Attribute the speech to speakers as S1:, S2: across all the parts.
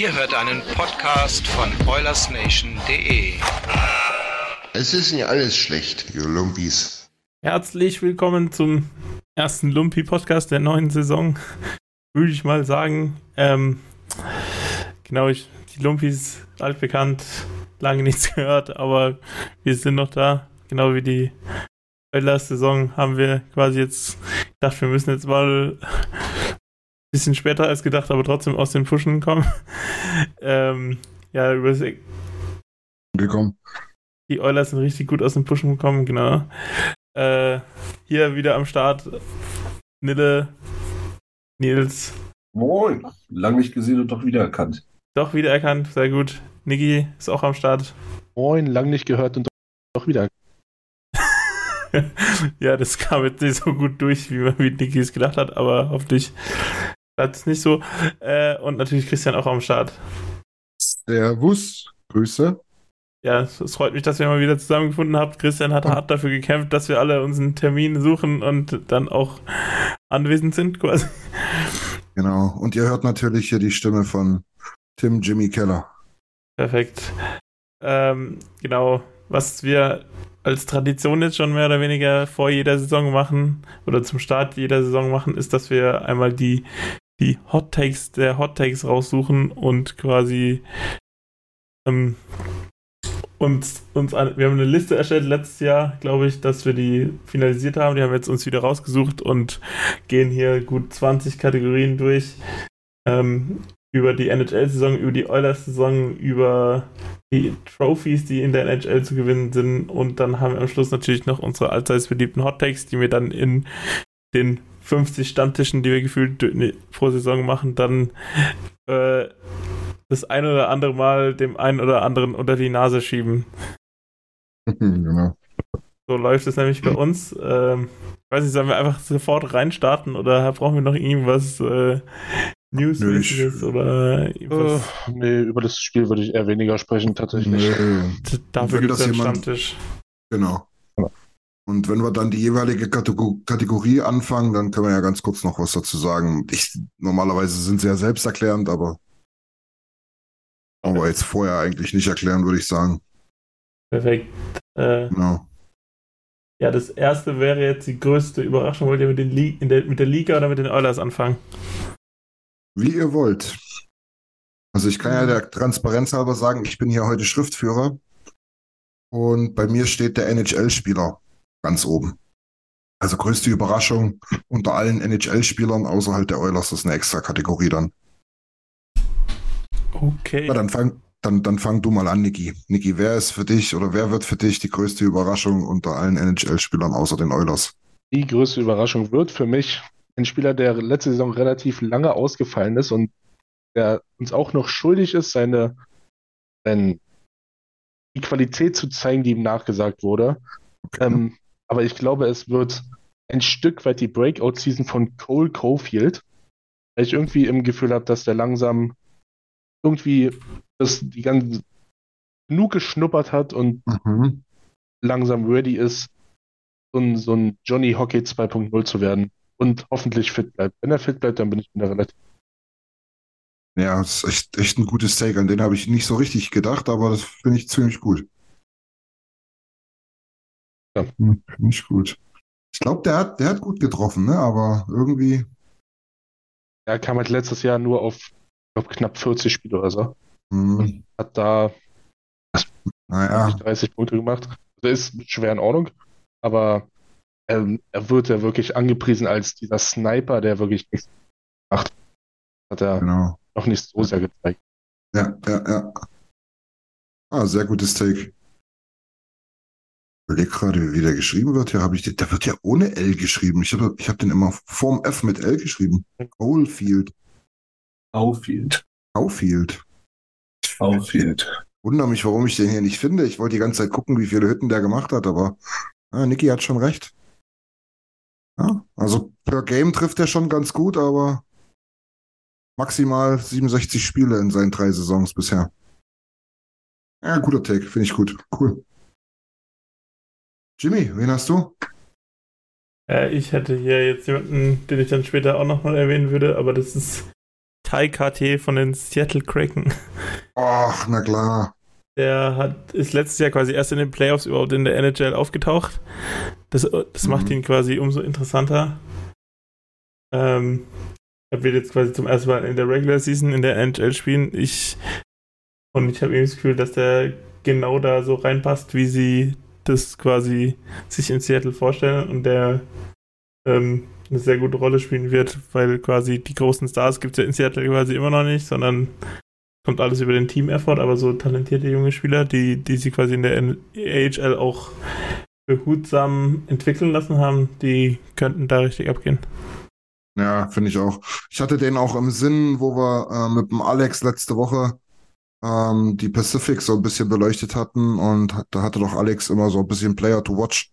S1: Ihr hört einen Podcast von OilersNation.de.
S2: Es ist nicht alles schlecht, ihr Lumpis.
S3: Herzlich willkommen zum ersten Lumpi-Podcast der neuen Saison. Würde ich mal sagen. Ähm, genau, ich, die Lumpis, altbekannt, lange nichts gehört, aber wir sind noch da. Genau wie die Oilers-Saison haben wir quasi jetzt gedacht, wir müssen jetzt mal bisschen später als gedacht, aber trotzdem aus den Pushen kommen. ähm, ja, über das
S2: Willkommen.
S3: die Oilers sind richtig gut aus den Pushen gekommen, genau. Äh, hier wieder am Start Nille, Nils,
S4: Moin. Lang nicht gesehen und doch wiedererkannt.
S3: doch wiedererkannt, sehr gut. Niki ist auch am Start.
S5: Moin, lang nicht gehört und doch wieder.
S3: ja, das kam jetzt nicht so gut durch, wie man wie Niki es gedacht hat, aber hoffentlich bleibt es nicht so. Äh, und natürlich Christian auch am Start.
S2: Servus. Grüße.
S3: Ja, es, freut mich, dass ihr mal wieder zusammengefunden habt. Christian hat hart dafür gekämpft, dass wir alle unseren Termin suchen und dann auch anwesend sind, quasi.
S2: Genau. Und ihr hört natürlich hier die Stimme von Tim Jimmy Keller.
S3: Perfekt. Ähm, genau, was wir als Tradition jetzt schon mehr oder weniger vor jeder Saison machen oder zum Start jeder Saison machen, ist, dass wir einmal die, die Hot Takes der Hot Takes raussuchen und quasi ähm, uns, uns an, wir haben eine Liste erstellt letztes Jahr, glaube ich, dass wir die finalisiert haben. Die haben wir jetzt uns wieder rausgesucht und gehen hier gut 20 Kategorien durch. Ähm, über die NHL-Saison, über die Oilers-Saison, über die Trophies, die in der NHL zu gewinnen sind. Und dann haben wir am Schluss natürlich noch unsere allseits beliebten Hot Takes, die wir dann in den 50 Stammtischen, die wir gefühlt pro Saison machen, dann äh, das ein oder andere Mal dem einen oder anderen unter die Nase schieben.
S2: genau.
S3: So läuft es nämlich bei uns. Ähm, ich weiß nicht, sollen wir einfach sofort reinstarten oder brauchen wir noch irgendwas äh, Newsmäßiges oder
S5: Äh,
S3: irgendwas?
S5: nee, über das Spiel würde ich eher weniger sprechen, tatsächlich.
S2: Nö.
S3: Dafür gibt es einen Stammtisch.
S2: Genau. Und wenn wir dann die jeweilige Kategor Kategorie anfangen, dann können wir ja ganz kurz noch was dazu sagen. Ich, normalerweise sind sie ja selbsterklärend, aber aber jetzt vorher eigentlich nicht erklären, würde ich sagen.
S3: Perfekt. Äh,
S2: Genau.
S3: ja, das erste wäre jetzt die größte Überraschung. Wollt ihr mit, den Li der, mit der Liga oder mit den Oilers anfangen?
S2: Wie ihr wollt. Also ich kann ja der Transparenz halber sagen, ich bin hier heute Schriftführer und bei mir steht der NHL-Spieler ganz oben. Also größte Überraschung unter allen NHL-Spielern, außer halt der Oilers, das ist eine extra Kategorie dann.
S3: Okay.
S2: Na, dann fang, dann, dann fang du mal an, Niki. Niki, wer ist für dich oder wer wird für dich die größte Überraschung unter allen NHL-Spielern außer den Oilers?
S5: Die größte Überraschung wird für mich ein Spieler, der letzte Saison relativ lange ausgefallen ist und der uns auch noch schuldig ist, seine, sein, die Qualität zu zeigen, die ihm nachgesagt wurde. Ähm, aber ich glaube, es wird ein Stück weit die Breakout-Season von Cole Caulfield, weil ich irgendwie im Gefühl habe, dass der langsam irgendwie das die ganze genug geschnuppert hat und
S2: Mhm.
S5: langsam ready ist, so ein, so ein Johnny Hockey 2.0 zu werden und hoffentlich fit bleibt. Wenn er fit bleibt, dann bin ich da relativ.
S2: Ja, das ist echt, echt ein gutes Take. An den habe ich nicht so richtig gedacht, aber das finde ich ziemlich gut.
S5: Ja.
S2: Hm, ich gut. glaube, der hat, der hat gut getroffen, ne? aber irgendwie.
S5: Er kam halt letztes Jahr nur auf ich glaub, knapp 40 Spiele oder so.
S2: Hm,
S5: Hat da
S2: naja,
S5: 30 Punkte gemacht. Also ist schwer in Ordnung, aber ähm, er wird ja wirklich angepriesen als dieser Sniper, der wirklich nichts macht. Hat er
S2: genau.
S5: noch nicht so sehr gezeigt.
S2: Ja, ja, ja. Ah, sehr gutes Take. Ich überlege gerade, wie der geschrieben wird. Hier habe ich der wird ja ohne L geschrieben. Ich habe ich hab den immer vorm F mit L geschrieben. Coalfield.
S4: Auffield.
S2: Cowfield.
S4: Auffield.
S2: Wunder mich, warum ich den hier nicht finde. Ich wollte die ganze Zeit gucken, wie viele Hütten der gemacht hat, aber ah, Niki hat schon recht. Ja, also per Game trifft er schon ganz gut, aber maximal 67 Spiele in seinen drei Saisons bisher. Ja, guter Take, finde ich gut. Cool. Jimmy, wen hast du?
S3: Äh, ich hätte hier jetzt jemanden, den ich dann später auch nochmal erwähnen würde, aber das ist Tai KT von den Seattle Kraken.
S2: Ach, na klar.
S3: Der hat, ist letztes Jahr quasi erst in den Playoffs überhaupt in der NHL aufgetaucht. Das, das macht
S2: Mhm.
S3: ihn quasi umso interessanter. Ähm, er wird jetzt quasi zum ersten Mal in der Regular Season in der NHL spielen. Ich, und ich habe irgendwie das Gefühl, dass der genau da so reinpasst, wie sie das quasi sich in Seattle vorstellen und der ähm, eine sehr gute Rolle spielen wird, weil quasi die großen Stars gibt es ja in Seattle quasi immer noch nicht, sondern kommt alles über den Team-Effort, aber so talentierte junge Spieler, die, die sie quasi in der AHL auch behutsam entwickeln lassen haben, die könnten da richtig abgehen.
S2: Ja, finde ich auch. Ich hatte den auch im Sinn, wo wir äh, mit dem Alex letzte Woche ähm, die Pacific so ein bisschen beleuchtet hatten und hat- da hatte doch Alex immer so ein bisschen Player to Watch.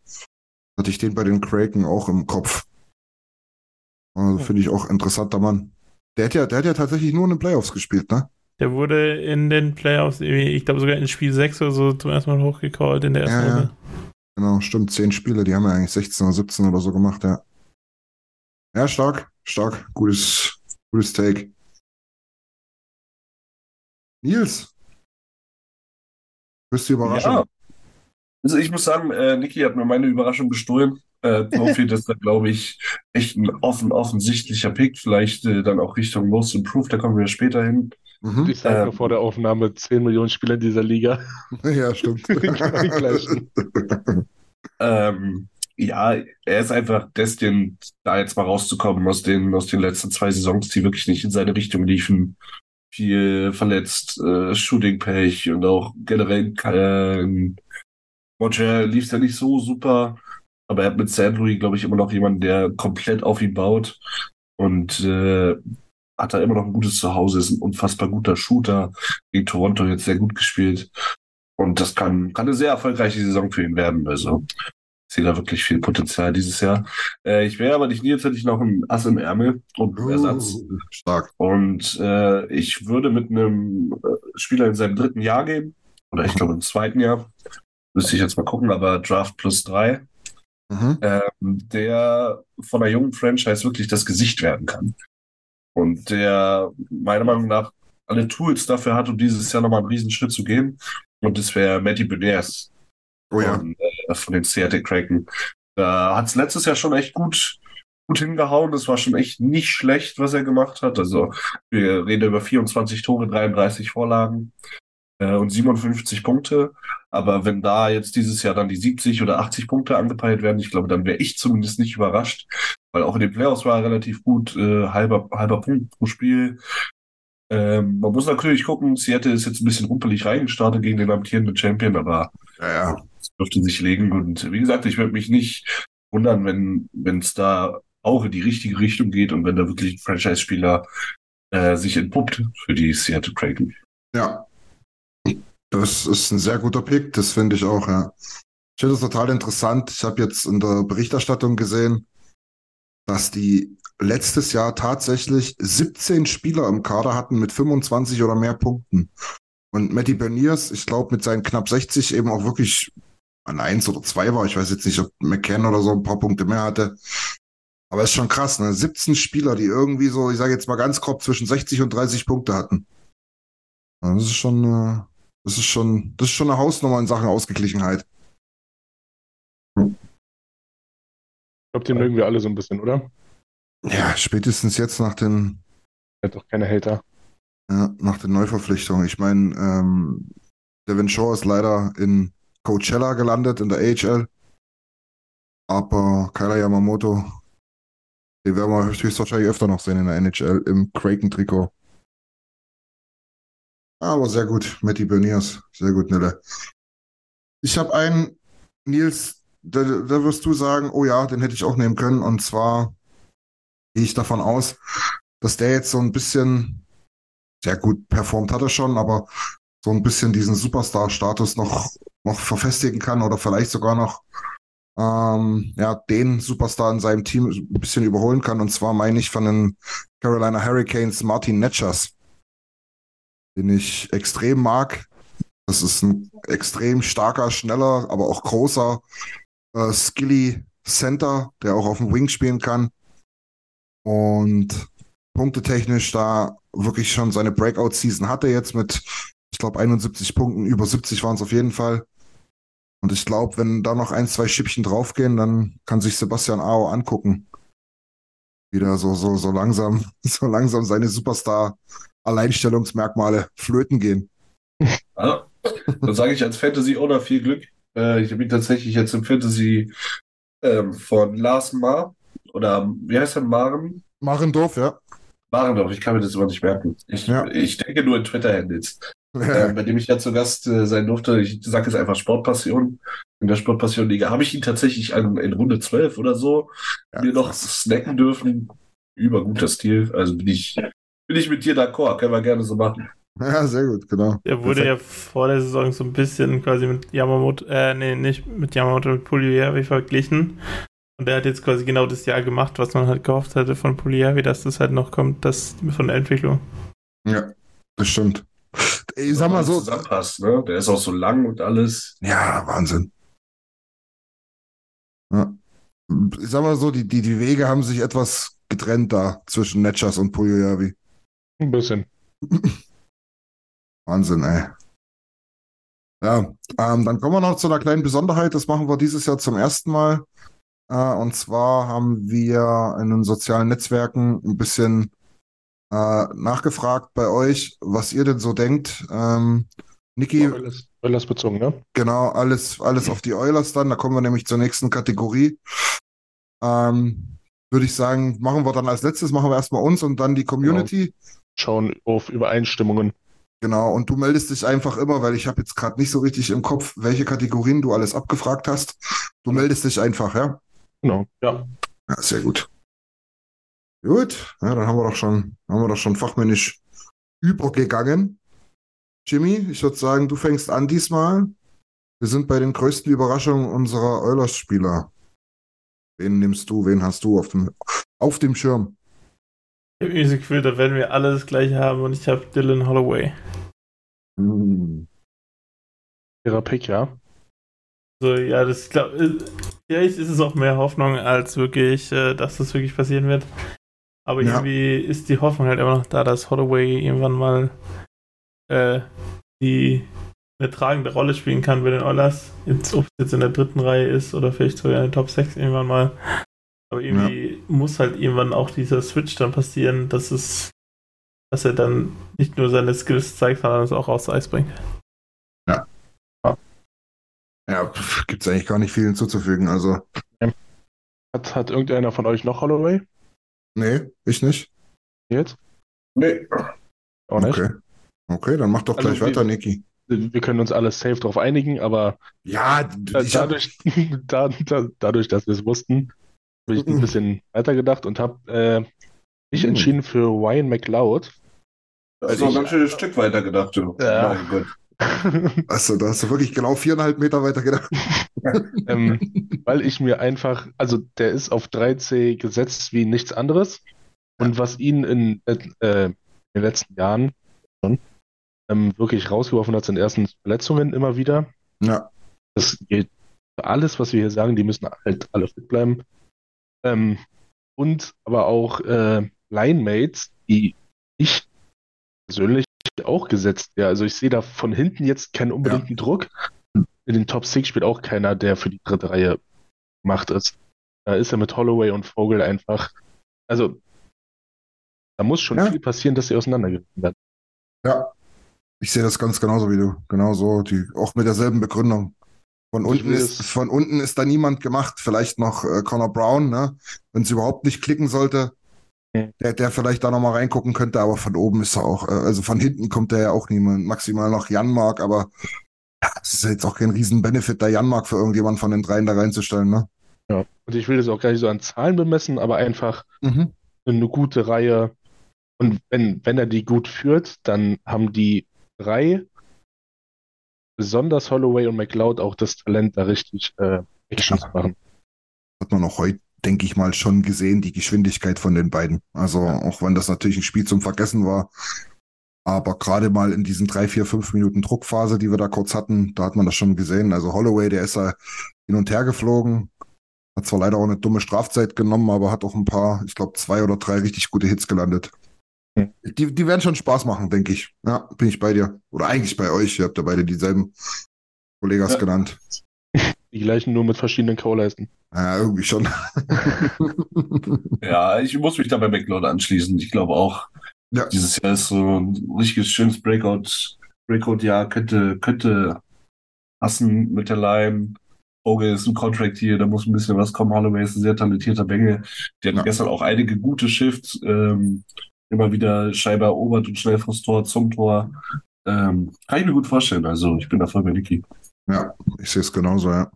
S2: Hatte ich den bei den Kraken auch im Kopf. Also finde ich auch interessanter Mann. Der hat ja, der hat ja tatsächlich nur in den Playoffs gespielt, ne?
S3: Der wurde in den Playoffs, irgendwie, ich glaube sogar in Spiel 6 oder so zum ersten Mal hochgecallt in der ersten
S2: Ja, ja.
S3: Runde.
S2: Genau, stimmt. Zehn Spiele, die haben ja eigentlich 16 oder 17 oder so gemacht, ja. Ja, stark, stark. Gutes, gutes Take. Nils. Bist du überrascht?
S4: Ja. Also ich muss sagen, äh, Niki hat mir meine Überraschung gestohlen. Äh, Profi, das ist da, glaube ich, echt ein offen, offensichtlicher Pick. Vielleicht äh, dann auch Richtung Most Improved, da kommen wir später hin.
S2: Mhm.
S5: Ich sage
S4: Ähm.
S5: vor der Aufnahme 10 Millionen Spieler in dieser Liga.
S2: Ja, stimmt.
S4: Ähm, ja, er ist einfach destined, da jetzt mal rauszukommen aus den, aus den letzten zwei Saisons, die wirklich nicht in seine Richtung liefen. Viel verletzt, äh, Shooting-Pech und auch generell äh, Montreal lief es ja nicht so super, aber er hat mit St. Louis, glaube ich, immer noch jemanden, der komplett auf ihn baut und äh, hat da immer noch ein gutes Zuhause, ist ein unfassbar guter Shooter, gegen Toronto jetzt sehr gut gespielt. Und das kann, kann eine sehr erfolgreiche Saison für ihn werden. Also sehe da wirklich viel Potenzial dieses Jahr. Äh, ich wäre aber nicht nie, jetzt hätte ich noch einen Ass im Ärmel und einen Ersatz.
S2: Uh, stark.
S4: Und äh, ich würde mit einem äh, Spieler in seinem dritten Jahr gehen. Oder ich glaube im zweiten Jahr. Müsste ich jetzt mal gucken, aber Draft plus drei.
S2: Mhm.
S4: Ähm, der von einer jungen Franchise wirklich das Gesicht werden kann. Und der meiner Meinung nach alle Tools dafür hat, um dieses Jahr nochmal einen Riesenschritt zu gehen. Und das wäre Matty Beniers
S2: Oh ja.
S4: von, äh, von den Seattle Kraken. Da hat es letztes Jahr schon echt gut, gut hingehauen. Das war schon echt nicht schlecht, was er gemacht hat. Also wir reden über 24 Tore, 33 Vorlagen äh, und 57 Punkte. Aber wenn da jetzt dieses Jahr dann die 70 oder 80 Punkte angepeilt werden, ich glaube, dann wäre ich zumindest nicht überrascht. Weil auch in den Playoffs war er relativ gut, äh, halber, halber Punkt pro Spiel. Ähm, man muss natürlich gucken, Seattle ist jetzt ein bisschen rumpelig reingestartet gegen den amtierenden Champion, aber
S2: Ja, ja.
S4: Dürfte sich legen. Und wie gesagt, ich würde mich nicht wundern, wenn es da auch in die richtige Richtung geht und wenn da wirklich ein Franchise-Spieler äh, sich entpuppt für die Seattle Kraken.
S2: Ja. Das ist ein sehr guter Pick, das finde ich auch, ja. Ich finde es total interessant. Ich habe jetzt in der Berichterstattung gesehen, dass die letztes Jahr tatsächlich 17 Spieler im Kader hatten mit 25 oder mehr Punkten. Und Matty Berniers, ich glaube, mit seinen knapp 60 eben auch wirklich an eins oder zwei war. Ich weiß jetzt nicht, ob McCann oder so ein paar Punkte mehr hatte. Aber ist schon krass, ne? 17 Spieler, die irgendwie so, ich sage jetzt mal ganz grob, zwischen 60 und 30 Punkte hatten. Das ist schon, äh, das ist schon, das ist schon eine Hausnummer in Sachen Ausgeglichenheit.
S5: glaube, den mögen wir alle so ein bisschen, oder?
S2: Ja, spätestens jetzt nach den,
S5: Er hat doch keine Hater.
S2: ja, nach den Neuverpflichtungen. Ich meine, ähm, Devin Shaw ist leider in Coachella gelandet, in der AHL. Aber Kyler Yamamoto, den werden wir höchstwahrscheinlich öfter noch sehen in der NHL im Kraken-Trikot. Aber sehr gut, Matty Berniers. Sehr gut, Nille. Ich habe einen, Nils, da, da wirst du sagen, oh ja, den hätte ich auch nehmen können. Und zwar gehe ich davon aus, dass der jetzt so ein bisschen, sehr gut performt hat er schon, aber so ein bisschen diesen Superstar-Status noch, noch verfestigen kann oder vielleicht sogar noch ähm, ja, den Superstar in seinem Team ein bisschen überholen kann. Und zwar meine ich von den Carolina Hurricanes Martin Netschers, den ich extrem mag. Das ist ein extrem starker, schneller, aber auch großer äh, skilly Center, der auch auf dem Wing spielen kann. Und punktetechnisch da wirklich schon seine Breakout-Season hatte jetzt mit, ich glaube, 71 Punkten, über 70 waren es auf jeden Fall. Und ich glaube, wenn da noch ein, zwei Schippchen draufgehen, dann kann sich Sebastian Ao angucken. Wieder so, so, so langsam, so langsam seine Superstar-Alleinstellungsmerkmale flöten gehen.
S4: Also, dann sage ich als Fantasy-Owner viel Glück. Äh, ich habe ihn tatsächlich jetzt im Fantasy ähm, von Lars Maar oder wie heißt er, Maren?
S2: Marendorf, ja.
S4: Marendorf, ich kann mir das immer nicht merken. Ich,
S2: Ja.
S4: ich denke nur in Twitter-Handles, äh, bei dem ich ja zu Gast äh, sein durfte. Ich sage jetzt einfach Sportpassion. In der Sportpassion-Liga habe ich ihn tatsächlich an, in Runde 12 oder so
S2: Ja,
S4: mir noch snacken dürfen. Überguter Stil. Also bin ich, bin ich mit dir d'accord. Können wir gerne so machen.
S2: Ja, sehr gut, genau.
S3: Der wurde
S2: Perfekt.
S3: ja vor der Saison so ein bisschen quasi mit Yamamoto, äh, nee, nicht mit Yamamoto, mit Pugliavi verglichen. Und der hat jetzt quasi genau das Jahr gemacht, was man halt gehofft hatte von Pugliavi, dass das halt noch kommt, das von der Entwicklung.
S2: Ja, das stimmt. Ich sag mal so,
S4: Zusammenpasst, ne? Der ist auch so lang und alles.
S2: ja, Wahnsinn. Ja. Ich sag mal so, die, die, die Wege haben sich etwas getrennt da zwischen Netschers und Pujojavi.
S5: Ein bisschen.
S2: Wahnsinn, ey. Ja, ähm, dann kommen wir noch zu einer kleinen Besonderheit. Das machen wir dieses Jahr zum ersten Mal. Äh, und zwar haben wir in den sozialen Netzwerken ein bisschen äh, nachgefragt bei euch, was ihr denn so denkt. Ähm, Niki,
S5: Oilers, Oilers bezogen, ne?
S2: Genau, alles, alles auf die Oilers dann. Da kommen wir nämlich zur nächsten Kategorie. Ähm, würde ich sagen, machen wir dann als letztes, machen wir erstmal uns und dann die Community.
S5: Schauen auf Übereinstimmungen.
S2: Genau, und du meldest dich einfach immer, weil ich habe jetzt gerade nicht so richtig im Kopf, welche Kategorien du alles abgefragt hast. Du meldest dich einfach, ja?
S5: Genau. Ja.
S2: Ja, sehr gut. Gut, ja, dann haben wir doch schon, haben wir doch schon fachmännisch übergegangen. Jimmy, ich würde sagen, du fängst an diesmal. Wir sind bei den größten Überraschungen unserer Oilers-Spieler. Wen nimmst du, wen hast du auf dem, auf dem Schirm?
S3: Ich habe irgendwie das Gefühl, da werden wir alle das gleiche haben und ich habe Dylan Holloway.
S2: Hm.
S5: Ihrer Pick, ja.
S3: So, ja, das ich glaube, vielleicht ist es auch mehr Hoffnung, als wirklich, äh, dass das wirklich passieren wird. Aber
S2: Ja.
S3: irgendwie ist die Hoffnung halt immer noch da, dass Holloway irgendwann mal äh, die eine tragende Rolle spielen kann bei den Oilers. Jetzt, ob es jetzt in der dritten Reihe ist oder vielleicht sogar in der Top 6 irgendwann mal. Aber irgendwie muss halt irgendwann auch dieser Switch dann passieren, dass es, dass er dann nicht nur seine Skills zeigt, sondern es auch aufs Eis bringt.
S2: Ja, gibt es eigentlich gar nicht viel hinzuzufügen. Also,
S5: Hat, hat irgendeiner von euch noch Holloway?
S2: Nee, ich nicht.
S5: Jetzt?
S4: Nee.
S5: Auch nicht.
S2: Okay. Okay, dann mach doch
S5: Also
S2: gleich
S5: wir-
S2: weiter, Niki.
S5: Wir können uns alle safe drauf einigen, aber
S2: Ja,
S5: dadurch, da, da, dadurch, dass wir es wussten, habe ich
S2: Mhm.
S5: ein bisschen weitergedacht und habe äh, mich
S2: Mhm.
S5: entschieden für Ryan McLeod.
S4: Das ist
S5: Also ich-
S4: ein ganz schönes Stück weiter gedacht. Du.
S5: Ja.
S4: Mein Gott.
S2: also, da hast du wirklich genau viereinhalb Meter weiter gedacht.
S5: ähm, weil ich mir einfach, also der ist auf 3C gesetzt wie nichts anderes. Und was ihn in, äh, in den letzten Jahren schon, ähm, wirklich rausgeworfen hat, sind erstens Verletzungen immer wieder.
S2: Ja,
S5: Das gilt für alles, was wir hier sagen, die müssen halt alle fit bleiben. Ähm, und aber auch äh, Line-Mates, die ich persönlich auch gesetzt. Ja, also ich sehe da von hinten jetzt keinen unbedingten Druck. In den Top 6 spielt auch keiner, der für die dritte Reihe gemacht ist. Da ist er mit Holloway und Vogel einfach. Also, da muss schon
S2: Ja.
S5: viel passieren, dass sie auseinandergerissen werden.
S2: Ja, ich sehe das ganz genauso wie du. Genauso, die, auch mit derselben Begründung. Von unten, ist, von unten ist da niemand gemacht. Vielleicht noch äh, Connor Brown, ne? Wenn es überhaupt nicht klicken sollte. Der, der vielleicht da nochmal reingucken könnte, aber von oben ist er auch, äh, also von hinten kommt der ja auch niemand. Maximal noch Janmark, aber ja, es ist jetzt auch kein riesen Benefit, da Janmark für irgendjemanden von den dreien da reinzustellen, ne?
S5: Ja. Und ich will das auch gar nicht so an Zahlen bemessen, aber einfach
S2: Mhm.
S5: eine gute Reihe. Und wenn, wenn er die gut führt, dann haben die drei, besonders Holloway und McLeod, auch das Talent, da richtig äh, Action zu machen.
S2: hat man auch heute, denke ich mal, schon gesehen, die Geschwindigkeit von den beiden. Also auch wenn das natürlich ein Spiel zum Vergessen war. Aber gerade mal in diesen drei, vier, fünf Minuten Druckphase, die wir da kurz hatten, da hat man das schon gesehen. Also Holloway, der ist ja hin und her geflogen. Hat zwar leider auch eine dumme Strafzeit genommen, aber hat auch ein paar, ich glaube, zwei oder drei richtig gute Hits gelandet. Die, die werden schon Spaß machen, denke ich. Ja, bin ich bei dir. Oder eigentlich bei euch. Ihr habt ja beide dieselben Kollegas
S4: Ja.
S2: genannt.
S5: Die gleichen nur mit verschiedenen K.O.-Leisten.
S2: Ja, irgendwie schon.
S4: Ja, ich muss mich da bei McLeod anschließen. Ich glaube auch,
S2: Ja.
S4: dieses Jahr ist so ein richtiges schönes Breakout, Breakout-Jahr, könnte, könnte passen mit der Line. Vogel ist ein Contract hier, da muss ein bisschen was kommen. Holloway ist ein sehr talentierter Bengel. Die hatten
S2: Ja.
S4: gestern auch einige gute Shifts. Ähm, immer wieder Scheibe erobert und schnell vors Tor zum Tor. Ähm, kann ich mir gut vorstellen. Also ich bin da voll bei Niki.
S2: Ja, ich sehe es genauso, ja.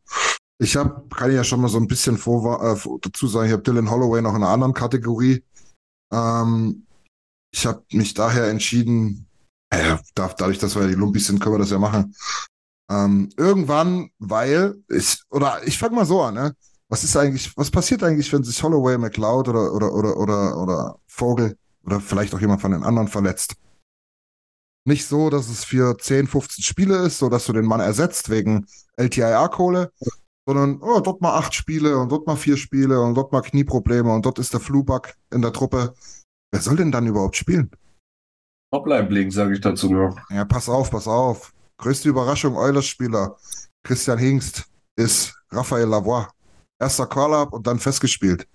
S2: Ich habe, kann ich ja schon mal so ein bisschen vor, äh, dazu sagen, ich habe Dylan Holloway noch in einer anderen Kategorie. Ähm, ich habe mich daher entschieden, äh, da, dadurch, dass wir ja die Lumpis sind, können wir das ja machen. Ähm, irgendwann, weil ich, oder ich fange mal so an, ne? Was ist eigentlich, was passiert eigentlich, wenn sich Holloway, McLeod oder, oder, oder, oder, oder Vogel oder vielleicht auch jemand von den anderen verletzt? Nicht so, dass es für 10, 15 Spiele ist, so dass du den Mann ersetzt wegen LTIA-Kohle, sondern oh, dort mal acht Spiele und dort mal vier Spiele und dort mal Knieprobleme und dort ist der Fluback in der Truppe. Wer soll denn dann überhaupt spielen?
S4: Topline blinken, sage ich dazu nur.
S2: Ja, pass auf, pass auf. Größte Überraschung, Eulers-Spieler. Christian Hingst ist Raphael Lavoie. Erster Call-Up und dann festgespielt.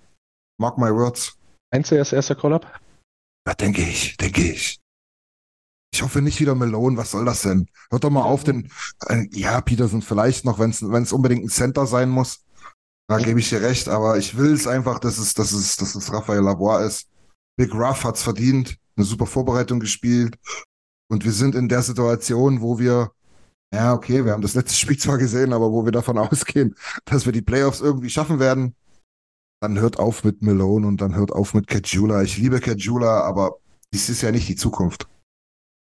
S2: Mark my words.
S5: Meinst du erst erster Call-Up?
S2: Ja, denke ich, denke ich. Ich hoffe nicht wieder Melone, was soll das denn? Hört doch mal auf, den. Äh, ja, Peterson vielleicht noch, wenn es unbedingt ein Center sein muss. Da gebe ich dir recht, aber ich will es einfach, dass es, dass es, dass es Raphael Lavoie ist. Big Ruff hat's verdient, eine super Vorbereitung gespielt. Und wir sind in der Situation, wo wir, ja, okay, wir haben das letzte Spiel zwar gesehen, aber wo wir davon ausgehen, dass wir die Playoffs irgendwie schaffen werden. Dann hört auf mit Malone und dann hört auf mit Kajula. Ich liebe Kajula, aber dies ist ja nicht die Zukunft.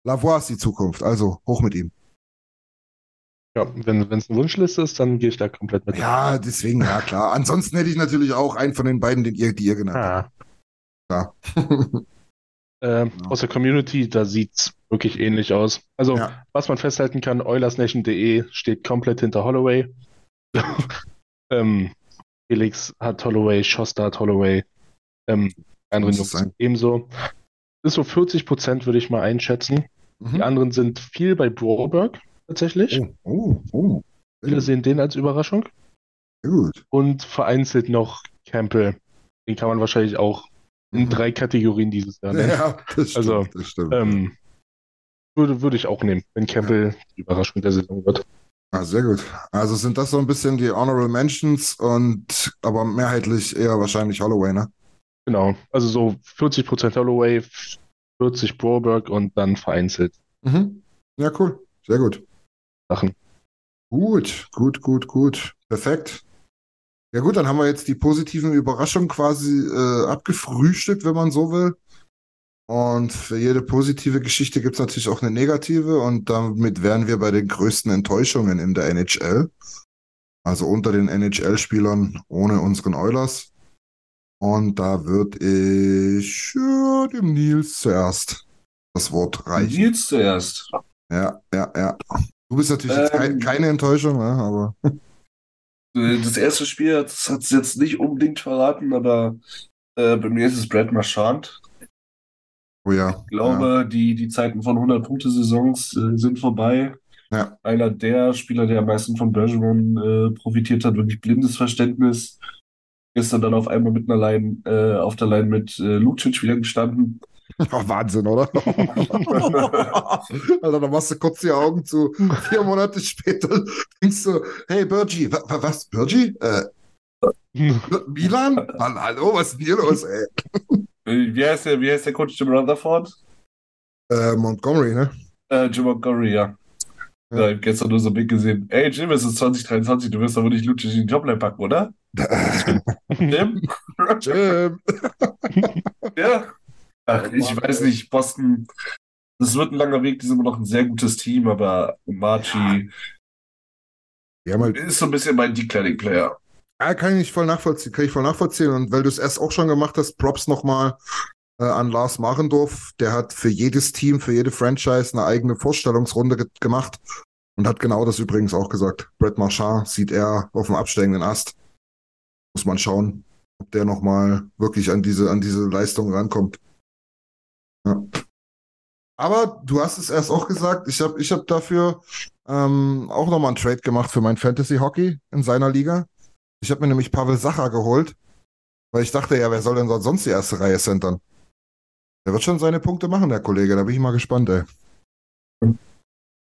S2: Lavoie ist die Zukunft, also hoch mit ihm.
S5: Ja, wenn es eine Wunschliste ist, dann gehe ich da komplett mit.
S2: Ja, deswegen, ja klar. Ansonsten hätte ich natürlich auch einen von den beiden, den ihr, die ihr genannt habt.
S5: Ah.
S2: Klar.
S5: Ähm, Aus der Community, da sieht's wirklich ähnlich aus. Also,
S2: Ja.
S5: was man festhalten kann, OilersNation.de steht komplett hinter Holloway. ähm, Felix hat Holloway, Schoster hat Holloway, ähm, andere Jungs
S2: es
S5: ebenso. Ist so 40 Prozent, würde ich mal einschätzen. Die
S2: Mhm.
S5: anderen sind viel bei Broberg tatsächlich.
S2: Oh, oh, oh.
S5: Viele sehen den als Überraschung.
S2: Sehr gut.
S5: Und vereinzelt noch Campbell. Den kann man wahrscheinlich auch in
S2: Mhm.
S5: drei Kategorien dieses Jahr nennen.
S2: Ja, das stimmt.
S5: Also,
S2: das stimmt.
S5: Ähm, würde, würde ich auch nehmen, wenn Campbell die Überraschung der Saison wird.
S2: ah, sehr gut. Also sind das so ein bisschen die Honorable Mentions und aber mehrheitlich eher wahrscheinlich Holloway, ne?
S5: Genau. Also so 40% Holloway, 40 Broberg und dann vereinzelt
S2: Mhm. Ja, cool. Sehr gut.
S5: Sachen.
S2: Gut, gut, gut, gut. Perfekt. Ja gut, dann haben wir jetzt die positiven Überraschungen quasi äh, abgefrühstückt, wenn man so will. Und für jede positive Geschichte gibt es natürlich auch eine negative und damit wären wir bei den größten Enttäuschungen in der NHL. Also unter den NHL-Spielern ohne unseren Oilers. Und da würde ich ja, dem Nils zuerst das Wort reichen.
S4: Nils zuerst.
S2: Ja, ja, ja. Du bist natürlich
S4: Ähm.
S2: keine Enttäuschung, ne? aber
S4: Äh, Das erste Spiel hat es jetzt nicht unbedingt verraten, aber äh, bei mir ist es Brad Marchand.
S2: oh ja.
S4: Ich glaube, die, die Zeiten von 100-Punkte-Saisons äh, sind vorbei.
S2: Ja.
S4: Einer der Spieler, der am meisten von Bergeron äh, profitiert hat, wirklich blindes Verständnis. Gestern dann auf einmal mit einer Line, äh, auf der Line mit äh, Lucic wieder gestanden.
S2: Oh, Wahnsinn, oder? also, dann machst du kurz die Augen zu. Vier Monate später denkst du, hey, Bergie, wa- wa- was, Bergie? Äh, Milan? Hall- Hallo, was ist denn hier los, ey?
S4: Äh, Wie heißt der, wie heißt der Coach Jim Rutherford?
S2: Äh, Montgomery, ne?
S4: Äh, Jim Montgomery, ja.
S2: Ja.
S4: Ja. ich hab gestern nur so ein Bild gesehen. Ey, Jim, es ist 2023, du wirst aber nicht Lucic in die Jobline packen, oder? Jim?
S2: Jim.
S4: ja. Ach, ich weiß nicht, Boston, das wird ein langer Weg, die sind immer noch ein sehr gutes Team, aber Marchi
S2: haben halt
S4: ist so ein bisschen mein Declining Player.
S2: Ja, kann ich voll nachvollziehen, kann ich voll nachvollziehen. Und weil du es erst auch schon gemacht hast, Props nochmal äh, an Lars Marendorf. Der hat für jedes Team, für jede Franchise eine eigene Vorstellungsrunde ge gemacht und hat genau das übrigens auch gesagt. Brett Marchand sieht er auf dem absteigenden Ast. Muss man schauen, ob der nochmal wirklich an diese, an diese Leistung rankommt. Ja. Aber du hast es erst auch gesagt, ich habe ich hab dafür ähm, auch nochmal einen Trade gemacht für mein Fantasy Hockey in seiner Liga. Ich habe mir nämlich Pavel Sacher geholt, weil ich dachte, ja, wer soll denn sonst die erste Reihe centern? Der wird schon seine Punkte machen, der Kollege. Da bin ich mal gespannt, ey.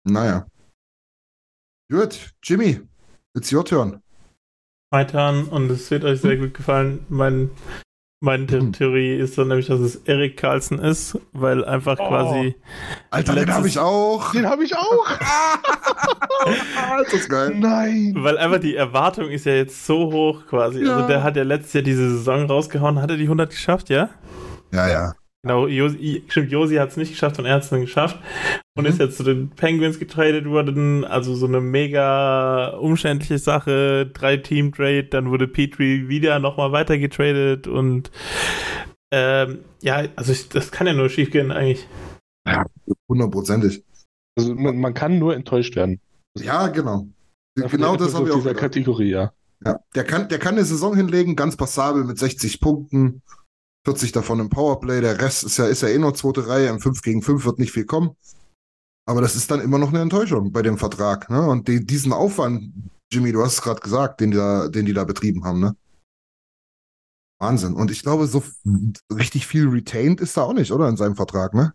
S2: Naja. Gut, Jimmy, it's your turn.
S3: Weitern und es wird euch sehr gut gefallen. Mein, meine The-
S2: Mhm.
S3: Theorie ist dann nämlich, dass es Erik Carlson ist, weil einfach
S5: Oh.
S3: quasi
S2: Alter, den habe ich auch.
S5: Den habe ich auch.
S2: das ist geil.
S5: Nein.
S3: Weil einfach die Erwartung ist ja jetzt so hoch quasi.
S2: Ja.
S3: Also der hat ja letztes Jahr diese Saison rausgehauen. Hat er die 100 geschafft, ja?
S2: Ja, ja.
S3: Genau, Josi, stimmt, Josi hat es nicht geschafft und er hat es dann geschafft. Und
S2: Mhm.
S3: ist jetzt zu den Penguins getradet worden. Also so eine mega umständliche Sache. Drei Team-Trade, dann wurde Petrie wieder nochmal weiter getradet und ähm, ja, also ich, das kann ja nur schief gehen eigentlich.
S2: Hundertprozentig.
S5: Also man, man kann nur enttäuscht werden.
S2: Ja, genau.
S5: Dafür
S2: Genau das habe ich auch
S5: dieser
S2: gedacht.
S5: Kategorie, ja.
S2: Ja, der kann, der kann eine Saison hinlegen, ganz passabel mit 60 Punkten, 40 davon im Powerplay. Der Rest ist ja, ist ja eh nur zweite Reihe. Im 5 gegen 5 wird nicht viel kommen. Aber das ist dann immer noch eine Enttäuschung bei dem Vertrag. Ne? Und die, diesen Aufwand, Jimmy, du hast es gerade gesagt, den die, da, den die da betrieben haben. Ne? Wahnsinn. Und ich glaube, so richtig viel retained ist da auch nicht, oder? In seinem Vertrag, ne?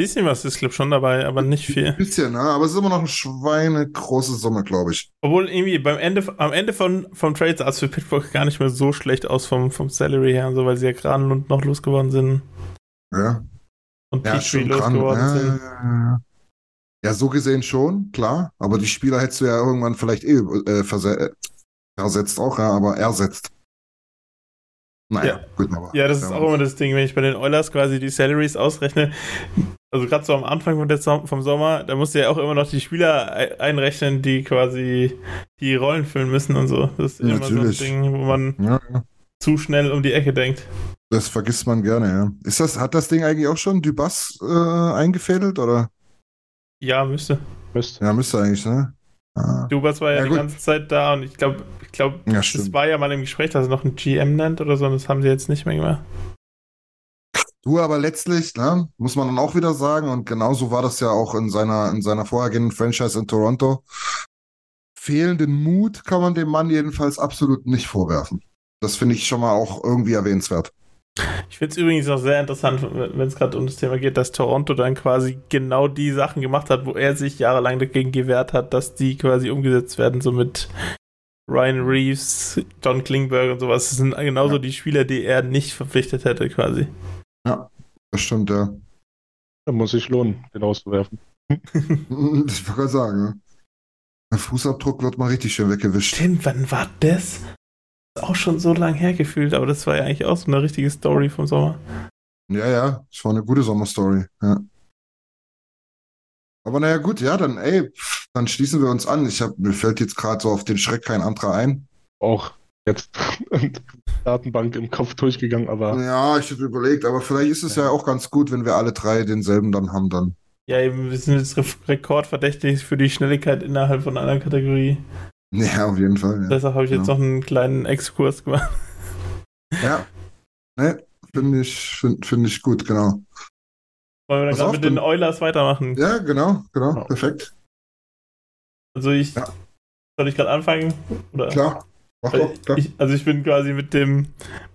S3: Bisschen was ist, glaube schon dabei, aber nicht viel.
S2: Ein bisschen, ne? Aber es ist immer noch eine schweinegroße Summe, glaube ich.
S3: Obwohl irgendwie beim Ende, am Ende von, vom Trade sah es für Pittsburgh gar nicht mehr so schlecht aus vom, vom Salary her, und so, weil sie ja Granlund noch losgeworden sind
S2: Ja.
S3: und
S2: Ja,
S3: Petrie losgeworden
S2: Ja,
S3: sind.
S2: ja, ja. so gesehen schon, klar. Aber die Spieler hättest du ja irgendwann vielleicht eh äh, verse äh, versetzt auch, ja, aber ersetzt. Naja,
S3: Ja.
S2: gut, aber.
S3: Ja, das ist auch immer das Ding, wenn ich bei den Oilers quasi die Salaries ausrechne. Also gerade so am Anfang von der Som- vom Sommer, da musst du ja auch immer noch die Spieler ei- einrechnen, die quasi die Rollen füllen müssen und so. Das ist immer
S2: Natürlich.
S3: so ein Ding, wo man
S2: Ja, ja.
S3: zu schnell um die Ecke denkt.
S2: Das vergisst man gerne, ja. Ist das, hat das Ding eigentlich auch schon Dubas äh, eingefädelt, oder?
S3: Ja, müsste.
S5: Mist.
S2: Ja, müsste eigentlich, ne? Ah.
S3: Dubas war ja,
S2: Ja,
S3: die
S2: gut.
S3: ganze Zeit da und ich glaube, ich glaube,
S2: Ja,
S3: es war ja mal im Gespräch, dass er noch einen GM nennt oder so, und das haben sie jetzt nicht mehr gemacht.
S2: Du, aber letztlich, ne, muss man dann auch wieder sagen, und genauso war das ja auch in seiner, in seiner vorhergehenden Franchise in Toronto. Fehlenden Mut kann man dem Mann jedenfalls absolut nicht vorwerfen. Das finde ich schon mal auch irgendwie erwähnenswert.
S3: Ich finde es übrigens auch sehr interessant, wenn es gerade um das Thema geht, dass Toronto dann quasi genau die Sachen gemacht hat, wo er sich jahrelang dagegen gewehrt hat, dass die quasi umgesetzt werden, so mit Ryan Reeves, John Klingberg und sowas. Das sind genauso
S2: Ja.
S3: die Spieler, die er nicht verpflichtet hätte, quasi.
S2: Das stimmt, ja.
S5: Da muss sich lohnen, den auszuwerfen.
S2: Ich wollte gerade sagen, ne? Der Fußabdruck wird mal richtig schön weggewischt.
S3: Stimmt, wann war das? Ist auch schon so lang hergefühlt, aber das war ja eigentlich auch so eine richtige Story vom Sommer.
S2: Ja, ja, das war eine gute Sommerstory, ja. Aber naja, gut, ja, dann, ey, pff, dann schließen wir uns an. Ich hab, mir fällt jetzt gerade so auf den Schreck kein anderer ein.
S5: Auch jetzt Datenbank im Kopf durchgegangen, aber
S2: Ja, ich hätte überlegt, aber vielleicht ist es ja auch ganz gut, wenn wir alle drei denselben dann haben dann.
S3: Ja, eben, wir sind jetzt re- rekordverdächtig für die Schnelligkeit innerhalb von einer Kategorie.
S2: Ja, auf jeden Fall. Ja,
S3: Deshalb habe ich jetzt
S2: Ja.
S3: noch einen kleinen Exkurs gemacht.
S2: ja. Ne, finde ich, finde find ich gut, genau.
S3: Wollen wir dann gerade
S2: auf,
S3: mit den Oilers weitermachen?
S2: Ja, genau, genau,
S5: Ja.
S2: perfekt.
S3: Also ich.
S2: Ja.
S3: Soll ich gerade anfangen? Oder?
S2: Klar. Mach doch, doch.
S3: Ich, also ich bin quasi mit dem,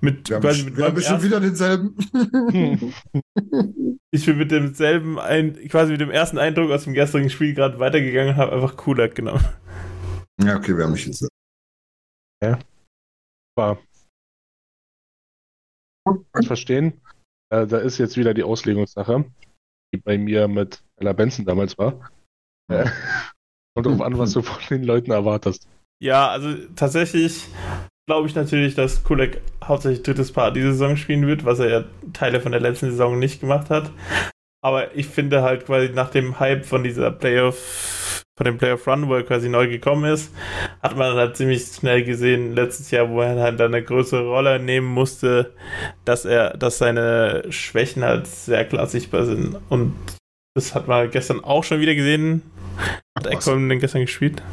S3: mit
S2: Wir haben,
S3: quasi mit
S2: wir haben bestimmt
S3: ersten-
S2: wieder denselben.
S3: Ich bin mit demselben, ein, quasi mit dem ersten Eindruck aus dem gestrigen Spiel gerade weitergegangen und habe einfach Kulak genommen.
S2: ja, okay, wir haben mich jetzt.
S5: War. Ich verstehen. Äh, da ist jetzt wieder die Auslegungssache, die bei mir mit Ella Benson damals war. Äh, kommt drauf an, was du von den Leuten erwartest.
S3: Ja, also tatsächlich glaube ich natürlich, dass Kulak hauptsächlich drittes Paar diese Saison spielen wird, was er ja Teile von der letzten Saison nicht gemacht hat. Aber ich finde halt quasi nach dem Hype von dieser Playoff, von dem Playoff Run, wo er quasi neu gekommen ist, hat man halt ziemlich schnell gesehen, letztes Jahr, wo er halt eine größere Rolle nehmen musste, dass er, dass seine Schwächen halt sehr klar sichtbar sind. Und das hat man gestern auch schon wieder gesehen. Hat? Ekholm denn gestern gespielt?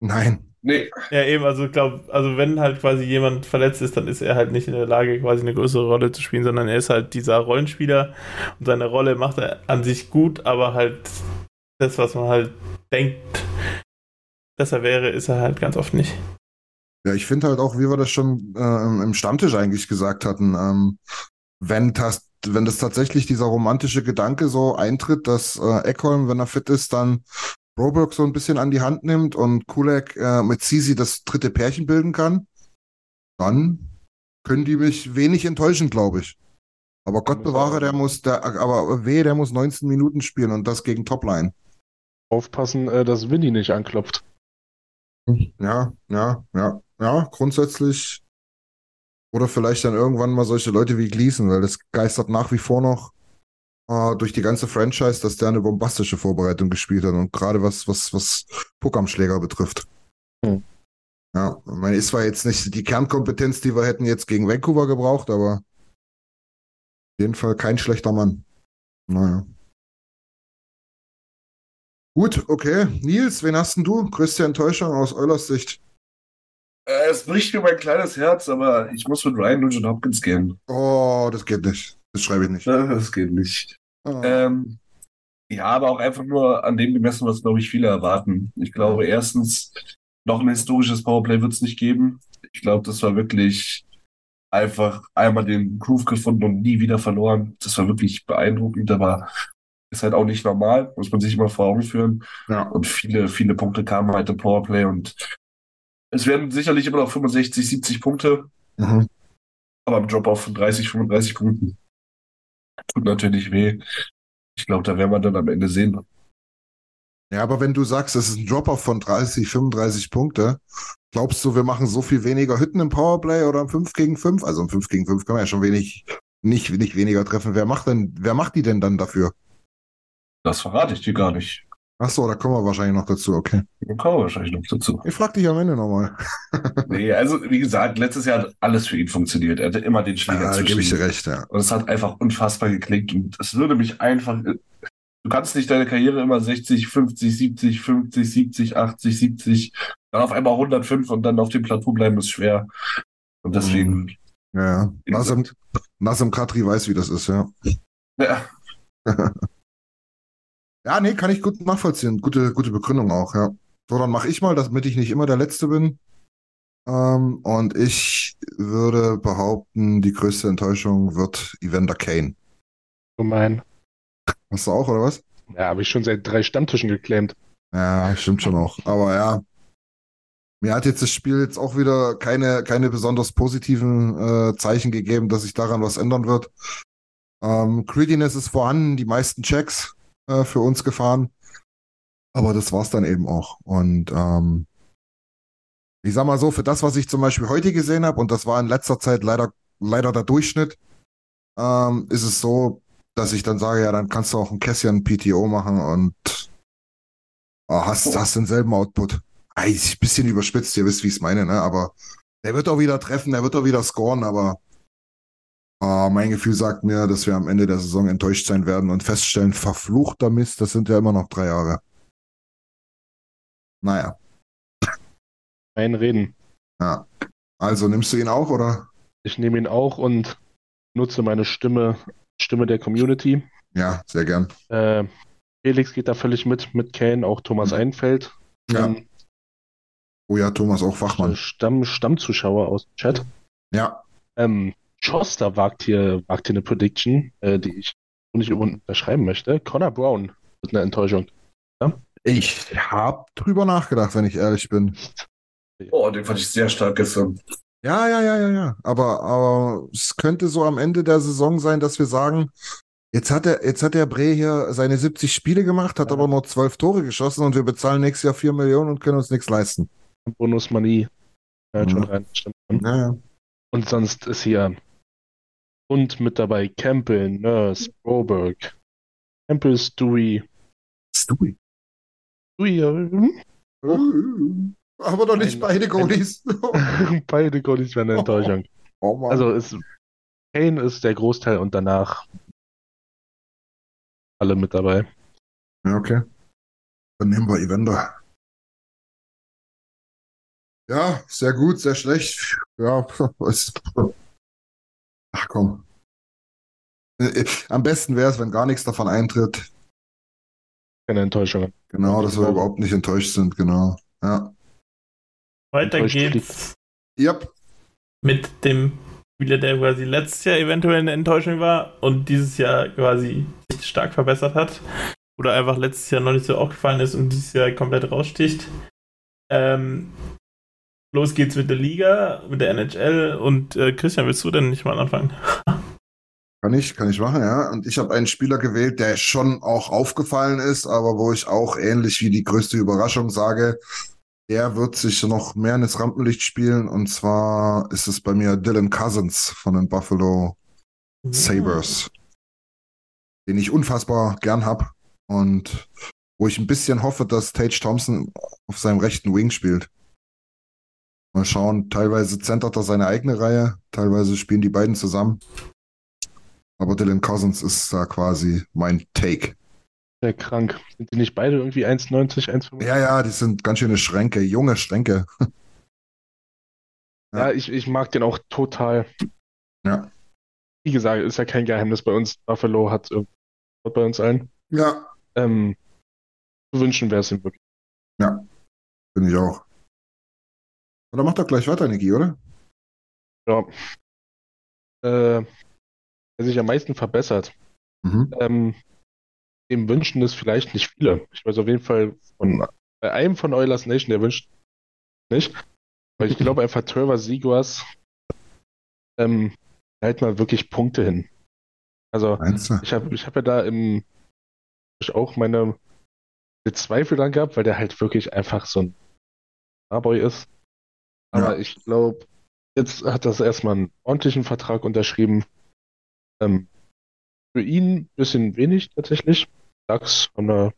S2: Nein.
S4: Nee,
S3: Ja, eben, also ich glaube, also wenn halt quasi jemand verletzt ist, dann ist er halt nicht in der Lage, quasi eine größere Rolle zu spielen, sondern er ist halt dieser Rollenspieler und seine Rolle macht er an sich gut, aber halt das, was man halt denkt, dass er wäre, ist er halt ganz oft nicht.
S2: Ja, ich finde halt auch, wie wir das schon äh, im- Stammtisch eigentlich gesagt hatten, ähm, wenn das, wenn das tatsächlich dieser romantische Gedanke so eintritt, dass äh, Eckholm, wenn er fit ist, dann Broberg so ein bisschen an die Hand nimmt und Kulak äh, mit Sisi das dritte Pärchen bilden kann, dann können die mich wenig enttäuschen, glaube ich. Aber Gott bewahre, der muss, der, aber weh, der muss 19 Minuten spielen und das gegen Topline.
S5: Aufpassen, äh, dass Winnie nicht anklopft.
S2: Ja, ja, ja, ja, grundsätzlich. Oder vielleicht dann irgendwann mal solche Leute wie Gleason, weil das geistert nach wie vor noch äh, durch die ganze Franchise, dass der eine bombastische Vorbereitung gespielt hat und gerade was, was, was Puck am Schläger betrifft.
S5: Hm.
S2: Ja, ich meine, ist zwar jetzt nicht die Kernkompetenz, die wir hätten jetzt gegen Vancouver gebraucht, aber auf jeden Fall kein schlechter Mann. Naja. Gut, okay. Nils, wen hast denn du? Größte Enttäuschung aus Eulers Sicht?
S4: äh, es bricht mir mein kleines Herz, aber ich muss mit Ryan Nugent Hopkins gehen.
S2: Oh, das geht nicht. Das schreibe ich nicht.
S4: Das geht nicht.
S2: Ah.
S4: Ähm, ja, aber auch einfach nur an dem gemessen, was, glaube ich, viele erwarten. Ich glaube, erstens, noch ein historisches Powerplay wird es nicht geben. Ich glaube, das war wirklich einfach einmal den Groove gefunden und nie wieder verloren. Das war wirklich beeindruckend, aber ist halt auch nicht normal, muss man sich immer vor Augen führen.
S2: ja.
S4: Und viele, viele Punkte kamen halt im Powerplay und es werden sicherlich immer noch 65, 70 Punkte,
S2: Mhm.
S4: aber im Drop-Off von 30, 35 Punkten tut natürlich weh. Ich glaube, da werden wir dann am Ende sehen.
S2: ja, aber wenn du sagst, es ist ein Drop-Off von 30, 35 Punkte, glaubst du, wir machen so viel weniger Hütten im Powerplay oder im 5 gegen 5? Also im 5 gegen 5 kann man ja schon wenig, nicht, nicht weniger treffen. Wer macht denn, wer macht die denn dann dafür?
S4: Das verrate ich dir gar nicht.
S2: Ach so, da kommen wir wahrscheinlich noch dazu, okay.
S4: Da kommen wir wahrscheinlich noch dazu.
S2: Ich frag dich am Ende nochmal.
S4: Nee, also wie gesagt, letztes Jahr hat alles für ihn funktioniert. Er hatte immer den Schläger
S2: Ja, da gebe ich dir recht, ja.
S4: Und es hat einfach unfassbar geklickt und es würde mich einfach. Du kannst nicht deine Karriere immer 60, 50, 70, 50, 70, 80, 70, dann auf einmal 105 und dann auf dem Plateau bleiben ist schwer. Und deswegen,
S2: Ja, ja.
S4: Wie
S2: Nassim,
S4: gesagt.
S2: Nassim Khatri weiß, wie das ist, ja.
S4: ja,
S2: Ja, nee, kann ich gut nachvollziehen. Gute, gute Begründung auch, ja. So, dann mache ich mal, damit ich nicht immer der Letzte bin. Ähm, und ich würde behaupten, die größte Enttäuschung wird Evander Kane.
S5: Gemein.
S2: Hast du auch, oder was?
S5: Ja, habe ich schon seit drei Stammtischen geclaimt.
S2: Ja, stimmt schon auch. Aber ja, mir hat jetzt das Spiel jetzt auch wieder keine, keine besonders positiven äh, Zeichen gegeben, dass sich daran was ändern wird. Ähm, Greediness ist vorhanden, die meisten Checks äh, für uns gefahren. Aber das war's dann eben auch. Und ähm, ich sag mal so, für das, was ich zum Beispiel heute gesehen habe, und das war in letzter Zeit leider, leider der Durchschnitt, ähm, ist es so, dass ich dann sage, ja, dann kannst du auch ein Cassian PTO machen und oh, hast, hast denselben Output. Ein bisschen überspitzt, ihr wisst, wie ich es meine, ne? Aber der wird auch wieder treffen, der wird auch wieder scoren, aber ah, mein Gefühl sagt mir, dass wir am Ende der Saison enttäuscht sein werden und feststellen, verfluchter Mist, das sind ja immer noch drei Jahre. Naja,
S5: Ein Reden.
S2: ja. Also nimmst du ihn auch, oder?
S5: Ich nehme ihn auch und nutze meine Stimme, Stimme der Community.
S2: Ja, sehr gern.
S5: Äh, Felix geht da völlig mit, mit Kane, auch Thomas. Einfeld.
S2: Ja.
S5: Ähm,
S2: Oh ja, Thomas auch Fachmann.
S5: Stamm, Stammzuschauer aus dem Chat.
S2: Ja.
S5: Ähm, Schoster wagt hier, wagt hier eine Prediction, äh, die ich nicht unterschreiben möchte. Connor Brown wird eine Enttäuschung.
S2: Ich habe drüber nachgedacht, wenn ich ehrlich bin.
S4: Oh, den fand ich sehr stark gestern.
S2: Ja, ja, ja, ja, ja. Aber, aber es könnte so am Ende der Saison sein, dass wir sagen, jetzt hat er, jetzt hat der Bre hier seine 70 Spiele gemacht, hat
S5: Ja.
S2: aber nur 12 Tore geschossen und wir bezahlen nächstes Jahr 4 Millionen und können uns nichts leisten.
S5: Bonus Money. Ja,
S2: Mhm.
S5: schon rein. Stimmt.
S2: Ja, ja.
S5: Und sonst ist hier und mit dabei Campbell, Nurse, Broberg, Campbell, Stewie.
S2: Stewie.
S5: Stewie, äh, hm?
S2: Aber doch nicht
S5: Ein-
S2: beide Goalies.
S5: beide Goalies werden eine Enttäuschung.
S2: Oh Mann.
S5: Also ist, Kane ist der Großteil und danach alle mit dabei.
S2: Ja, okay. Dann nehmen wir Evander. Ja, sehr gut, sehr schlecht. Ja, was. Ach komm. Äh, Am besten wäre es, wenn gar nichts davon eintritt.
S5: Keine Enttäuschungen.
S2: Genau, dass wir überhaupt nicht enttäuscht sind, genau. Ja.
S3: Weiter
S5: Enttäuscht
S3: geht's
S2: Yep.
S3: mit dem Spieler, der quasi letztes Jahr eventuell eine Enttäuschung war und dieses Jahr quasi sich stark verbessert hat. Oder einfach letztes Jahr noch nicht so aufgefallen ist und dieses Jahr komplett raussticht. Ähm, los geht's mit der Liga, mit der NHL und äh, Christian, willst du denn nicht mal anfangen?
S2: Kann ich, kann ich machen, ja. Und ich habe einen Spieler gewählt, der schon auch aufgefallen ist, aber wo ich auch ähnlich wie die größte Überraschung sage, er wird sich noch mehr ins Rampenlicht spielen. Und zwar ist es bei mir Dylan Cousins von den Buffalo Sabres, den ich unfassbar gern hab und wo ich ein bisschen hoffe, dass Tage Thompson auf seinem rechten Wing spielt. Mal schauen, teilweise zentert er seine eigene Reihe, teilweise spielen die beiden zusammen. Aber Dylan Cousins ist da quasi mein Take.
S5: Sehr krank. Sind die nicht beide irgendwie 1,90, 1,95?
S2: Ja, ja, die sind ganz schöne Schränke, junge Schränke.
S5: Ja, ich, ich mag den auch total.
S2: Ja.
S5: Wie gesagt, ist ja kein Geheimnis bei uns. Buffalo hat irgendwie bei uns allen.
S2: Ja,
S5: Ähm, zu wünschen wäre es ihm wirklich.
S2: finde ich auch. Und dann macht doch gleich weiter, Niki, oder?
S5: Ja. Äh, der sich am meisten verbessert.
S2: Mhm.
S5: Ähm, dem wünschen es vielleicht nicht viele. Ich weiß auf jeden Fall von bei einem von Eulers Nation, der wünscht nicht. Weil ich glaube einfach Trevor Siguas ähm, halt mal wirklich Punkte hin. Also ich habe ich hab ja da im ich auch meine Zweifel dran gehabt, weil der halt wirklich einfach so ein Starboy ist. Aber
S2: Ja.
S5: ich glaube, jetzt hat das erstmal einen ordentlichen Vertrag unterschrieben. Ähm, für ihn ein bisschen wenig tatsächlich. Ducks haben da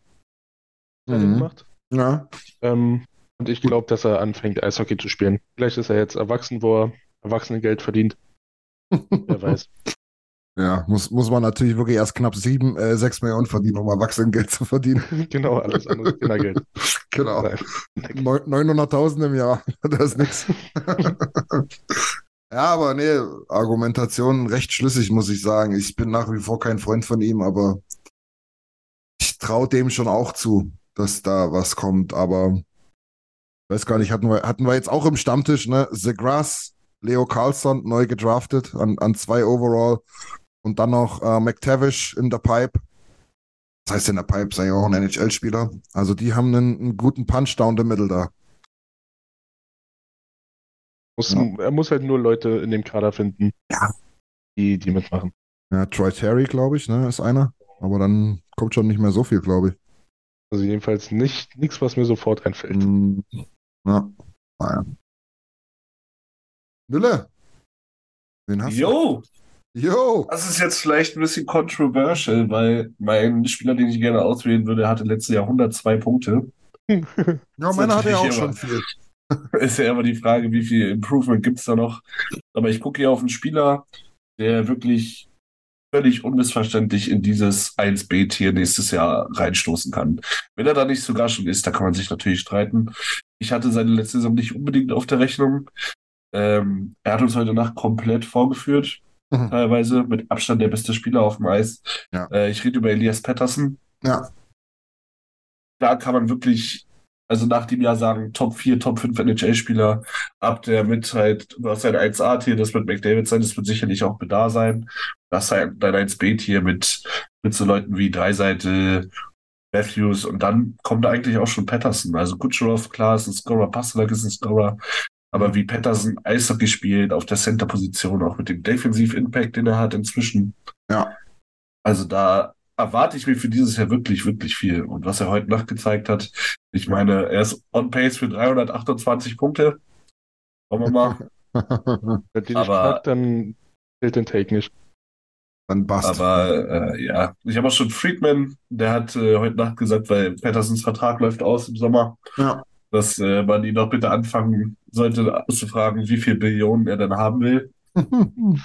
S2: Mhm.
S5: gemacht.
S2: Ja,
S5: Ähm, und ich glaube, dass er anfängt, Eishockey zu spielen. Vielleicht ist er jetzt erwachsen, wo er Erwachsenengeld verdient. Wer weiß.
S2: Ja muss, muss man natürlich wirklich erst knapp sieben, äh, sechs Millionen verdienen, um Erwachsenengeld zu verdienen.
S5: genau, alles andere ist Kindergeld.
S2: Genau.
S5: Nein.
S2: Neun- 900.000 im Jahr, das ist nix. ja, aber nee, Argumentation recht schlüssig, muss ich sagen. Ich bin nach wie vor kein Freund von ihm, aber ich traue dem schon auch zu, dass da was kommt. Aber weiß gar nicht, hatten wir, hatten wir jetzt auch im Stammtisch, ne? The Grass, Leo Carlson, neu gedraftet an, an zwei Overall und dann noch äh, McTavish in der Pipe. Das heißt, in der Pipe sei ja auch ein NHL-Spieler. Also die haben einen, einen guten Punch down the middle da.
S5: Muss,
S2: Ja.
S5: Er muss halt nur Leute in dem Kader finden,
S2: Ja.
S5: die, die mitmachen.
S2: Ja, Troy Terry, glaube ich, ne, ist einer. Aber dann kommt schon nicht mehr so viel, glaube ich.
S5: Also jedenfalls nicht nichts, was mir sofort einfällt.
S2: Mm, Ja, naja. Nülle. Wen hast du?
S4: Jo,
S2: Jo.
S4: das ist jetzt vielleicht ein bisschen controversial, weil mein Spieler, den ich gerne auswählen würde, hatte letztes Jahr 102 Punkte.
S2: Ja, meiner hat ja auch
S4: natürlich
S2: schon
S4: immer-
S2: viel.
S4: Ist ja immer die Frage, wie viel Improvement gibt es da noch. Aber ich gucke hier auf einen Spieler, der wirklich völlig unmissverständlich in dieses 1B-Tier nächstes Jahr reinstoßen kann. Wenn er da nicht sogar schon ist, da kann man sich natürlich streiten. Ich hatte seine letzte Saison nicht unbedingt auf der Rechnung. Ähm, er hat uns heute Nacht komplett vorgeführt,
S2: Mhm.
S4: teilweise mit Abstand der beste Spieler auf dem Eis.
S2: Ja.
S4: Äh, ich rede über Elias Pettersson.
S2: Ja.
S4: Da kann man wirklich, Also nach dem Jahr sagen Top 4, Top 5 NHL-Spieler ab der mit halt, du hast ein 1A-Tier, das wird McDavid sein, das wird sicherlich auch da sein. Das ist halt dein 1B-Tier mit, mit so Leuten wie Dreiseite, Matthews und dann kommt eigentlich auch schon Patterson. Also Kucherov, klar, ist ein Scorer, Pasternak ist ein Scorer, aber wie Patterson Eishockey spielt auf der Center-Position, auch mit dem Defensiv-Impact, den er hat inzwischen.
S2: Ja.
S4: Also da erwarte ich mir für dieses Jahr wirklich, wirklich viel. Und was er heute Nacht gezeigt hat, ich meine, er ist on pace für 328 Punkte. Schauen wir mal.
S5: Wenn die nicht
S4: Aber-
S5: knackt, dann zählt den Take nicht.
S2: Dann passt.
S4: Aber äh, ja, ich habe auch schon Friedman, der hat äh, heute Nacht gesagt, weil Pattersons Vertrag läuft aus im Sommer,
S2: Ja.
S4: Dass äh, man ihn doch bitte anfangen sollte zu fragen, wie viel Billionen er denn haben will.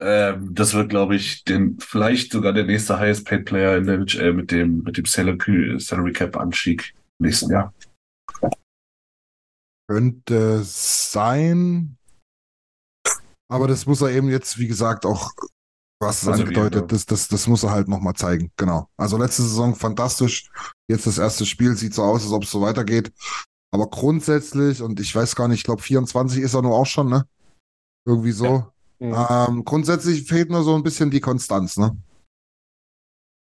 S4: Ähm, das wird, glaube ich, den, vielleicht sogar der nächste Highest Paid Player in der NHL mit dem, mit dem Salary, Salary Cap Anstieg im nächsten Jahr.
S2: Könnte sein. Aber das muss er eben jetzt, wie gesagt, auch, du hast es
S4: Also
S2: angedeutet,
S4: wie,
S2: das, das, das muss er halt nochmal zeigen. Genau. Also letzte Saison fantastisch. Jetzt das erste Spiel sieht so aus, als ob es so weitergeht. Aber grundsätzlich, und ich weiß gar nicht, ich glaube 24 ist er nur auch schon, ne? Irgendwie so.
S5: Mhm.
S2: Ähm, grundsätzlich fehlt nur so ein bisschen die Konstanz, ne?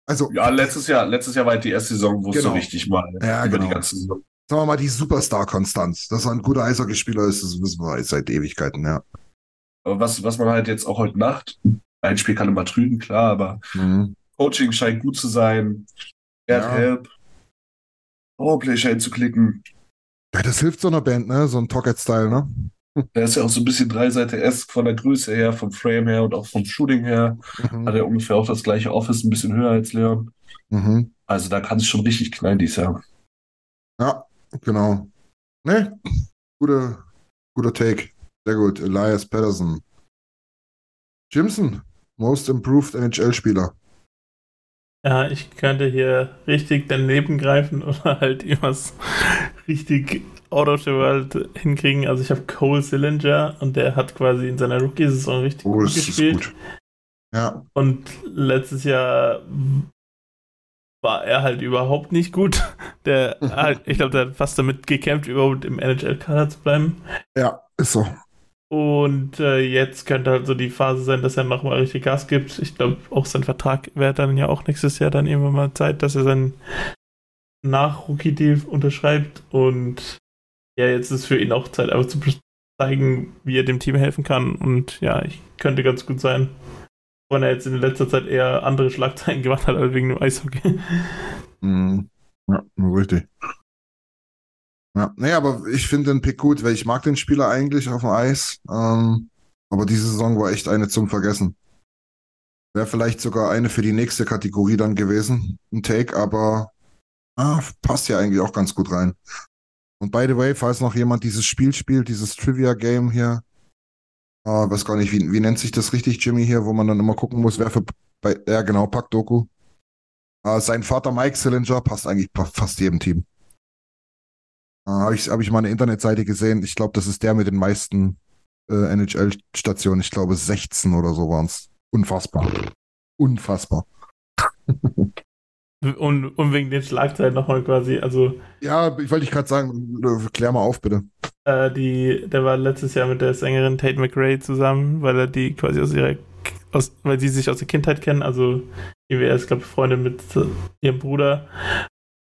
S2: Also,
S4: Ja, letztes Jahr, letztes Jahr war halt die erste Saison, wo es so
S2: Genau.
S4: richtig mal
S2: Ja,
S4: über
S2: genau.
S4: die ganze Saison.
S2: sagen wir mal, die Superstar-Konstanz. Dass er ein guter Eishockeyspieler ist, das wissen wir seit Ewigkeiten, ja.
S4: Aber was, was man halt jetzt auch heute Nacht, ein Spiel kann immer trügen, klar, aber
S2: Mhm.
S4: Coaching scheint gut zu sein. Er hat
S2: Ja.
S4: Help. Powerplay scheint zu klicken.
S2: Ja, das hilft so einer Band, ne? So ein Tocket-Style, ne?
S4: Er ist ja auch so ein bisschen Dreiseite-esk von der Größe her, vom Frame her und auch vom Shooting her.
S2: Mhm.
S4: Hat er ungefähr auch das gleiche Office, ein bisschen höher als Leon.
S2: Mhm.
S4: Also da kann es schon richtig knallen dieses Jahr.
S2: Ja, genau. Ne? Guter, guter Take. Sehr gut. Elias Patterson. Jimson, Most Improved NHL-Spieler.
S3: Ja, ich könnte hier richtig daneben greifen oder halt irgendwas richtig out of the world hinkriegen. Also ich habe Cole Sillinger und der hat quasi in seiner Rookie-Saison richtig
S2: Oh,
S3: gut gespielt.
S2: gut. Ja,
S3: Und letztes Jahr war er halt überhaupt nicht gut. Der ich glaube, der hat fast damit gekämpft, überhaupt im NHL-Kader zu bleiben.
S2: ja, ist so.
S3: Und äh, jetzt könnte halt so die Phase sein, dass er nochmal richtig Gas gibt. Ich glaube, auch sein Vertrag wäre dann ja auch nächstes Jahr dann irgendwann mal Zeit, dass er seinen Nach-Rookie-Deal unterschreibt. Und ja, jetzt ist für ihn auch Zeit, einfach zu zeigen, wie er dem Team helfen kann. Und ja, ich könnte ganz gut sein. Wenn er jetzt in letzter Zeit eher andere Schlagzeilen gemacht hat, als wegen dem Eishockey.
S2: Mhm. Ja, richtig. Ja, nee, aber ich finde den Pick gut, weil ich mag den Spieler eigentlich auf dem Eis. Ähm, aber diese Saison war echt eine zum Vergessen. Wäre vielleicht sogar eine für die nächste Kategorie dann gewesen, ein Take, aber ah, passt ja eigentlich auch ganz gut rein. Und by the way, falls noch jemand dieses Spiel spielt, dieses Trivia-Game hier, äh, weiß gar nicht, wie, wie nennt sich das richtig, Jimmy, hier, wo man dann immer gucken muss, wer für, bei, ja genau, Pack-Doku. Äh, sein Vater Mike Sillinger passt eigentlich fast jedem Team. Äh, Habe ich, hab ich mal eine Internetseite gesehen. Ich glaube, das ist der mit den meisten äh, NHL-Stationen. Ich glaube, 16 oder so waren es. Unfassbar. Unfassbar.
S3: Und, und wegen den Schlagzeilen nochmal quasi, also
S2: Ja, ich wollte dich gerade sagen, klär mal auf, bitte.
S3: Äh, die, der war letztes Jahr mit der Sängerin Tate McRae zusammen, weil er die quasi aus ihrer, aus, weil sie sich aus der Kindheit kennen. Also, irgendwie er ist, glaube ich, Freunde mit ihrem Bruder.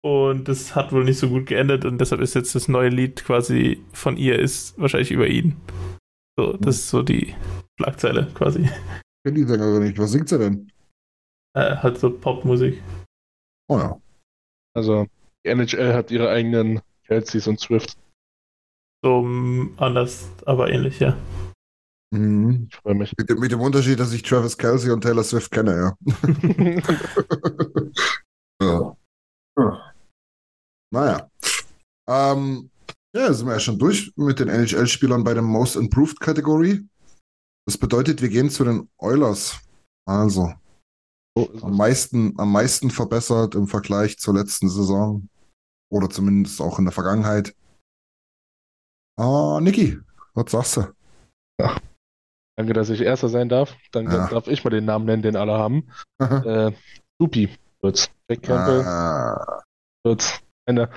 S3: Und das hat wohl nicht so gut geendet und deshalb ist jetzt das neue Lied quasi von ihr ist wahrscheinlich über ihn. So, das ist so die Schlagzeile quasi.
S2: Ich kenn die Sängerin nicht. Was singt sie denn?
S3: Äh, halt so Popmusik.
S2: Oh ja.
S5: Also, die NHL hat ihre eigenen Kelseys und Swift.
S3: So mm, anders, aber ähnlich, ja.
S2: Mhm.
S5: Ich freue mich.
S2: Mit, dem, mit dem Unterschied, dass ich Travis Kelsey und Taylor Swift kenne, ja. ja. Naja. Ähm, ja, sind wir ja schon durch mit den NHL-Spielern bei der Most Improved Kategorie. Das bedeutet, wir gehen zu den Oilers. Also,
S5: So ist
S2: am meisten, am meisten verbessert im Vergleich zur letzten Saison. Oder zumindest auch in der Vergangenheit. Ah, Niki, was sagst du?
S5: Danke, dass ich Erster sein darf. Dann
S2: Ja.
S5: darf ich mal den Namen nennen, den alle haben. Äh, Supi wird's. Jack Campbell
S2: ah,
S5: wird's. Eine,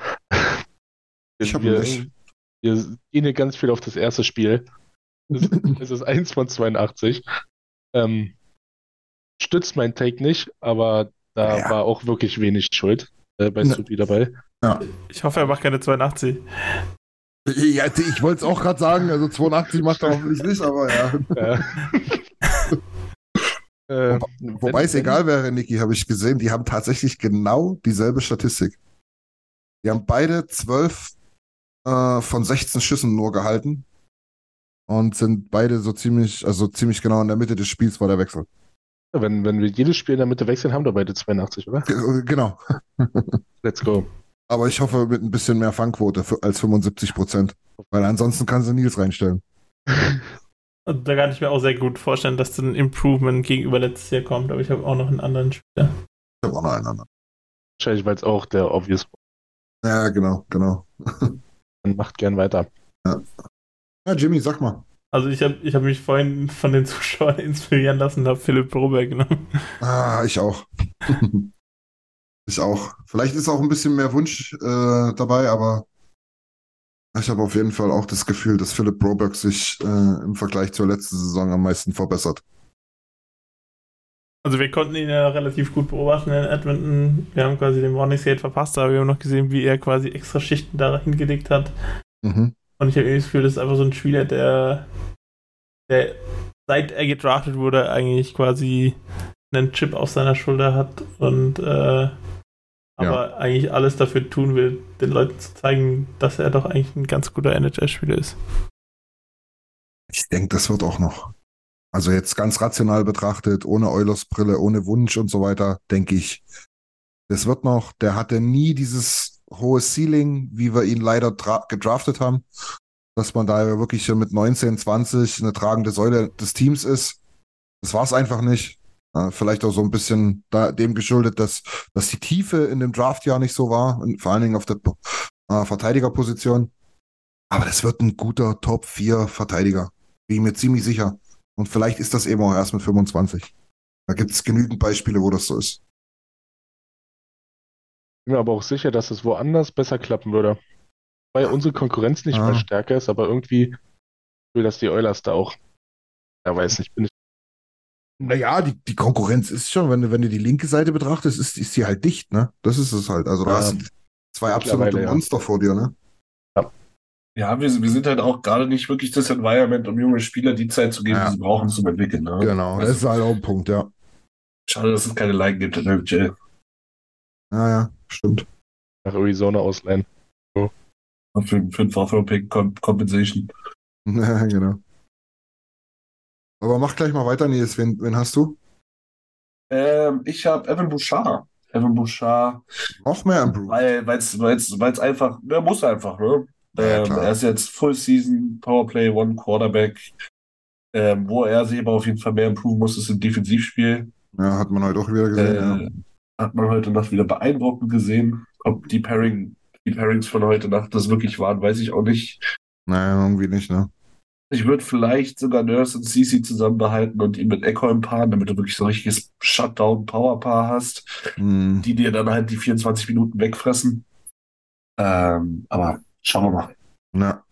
S2: Ich hab
S5: wir,
S2: nicht.
S5: wir gehen hier ganz viel auf das erste Spiel. Es ist, es ist 1 von 82. Ähm, stützt mein Take nicht, aber da
S2: Ja.
S5: war auch wirklich wenig Schuld äh, bei
S2: Ne.
S5: Supi dabei.
S3: Ich hoffe, er macht keine 82.
S2: Ja, ich wollte es auch gerade sagen, also 82 macht er hoffentlich nicht, aber ja.
S5: Ja. äh,
S2: Wobei es egal wäre, Niki, habe ich gesehen, die haben tatsächlich genau dieselbe Statistik. Die haben beide 12 äh, von 16 Schüssen nur gehalten und sind beide so ziemlich, also ziemlich genau in der Mitte des Spiels war der Wechsel.
S5: Wenn, wenn wir jedes Spiel in der Mitte wechseln, haben wir beide 82, oder?
S2: Ge- Genau.
S5: Let's go.
S2: Aber ich hoffe mit ein bisschen mehr Fangquote für- als 75 Prozent. Weil ansonsten kannst du Nils reinstellen.
S3: Also da kann ich mir auch sehr gut vorstellen, dass ein Improvement gegenüber letztes Jahr kommt, aber ich habe auch noch einen anderen Spieler.
S2: Ich habe auch noch einen anderen.
S5: Wahrscheinlich, weil es auch der obvious
S2: Ja, genau, genau.
S5: man macht gern weiter.
S2: Ja, Jimmy, sag mal.
S3: Also ich habe ich hab mich vorhin von den Zuschauern inspirieren lassen und habe Philipp Broberg genommen.
S2: Ah, ich auch. ich auch. Vielleicht ist auch ein bisschen mehr Wunsch äh, dabei, aber ich habe auf jeden Fall auch das Gefühl, dass Philipp Broberg sich äh, im Vergleich zur letzten Saison am meisten verbessert.
S3: Also wir konnten ihn ja relativ gut beobachten in Edmonton. Wir haben quasi den Morning Skate verpasst, aber wir haben noch gesehen, wie er quasi extra Schichten da hingelegt hat.
S2: Mhm.
S3: Und ich habe irgendwie das Gefühl, das ist einfach so ein Spieler, der, der seit er gedraftet wurde, eigentlich quasi einen Chip auf seiner Schulter hat und äh, aber eigentlich alles dafür tun will, den Leuten zu zeigen, dass er doch eigentlich ein ganz guter NHL-Spieler ist.
S2: Ich denke, das wird auch noch. Also jetzt ganz rational betrachtet, ohne Eulers-Brille, ohne Wunsch und so weiter, denke ich, das wird noch. Der hatte nie dieses hohe Ceiling, wie wir ihn leider dra- gedraftet haben, dass man da wirklich so mit 19, 20 eine tragende Säule des Teams ist. Das war es einfach nicht. Vielleicht auch so ein bisschen da, dem geschuldet, dass, dass die Tiefe in dem Draftjahr nicht so war, vor allen Dingen auf der äh, Verteidigerposition. Aber das wird ein guter Top 4 Verteidiger. Bin ich mir ziemlich sicher. Und vielleicht ist das eben auch erst mit 25. Da gibt es genügend Beispiele, wo das so ist.
S5: Bin mir aber auch sicher, dass es woanders besser klappen würde. Weil unsere Konkurrenz nicht
S2: Ah.
S5: mal stärker ist, aber irgendwie will das die Oilers da auch. Ja, weiß nicht, bin ich.
S2: Naja, die, die Konkurrenz ist schon, wenn du, wenn du die linke Seite betrachtest, ist, ist sie halt dicht, ne? Das ist es halt. Also da
S5: Ja.
S2: hast du zwei absolute
S5: Mittlerweile, ja.
S2: Monster vor dir, ne?
S4: Ja, wir, wir sind halt auch gerade nicht wirklich das Environment, um junge Spieler die Zeit zu geben,
S2: Ja.
S4: die sie brauchen zum Entwickeln. Ne?
S2: Genau, das ist halt auch ein Punkt, ja.
S4: Schade, dass es keine Ligen gibt in der NHL.
S2: Ja, ja, stimmt.
S5: Nach Arizona ausleihen.
S4: Für, für einen Fourth-Round-Pick Compensation.
S2: Ja, genau. Aber mach gleich mal weiter, Nils. Wen, wen hast du?
S4: Ähm, ich habe Evan Bouchard. Evan Bouchard,
S2: Noch mehr Improve.
S4: weil es weil's, weil's einfach, der muss einfach, ne?
S2: Ja,
S4: Ähm, er ist jetzt Full Season, Powerplay, One Quarterback. Ähm, wo er sich aber auf jeden Fall mehr improven muss, ist im Defensivspiel.
S2: Ja, hat man heute auch wieder gesehen, ja.
S4: Äh, hat man heute Nacht wieder beeindruckend gesehen. Ob die Pairing, die Pairings von heute Nacht das wirklich waren, weiß ich auch nicht.
S2: Naja, irgendwie nicht, ne?
S4: Ich würde vielleicht sogar Nurse und CC zusammenbehalten und ihn mit Eckholm paaren, damit du wirklich so ein richtiges Shutdown-Power-Paar hast,
S2: Hm.
S4: die dir dann halt die 24 Minuten wegfressen. Ähm, aber schauen wir mal.
S2: Ja.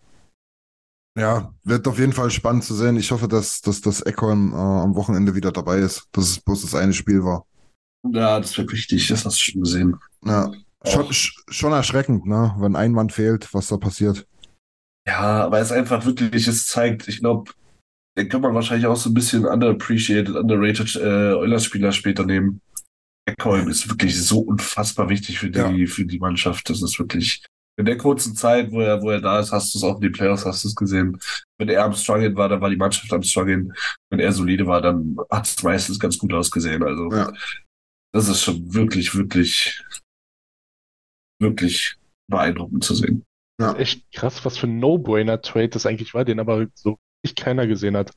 S2: Ja, wird auf jeden Fall spannend zu sehen. Ich hoffe, dass, dass das Eckholm äh, am Wochenende wieder dabei ist, dass es bloß das eine Spiel war.
S4: Ja, das wird wichtig, das hast du schon gesehen.
S2: Ja, schon, schon erschreckend, ne? Wenn ein Mann fehlt, was da passiert.
S4: Ja, aber es einfach wirklich, es zeigt, ich glaube, den kann man wahrscheinlich auch so ein bisschen underappreciated, underrated äh, Oilers-Spieler später nehmen. Eckholm ist wirklich so unfassbar wichtig für die, für die Mannschaft. Das ist wirklich, in der kurzen Zeit, wo er, wo er da ist, hast du es auch in den Playoffs, hast du es gesehen. Wenn er am Struggeln war, dann war die Mannschaft am Struggeln. Wenn er solide war, dann hat es meistens ganz gut ausgesehen. Also,
S2: Ja.
S4: das ist schon wirklich, wirklich, wirklich beeindruckend zu sehen.
S2: Ja.
S5: Echt krass, was für ein No-Brainer-Trade das eigentlich war, den aber so richtig keiner gesehen hat.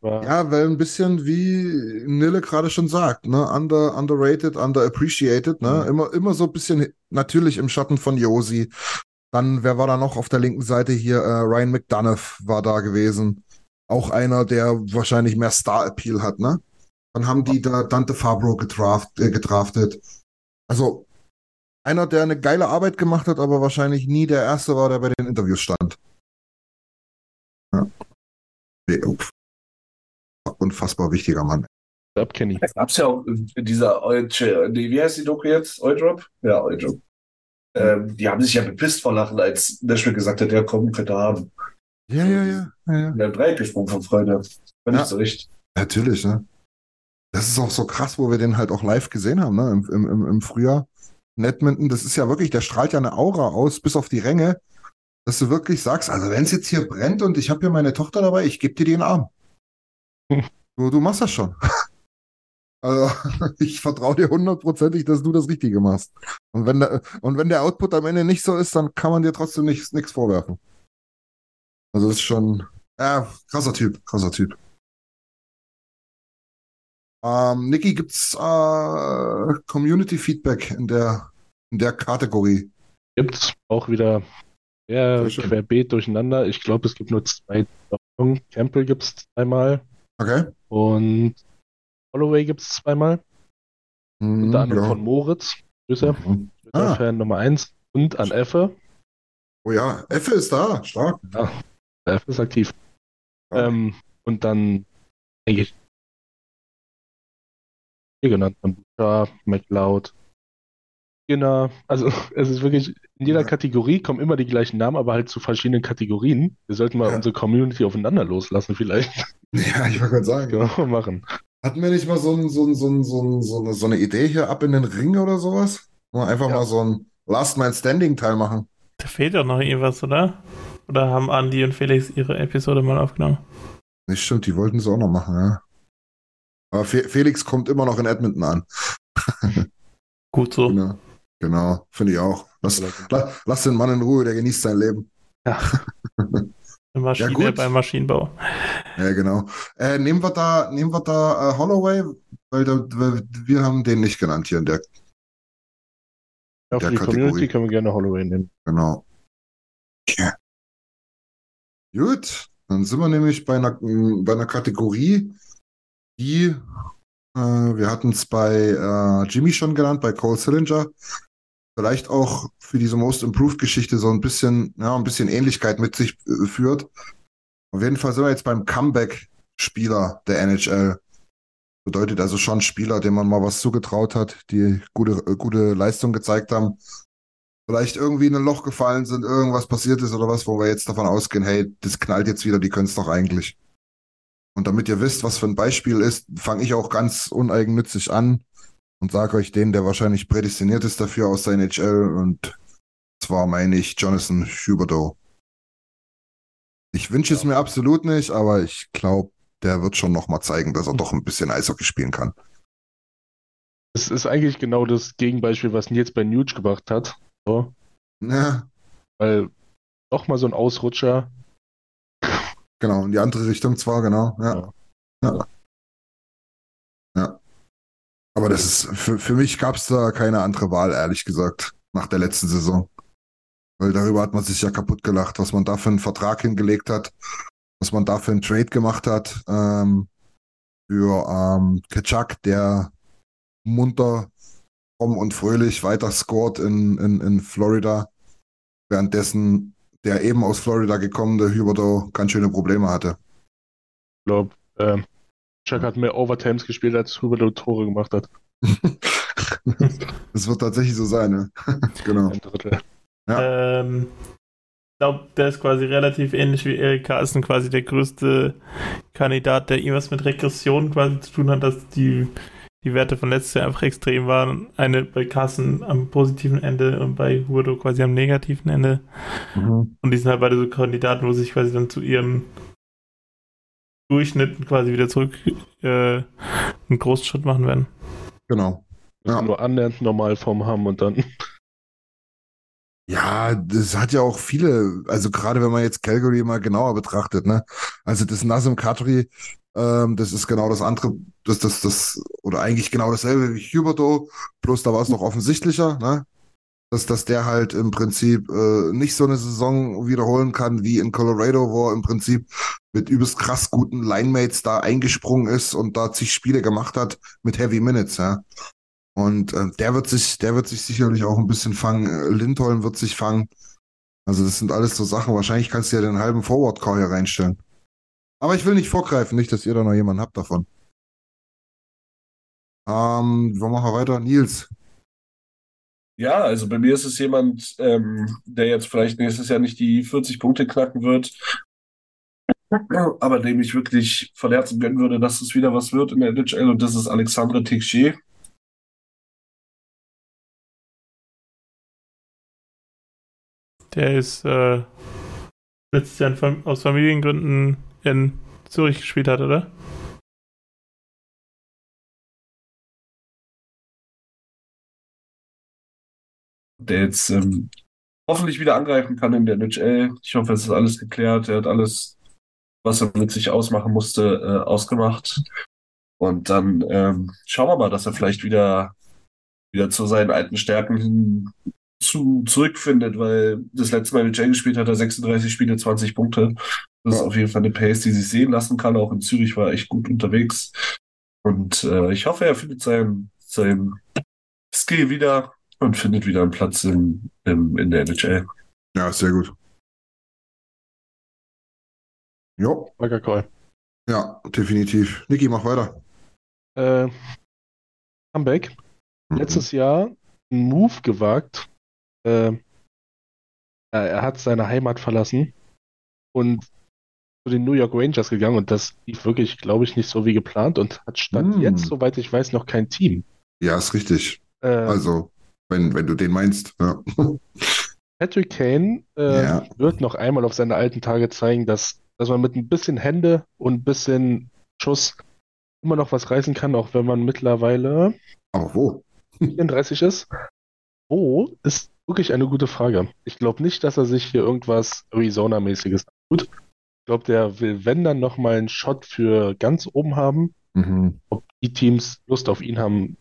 S5: War,
S2: Ja, weil ein bisschen wie Nille gerade schon sagt, ne? Under, underrated, underappreciated, ne?
S5: Mhm.
S2: Immer, immer so ein bisschen natürlich im Schatten von Josi. Dann, wer war da noch auf der linken Seite hier? Äh, Ryan McDonough war da gewesen. Auch einer, der wahrscheinlich mehr Star-Appeal hat, ne? Dann haben die da Dante Fabro gedraft, äh, gedraftet. Also, einer, der eine geile Arbeit gemacht hat, aber wahrscheinlich nie der Erste war, der bei den Interviews stand. Ja. Nee. Unfassbar wichtiger Mann.
S5: Ab, Kenny.
S4: Es gab's ja auch in dieser, wie heißt die Doku jetzt? Eudrop? Ja, Eudrop. Ähm, die haben sich ja bepisst vor Lachen, als Nashville gesagt hat, ja komm, könnt ihr haben.
S2: Ja, ja, ja. ja, ja.
S4: Der Dreieck gesprungen von Freunde. Völlig
S2: Ja.
S4: zu Recht.
S2: Natürlich, ne? Das ist auch so krass, wo wir den halt auch live gesehen haben, ne? Im, im, im, im Frühjahr. In Edmonton, das ist ja wirklich, der strahlt ja eine Aura aus, bis auf die Ränge, dass du wirklich sagst, also wenn es jetzt hier brennt und ich habe hier meine Tochter dabei, ich gebe dir den Arm. Du, du machst das schon. Also, ich vertraue dir hundertprozentig, dass du das Richtige machst. Und wenn, der, und wenn der Output am Ende nicht so ist, dann kann man dir trotzdem nichts vorwerfen. Also, das ist schon, ja, krasser Typ, krasser Typ. Ähm, Niki, gibt's äh, Community Feedback in der, in der Kategorie?
S5: Gibt's auch wieder sehr querbeet durcheinander. Ich glaube, es gibt nur zwei. Doppelungen. Campbell gibt's zweimal
S2: Okay.
S5: und Holloway gibt's zweimal.
S2: Hm,
S5: Unter anderem
S2: ja.
S5: von Moritz. Grüße.
S2: Mhm. Ah.
S5: Fan Nummer 1 und an Effe.
S2: Oh ja, Effe ist da, stark.
S5: Ja, Effe ist aktiv.
S2: Ja.
S5: Ähm, und dann eigentlich hier genannt von Butcher, McLeod, Skinner. Also es ist wirklich, in jeder
S2: Ja.
S5: Kategorie kommen immer die gleichen Namen, aber halt zu verschiedenen Kategorien. Wir sollten mal
S2: Ja.
S5: unsere Community aufeinander loslassen, vielleicht.
S2: Ja, ich wollte gerade sagen.
S5: Können wir mal machen.
S2: Hatten wir nicht mal so, ein, so, ein, so, ein, so, ein, so, eine, so eine Idee hier ab in den Ring oder sowas? Einfach
S5: Ja.
S2: mal so ein Last Man Standing Teil machen.
S3: Da fehlt doch noch irgendwas, oder? Oder haben Andi und Felix ihre Episode mal aufgenommen?
S2: Das stimmt, die wollten es auch noch machen, ja. Aber Fe Felix kommt immer noch in Edmonton an.
S3: Gut so.
S2: Genau, genau finde ich auch. Lass, la, lass den Mann in Ruhe, der genießt sein Leben.
S3: Eine Maschine
S2: Ja, gut.
S3: beim Maschinenbau.
S2: Ja, genau. Äh, nehmen wir da, nehmen wir da äh, Holloway, weil, da, weil wir haben den nicht genannt hier in der,
S5: Ja, für
S2: Der
S5: die
S2: Kategorie.
S5: Community können wir gerne Holloway nehmen.
S2: genau. Okay. Gut, dann sind wir nämlich bei einer, bei einer Kategorie, die, äh, wir hatten es bei äh, Jimmy schon genannt, bei Cole Sillinger. Vielleicht auch für diese Most Improved Geschichte so ein bisschen, ja, ein bisschen Ähnlichkeit mit sich äh, führt. Auf jeden Fall sind wir jetzt beim Comeback-Spieler der NHL. Bedeutet also schon Spieler, denen man mal was zugetraut hat, die gute, äh, gute Leistung gezeigt haben. Vielleicht irgendwie in ein Loch gefallen sind, irgendwas passiert ist oder was, wo wir jetzt davon ausgehen, hey, das knallt jetzt wieder, die können es doch eigentlich. Und damit ihr wisst, was für ein Beispiel ist, fange ich auch ganz uneigennützig an und sage euch den, der wahrscheinlich prädestiniert ist dafür aus der NHL und zwar meine ich Jonathan Huberdeau. Ich wünsche es mir absolut nicht, aber ich glaube, der wird schon noch mal zeigen, dass er doch ein bisschen Eishockey spielen kann.
S5: Es ist eigentlich genau das Gegenbeispiel, was Nils bei Nuge gemacht hat. So,
S2: Ja,
S5: weil doch mal so ein Ausrutscher.
S2: genau, in die andere Richtung zwar, genau. Ja. Ja. ja. Aber das ist, für, für mich gab es da keine andere Wahl, ehrlich gesagt, nach der letzten Saison. Weil darüber hat man sich ja kaputt gelacht, was man da für einen Vertrag hingelegt hat, was man da für einen Trade gemacht hat ähm, für ähm, Kaczak, der munter, fromm und fröhlich weiter scored in, in, in Florida, währenddessen der eben aus Florida gekommene Huberto ganz schöne Probleme hatte.
S5: Ich glaube, ähm, Chuck hat mehr Overtimes gespielt, als Huberto Tore gemacht hat.
S2: Das wird tatsächlich so sein, ne? genau.
S5: Ein Drittel.
S3: Ähm, ich glaube, der ist quasi relativ ähnlich wie Erik Carlsen, quasi der größte Kandidat, der irgendwas mit Regression quasi zu tun hat, dass die, die Werte von letztes Jahr einfach extrem waren. Eine bei Carlsen am positiven Ende und bei Hurdo quasi am negativen Ende.
S2: Mhm.
S3: Und die sind halt beide so Kandidaten, wo sich quasi dann zu ihren Durchschnitten quasi wieder zurück äh, einen großen Schritt machen werden.
S2: Genau. Ja.
S5: nur annähernd Normalform haben und dann.
S2: Ja, das hat ja auch viele, also gerade wenn man jetzt Calgary mal genauer betrachtet, ne? Also das Nazem Kadri, ähm, das ist genau das andere, das, das, das, oder eigentlich genau dasselbe wie Huberto, bloß da war es noch offensichtlicher, ne? Dass, dass der halt im Prinzip äh, nicht so eine Saison wiederholen kann wie in Colorado, wo er im Prinzip mit übelst krass guten Linemates da eingesprungen ist und da zig Spiele gemacht hat mit Heavy Minutes, ja. Und äh, der wird sich, der wird sich sicherlich auch ein bisschen fangen. Äh, Lindholm wird sich fangen. Also das sind alles so Sachen. Wahrscheinlich kannst du ja den halben Forward Call hier reinstellen. Aber ich will nicht vorgreifen, nicht, dass ihr da noch jemanden habt davon. Ähm, wo machen wir weiter? Nils.
S4: Ja, also bei mir ist es jemand, ähm, der jetzt vielleicht nächstes Jahr nicht die 40 Punkte knacken wird, aber dem ich wirklich von Herzen gönnen würde, dass es wieder was wird in der NHL und das ist Alexandre Texier.
S3: Der ist äh, letztes Jahr aus Familiengründen in Zürich gespielt hat, oder?
S4: Der jetzt ähm, hoffentlich wieder angreifen kann in der NHL. Ich hoffe, es ist alles geklärt. Er hat alles, was er mit sich ausmachen musste, äh, ausgemacht. Und dann ähm, schauen wir mal, dass er vielleicht wieder, wieder zu seinen alten Stärken hin zu, zurückfindet, weil das letzte Mal mit Jay gespielt hat er 36 Spiele, 20 Punkte. Das ist auf jeden Fall eine Pace, die sich sehen lassen kann. Auch in Zürich war er echt gut unterwegs. Und äh, ich hoffe, er findet seinen, seinen Skill wieder und findet wieder einen Platz in, in, in der NHL.
S2: Ja, sehr gut. Jo.
S5: Starker Call.
S2: Ja, definitiv. Niki, mach weiter.
S5: Äh, Comeback.
S2: Mhm.
S5: Letztes Jahr einen Move gewagt. Äh, er hat seine Heimat verlassen und zu den New York Rangers gegangen und das lief wirklich, glaube ich, nicht so wie geplant und hat Stand
S2: Mm.
S5: jetzt, soweit ich weiß, noch kein Team.
S2: Ja, ist richtig.
S5: Äh,
S2: Also, wenn, wenn du den meinst. Ja.
S5: Patrick Kane äh,
S2: Ja.
S5: wird noch einmal auf seine alten Tage zeigen, dass, dass man mit ein bisschen Hände und ein bisschen Schuss immer noch was reißen kann, auch wenn man mittlerweile
S2: Aber wo?
S5: 34 ist. Wo ist wirklich eine gute Frage. Ich glaube nicht, dass er sich hier irgendwas Arizona-mäßiges tut. Ich glaube, der will, wenn dann nochmal einen Shot für ganz oben haben.
S2: Mhm.
S5: Ob die Teams Lust auf ihn haben,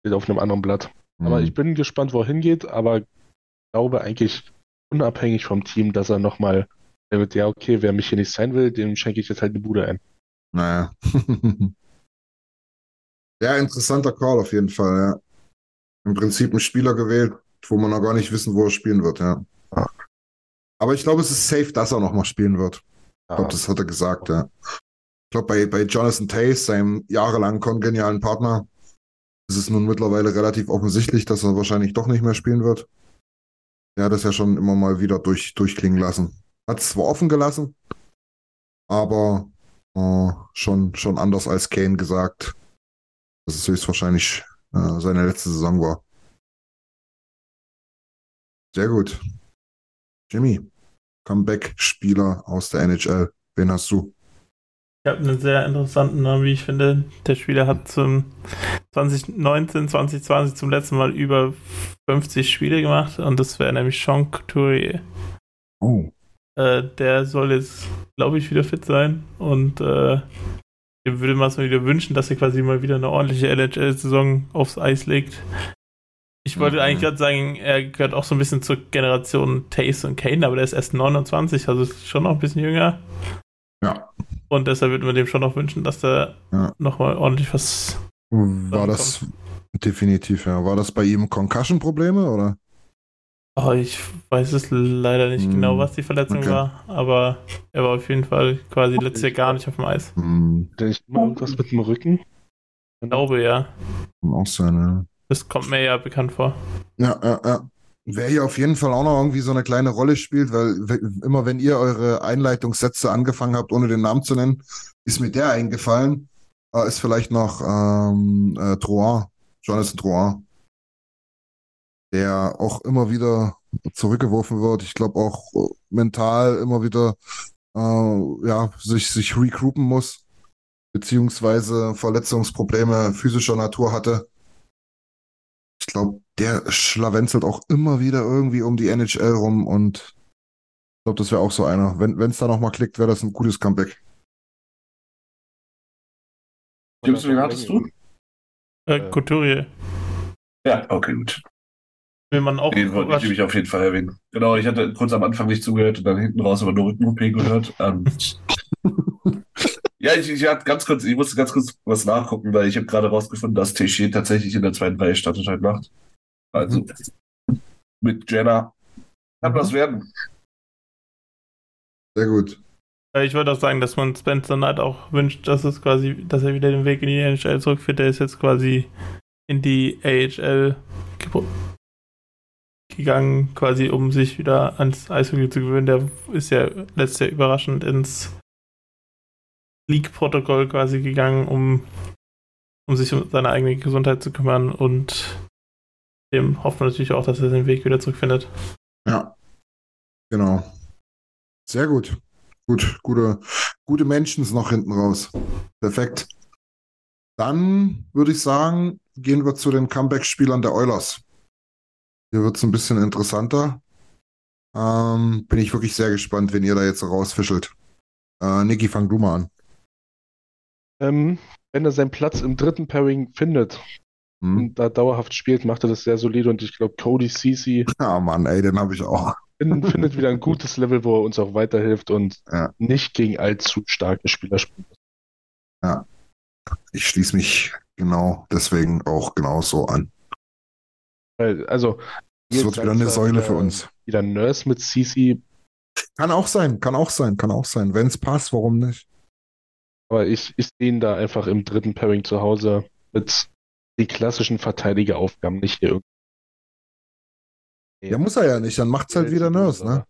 S5: steht auf einem anderen Blatt. Aber
S2: Mhm.
S5: ich bin gespannt, wo er hingeht, aber glaube eigentlich unabhängig vom Team, dass er nochmal, er wird, ja, okay, wer mich hier nicht sein will, dem schenke ich jetzt halt eine Bude ein.
S2: Naja. ja, interessanter Call auf jeden Fall, ja. Im Prinzip ein Spieler gewählt, wo man noch gar nicht wissen, wo er spielen wird, ja. Aber ich glaube, es ist safe, dass er nochmal spielen wird. Ich glaube, das hat er gesagt, ja. Ich glaube, bei, bei Jonathan Tays, seinem jahrelang kongenialen Partner, ist es nun mittlerweile relativ offensichtlich, dass er wahrscheinlich doch nicht mehr spielen wird. Er hat das ja schon immer mal wieder durch, durchklingen lassen. Hat es zwar offen gelassen, aber äh, schon, schon anders als Kane gesagt, dass es höchstwahrscheinlich äh, seine letzte Saison war. Sehr gut. Jimmy, Comeback-Spieler aus der NHL. Wen hast du?
S3: Ich habe einen sehr interessanten Namen, wie ich finde. Der Spieler hat zum 2019, 2020 zum letzten Mal über 50 Spiele gemacht und das wäre nämlich Sean Couturier.
S2: Oh.
S3: Äh, der soll jetzt, glaube ich, wieder fit sein und äh, dem würde man es mal wieder wünschen, dass er quasi mal wieder eine ordentliche NHL-Saison aufs Eis legt. Ich wollte
S2: Mhm.
S3: eigentlich gerade sagen, er gehört auch so ein bisschen zur Generation Tace und Kane, aber der ist erst 29, also ist schon noch ein bisschen jünger.
S2: Ja.
S3: Und deshalb würde man dem schon noch wünschen, dass der
S2: Ja.
S3: nochmal ordentlich was.
S2: War das definitiv, ja. War das bei ihm Concussion-Probleme oder?
S3: Oh, ich weiß es leider nicht
S2: Hm,
S3: genau, was die Verletzung
S2: okay.
S3: war, aber er war auf jeden Fall quasi letztes Jahr gar nicht auf dem Eis.
S2: Hm,
S5: nicht immer irgendwas mit dem Rücken?
S3: Ich glaube ja.
S2: kann auch sein, ja.
S3: Das kommt mir ja bekannt vor.
S2: Ja, ja, ja. Wer hier auf jeden Fall auch noch irgendwie so eine kleine Rolle spielt, weil we- immer wenn ihr eure Einleitungssätze angefangen habt, ohne den Namen zu nennen, ist mir der eingefallen, äh, ist vielleicht noch ähm, äh, Drouin, Jonathan Drouin, der auch immer wieder zurückgeworfen wird. Ich glaube auch äh, mental immer wieder äh, ja, sich, sich regroupen muss, beziehungsweise Verletzungsprobleme physischer Natur hatte. Ich glaube, der schlawenzelt auch immer wieder irgendwie um die NHL rum und ich glaube, das wäre auch so einer. Wenn es da nochmal klickt, wäre das ein gutes Comeback.
S4: Gibst du, wen hattest du?
S3: Äh,
S5: Äh.
S3: Couturier.
S4: Ja, okay, gut.
S3: Will man auch.
S4: Den wollte ich nämlich auf jeden Fall erwähnen. Genau, ich hatte kurz am Anfang nicht zugehört und dann hinten raus aber nur Rücken-OP gehört. Und Ja, ich, ich hatte ganz kurz, ich musste ganz kurz was nachgucken, weil ich habe gerade rausgefunden, dass Teixeira tatsächlich in der zweiten Reihe startet heute Nacht. Also
S2: Mhm.
S4: mit Jenna kann was werden.
S2: Sehr gut.
S3: Ich würde auch sagen, dass man Spencer Knight auch wünscht, dass es quasi, dass er wieder den Weg in die NHL zurückführt. Der ist jetzt quasi in die AHL ge- gegangen, quasi um sich wieder ans Eishockey zu gewöhnen. Der ist ja letztes Jahr überraschend ins League-Protokoll quasi gegangen, um, um sich um seine eigene Gesundheit zu kümmern und dem hoffen wir natürlich auch, dass er den Weg wieder zurückfindet.
S2: Ja. Genau. Sehr gut. Gut, gute, gute Menschen noch hinten raus. Perfekt. Dann würde ich sagen, gehen wir zu den Comeback-Spielern der Oilers. Hier wird es ein bisschen interessanter. Ähm, bin ich wirklich sehr gespannt, wenn ihr da jetzt rausfischelt. Äh, Niki, fang du mal an.
S5: Ähm, wenn er seinen Platz im dritten Pairing findet
S2: Hm?
S5: und da dauerhaft spielt, macht er das sehr solide und ich glaube, Cody Ceci
S2: Ah, Mann, ey, den habe ich auch.
S5: fin- findet wieder ein gutes Level, wo er uns auch weiterhilft und
S2: Ja.
S5: nicht gegen allzu starke Spieler spielt.
S2: Ich schließe mich genau deswegen auch genauso an.
S5: Also,
S2: Es wird wieder eine Säule
S5: wieder-
S2: für uns.
S5: Wieder Nurse mit Ceci,
S2: Kann auch sein, kann auch sein, kann auch sein. Wenn es passt, warum nicht?
S5: aber ich, ich sehe ihn da einfach im dritten Pairing zu Hause mit den klassischen Verteidigeraufgaben, nicht hier irgendwie.
S2: Ja, muss er ja nicht. Dann macht's halt wieder Nurse, ne?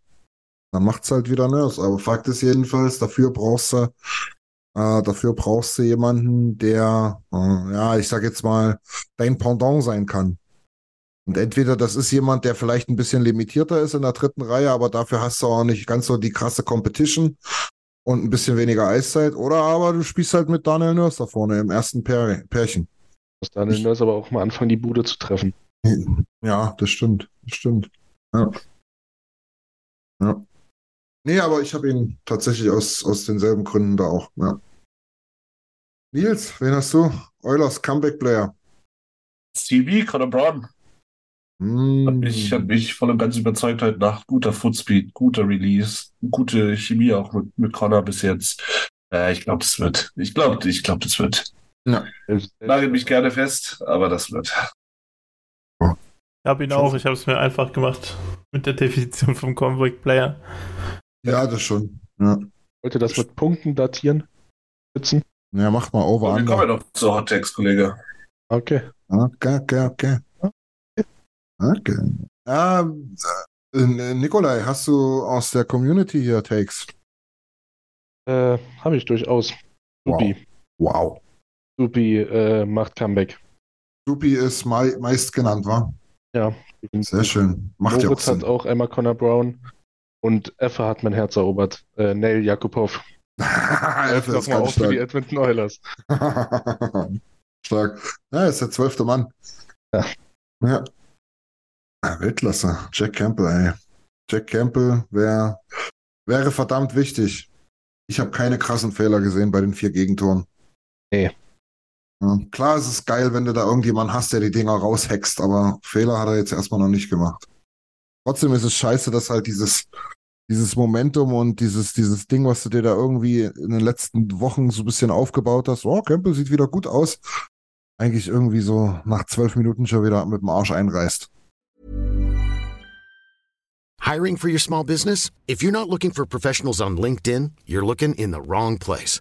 S2: Dann macht's halt wieder Nurse. Aber Fakt ist jedenfalls, dafür brauchst du, äh, dafür brauchst du jemanden, der, äh, ja, ich sag jetzt mal, dein Pendant sein kann. Und entweder das ist jemand, der vielleicht ein bisschen limitierter ist in der dritten Reihe, aber dafür hast du auch nicht ganz so die krasse Competition und ein bisschen weniger Eiszeit. Oder aber du spielst halt mit Daniel Nurse da vorne im ersten Pär Pärchen.
S5: Muss Daniel Nurse aber auch mal anfangen, die Bude zu treffen.
S2: Ja, das stimmt. Das stimmt. Ja. Ja. Nee, aber ich habe ihn tatsächlich aus, aus denselben Gründen da auch. Ja. Nils, wen hast du? Eulers Comeback Player.
S4: CB, Conor Brown.
S2: Hm.
S4: Hat mich, hat mich voll und ganz überzeugt heute Nacht. Guter Footspeed, guter Release, gute Chemie auch mit, mit Connor bis jetzt. Äh, ich glaube, das wird. Ich glaube, ich glaube, das wird.
S5: Selbst-
S4: Nagel mich gerne fest, aber das wird.
S3: Ich habe ihn auch, ich habe es mir einfach gemacht mit der Definition vom Comeback Player.
S2: Ja, das schon. Ja,
S5: Wollt ihr das mit Punkten datieren? Sitzen?
S2: ja mach mal over
S4: Und wir kommen ja noch zu Hot Takes, Kollege.
S5: Okay.
S2: Okay, okay, okay. Okay. Ähm, äh, Nikolai, hast du aus der Community hier Takes?
S5: Äh, Habe ich durchaus.
S2: Wow. Wow.
S5: Supi äh, macht Comeback.
S2: Supi ist mei meist genannt, war?
S5: Ja.
S2: Sehr schön. Macht ja auch
S5: Moritz hat
S2: Sinn.
S5: auch einmal Connor Brown und Effe hat mein Herz erobert. Äh, Neil Jakubov.
S2: Elfe ist ganz
S5: auf für die
S2: stark.
S5: Edmonton Oilers.
S2: stark. Ja, ist der zwölfte Mann.
S5: Ja.
S2: Ja. Ah, Weltklasse. Jack Campbell, ey. Jack Campbell wär, wäre verdammt wichtig. Ich habe keine krassen Fehler gesehen bei den vier Gegentoren.
S5: Nee.
S2: Ja, klar, es ist geil, wenn du da irgendjemanden hast, der die Dinger raushext, aber Fehler hat er jetzt erstmal noch nicht gemacht. Trotzdem ist es scheiße, dass halt dieses, dieses Momentum und dieses, dieses Ding, was du dir da irgendwie in den letzten Wochen so ein bisschen aufgebaut hast, oh, Campbell sieht wieder gut aus, eigentlich irgendwie so nach zwölf Minuten schon wieder mit dem Arsch einreißt.
S6: Hiring for your small business? If you're not looking for professionals on LinkedIn, you're looking in the wrong place.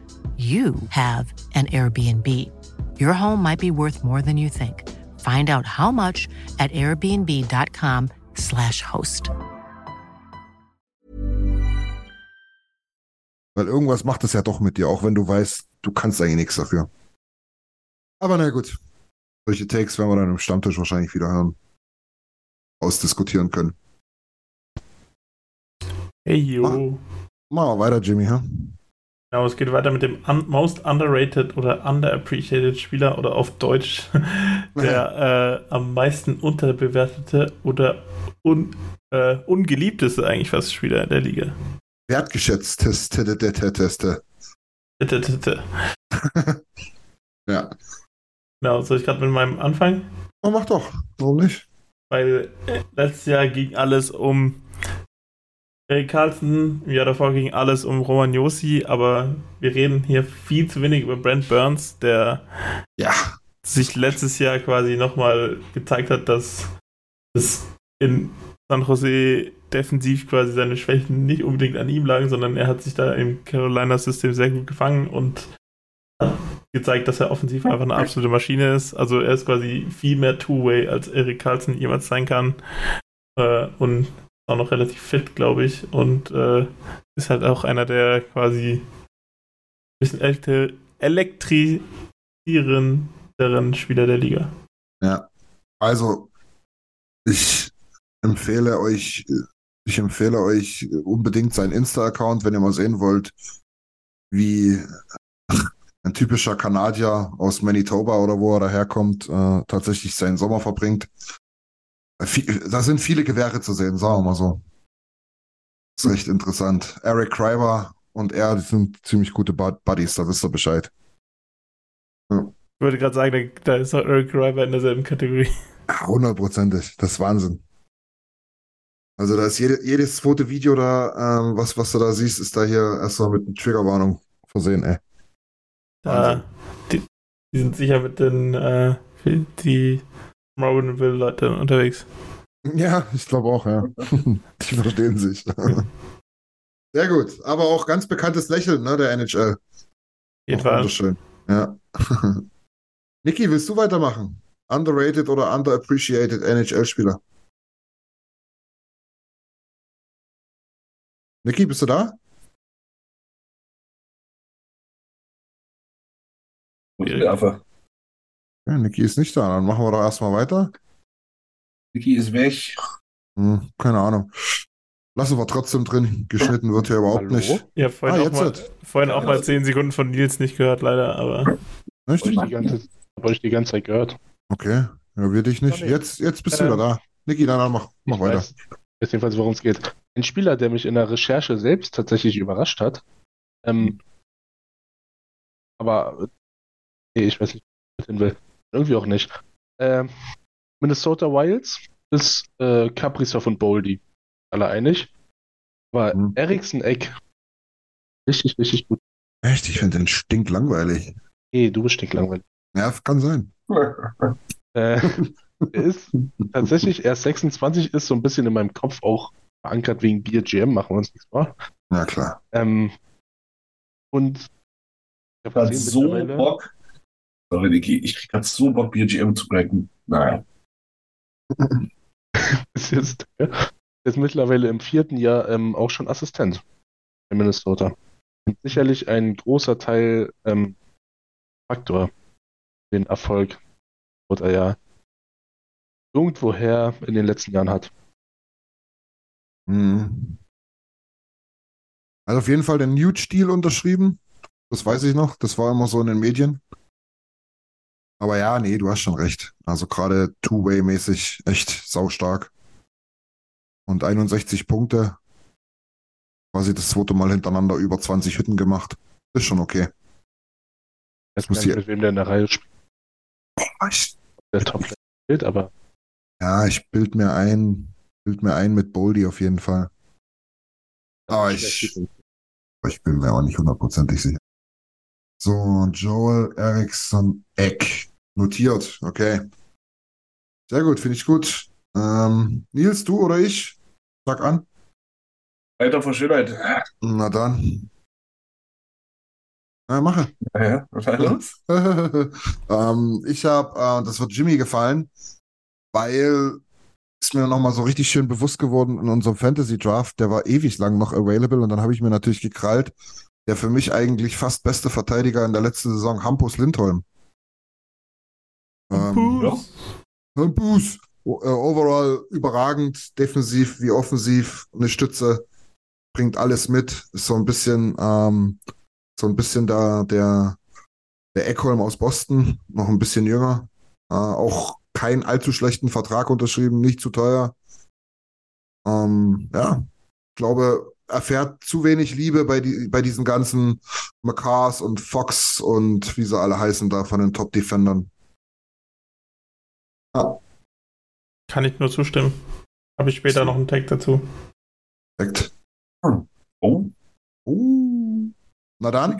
S7: you have an Airbnb. Your home might be worth more than you think. Find out how much at airbnb.com/slash host.
S2: Weil irgendwas macht es ja doch mit dir, auch wenn du weißt, du kannst eigentlich nichts dafür. Aber na gut. Solche Takes werden wir dann im Stammtisch wahrscheinlich wieder hören. Ausdiskutieren können.
S3: Hey, yo.
S2: Machen wir weiter, Jimmy, ha?
S3: Genau, es geht weiter mit dem un most underrated oder underappreciated Spieler oder auf Deutsch der äh, am meisten unterbewertete oder un, äh, ungeliebteste eigentlich fast Spieler der Liga.
S2: Wertgeschätzt, Test, Teste, Teste. Ja.
S3: Genau, soll ich gerade mit meinem anfangen?
S2: Oh, mach doch. Warum nicht?
S3: Weil äh, letztes Jahr ging alles um Erik Carlson, im Jahr davor ging alles um Roman Josi, aber wir reden hier viel zu wenig über Brent Burns, der
S2: Ja.
S3: sich letztes Jahr quasi nochmal gezeigt hat, dass es in San Jose defensiv quasi seine Schwächen nicht unbedingt an ihm lagen, sondern er hat sich da im Carolina-System sehr gut gefangen und gezeigt, dass er offensiv einfach eine absolute Maschine ist. Also er ist quasi viel mehr Two-Way, als Erik Carlson jemals sein kann. Äh, und auch noch relativ fit, glaube ich. Und äh, ist halt auch einer der quasi ein bisschen älter, elektrisierenderen Spieler der Liga.
S2: Ja. Also, ich empfehle euch, ich empfehle euch unbedingt seinen Insta-Account, wenn ihr mal sehen wollt, wie ein typischer Kanadier aus Manitoba oder wo er daherkommt, äh, tatsächlich seinen Sommer verbringt. Viel- Da sind viele Gewehre zu sehen, sagen wir mal so. ist recht interessant. Eric Kriver und er die sind ziemlich gute Bud- Buddies, da wisst ihr Bescheid.
S3: Ich wollte gerade sagen, da, da ist auch Eric River in derselben Kategorie.
S2: Ja, Hundertprozentig, das ist Wahnsinn. Also da ist jede, jedes zweite Video da, ähm, was, was du da siehst, ist da hier erstmal mit einer Triggerwarnung versehen, ey.
S3: Da, die, die sind sicher mit den äh, die Morganville-Leute unterwegs.
S2: Ja, ich glaube auch, ja. Die verstehen sich. Sehr gut, aber auch ganz bekanntes Lächeln, ne, der NHL.
S3: Jeden
S2: Auch
S3: Fall.
S2: wunderschön. Ja. Niki, willst du weitermachen? Underrated oder underappreciated NHL-Spieler? Niki, bist du da?
S4: Einfach.
S2: Ja, Niki ist nicht da. Dann machen wir doch erstmal weiter.
S4: Vicky ist weg.
S2: Hm, keine Ahnung. Lassen wir trotzdem drin. Geschnitten wird hier überhaupt
S5: Hallo?
S2: nicht.
S3: Ja, vorhin,
S2: Ah,
S3: auch
S2: jetzt
S3: mal, vorhin auch mal 10 Sekunden von Nils nicht gehört, leider, aber
S2: Nicht?
S5: Habe ich, die ganze- hab ich die ganze Zeit gehört.
S2: Okay. Ja, wir dich nicht. Jetzt, jetzt bist du
S5: Ähm,
S2: wieder da. Niki, dann, dann mach, mach
S5: Ich
S2: weiter.
S5: weiß, weiß jedenfalls, worum es geht. Ein Spieler, der mich in der Recherche selbst tatsächlich überrascht hat. Ähm, aber nee, ich weiß nicht, wo ich hin will. Irgendwie auch nicht. Ähm, Minnesota Wilds ist äh, Kaprizov und Boldy. Alle einig. Aber
S2: Mhm.
S5: Eriksson Eck. Richtig, richtig gut.
S2: Echt? Ich finde den stinklangweilig.
S5: Hey, du bist stinklangweilig.
S2: Ja, kann sein.
S5: Äh, er ist tatsächlich erst 26, ist so ein bisschen in meinem Kopf auch verankert wegen BGM, machen wir uns nichts vor.
S2: Ja, klar.
S5: Ähm, und ich habe
S4: so Bock. Sorry, Niki, ich krieg grad so Bock, BGM zu cracken. Naja.
S5: ist jetzt, ist mittlerweile im vierten Jahr ähm, auch schon Assistent in Minnesota. Und sicherlich ein großer Teil ähm, Faktor für den Erfolg, den er ja irgendwoher in den letzten Jahren hat.
S2: Mhm. Hat auf jeden Fall den Nude-Stil unterschrieben. Das weiß ich noch. Das war immer so in den Medien. Aber ja, nee, du hast schon recht. Also gerade Two-Way-mäßig echt saustark. Und 61 Punkte. Quasi das zweite Mal hintereinander über 20 Hütten gemacht. Ist schon okay.
S5: Ich weiß
S2: muss hier-
S5: mit wem der in der Reihe spielt,
S2: Oh, ich,
S5: der Top spielt, aber
S2: ja, ich bild mir ein, bild mir ein mit Boldy auf jeden Fall. Ah, ich, ich bin mir auch nicht hundertprozentig sicher. So, Joel Eriksson Eck. Notiert, okay. Sehr gut, finde ich gut. Ähm, Nils, du oder ich? Sag an.
S4: Alter vor Schönheit.
S2: Na dann. Na, mache.
S4: Ja, ja, was ist los?
S2: ähm, ich habe, äh, das wird Jimmy gefallen, weil ist mir nochmal so richtig schön bewusst geworden in unserem Fantasy Draft, der war ewig lang noch available und dann habe ich mir natürlich gekrallt, der für mich eigentlich fast beste Verteidiger in der letzten Saison, Hampus Lindholm. Ähm,
S4: Ja.
S2: O- äh, overall überragend, defensiv wie offensiv, eine Stütze, bringt alles mit, ist so ein bisschen, ähm, so ein bisschen da der, der Eckholm aus Boston, noch ein bisschen jünger, äh, auch keinen allzu schlechten Vertrag unterschrieben, nicht zu teuer. Ähm, ja, ich glaube, erfährt zu wenig Liebe bei, die, bei diesen ganzen McCars und Fox und wie sie alle heißen da von den Top-Defendern. Ja,
S3: Kann ich nur zustimmen. Habe ich später noch einen Tag dazu.
S2: perfekt.
S4: Oh.
S2: Uh, na dann.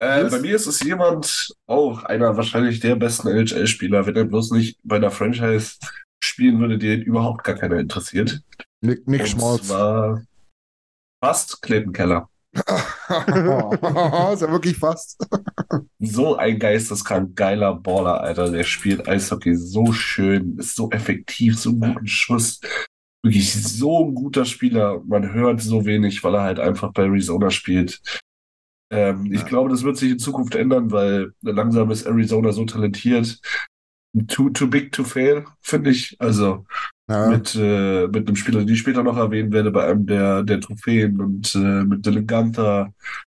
S4: Äh, bei mir ist es jemand, auch einer wahrscheinlich der besten NHL-Spieler, wenn er bloß nicht bei einer Franchise spielen würde, die ihn überhaupt gar keiner interessiert.
S2: Nick, Nick
S4: Und
S2: Schmolz.
S4: zwar fast Clayton Keller.
S2: Ist ja wirklich fast.
S4: So ein geisteskrank geiler Baller, Alter. Der spielt Eishockey so schön, ist so effektiv, so einen guten Schuss. Wirklich so ein guter Spieler. Man hört so wenig, weil er halt einfach bei Arizona spielt. Ähm, Ich
S2: Ja.
S4: glaube, das wird sich in Zukunft ändern, weil langsam ist Arizona so talentiert. Too, too big to fail, finde ich. Also
S2: Ja,
S4: mit, äh, mit einem Spieler, den ich später noch erwähnen werde, bei einem der, der Trophäen und äh, mit Dylan Gunther.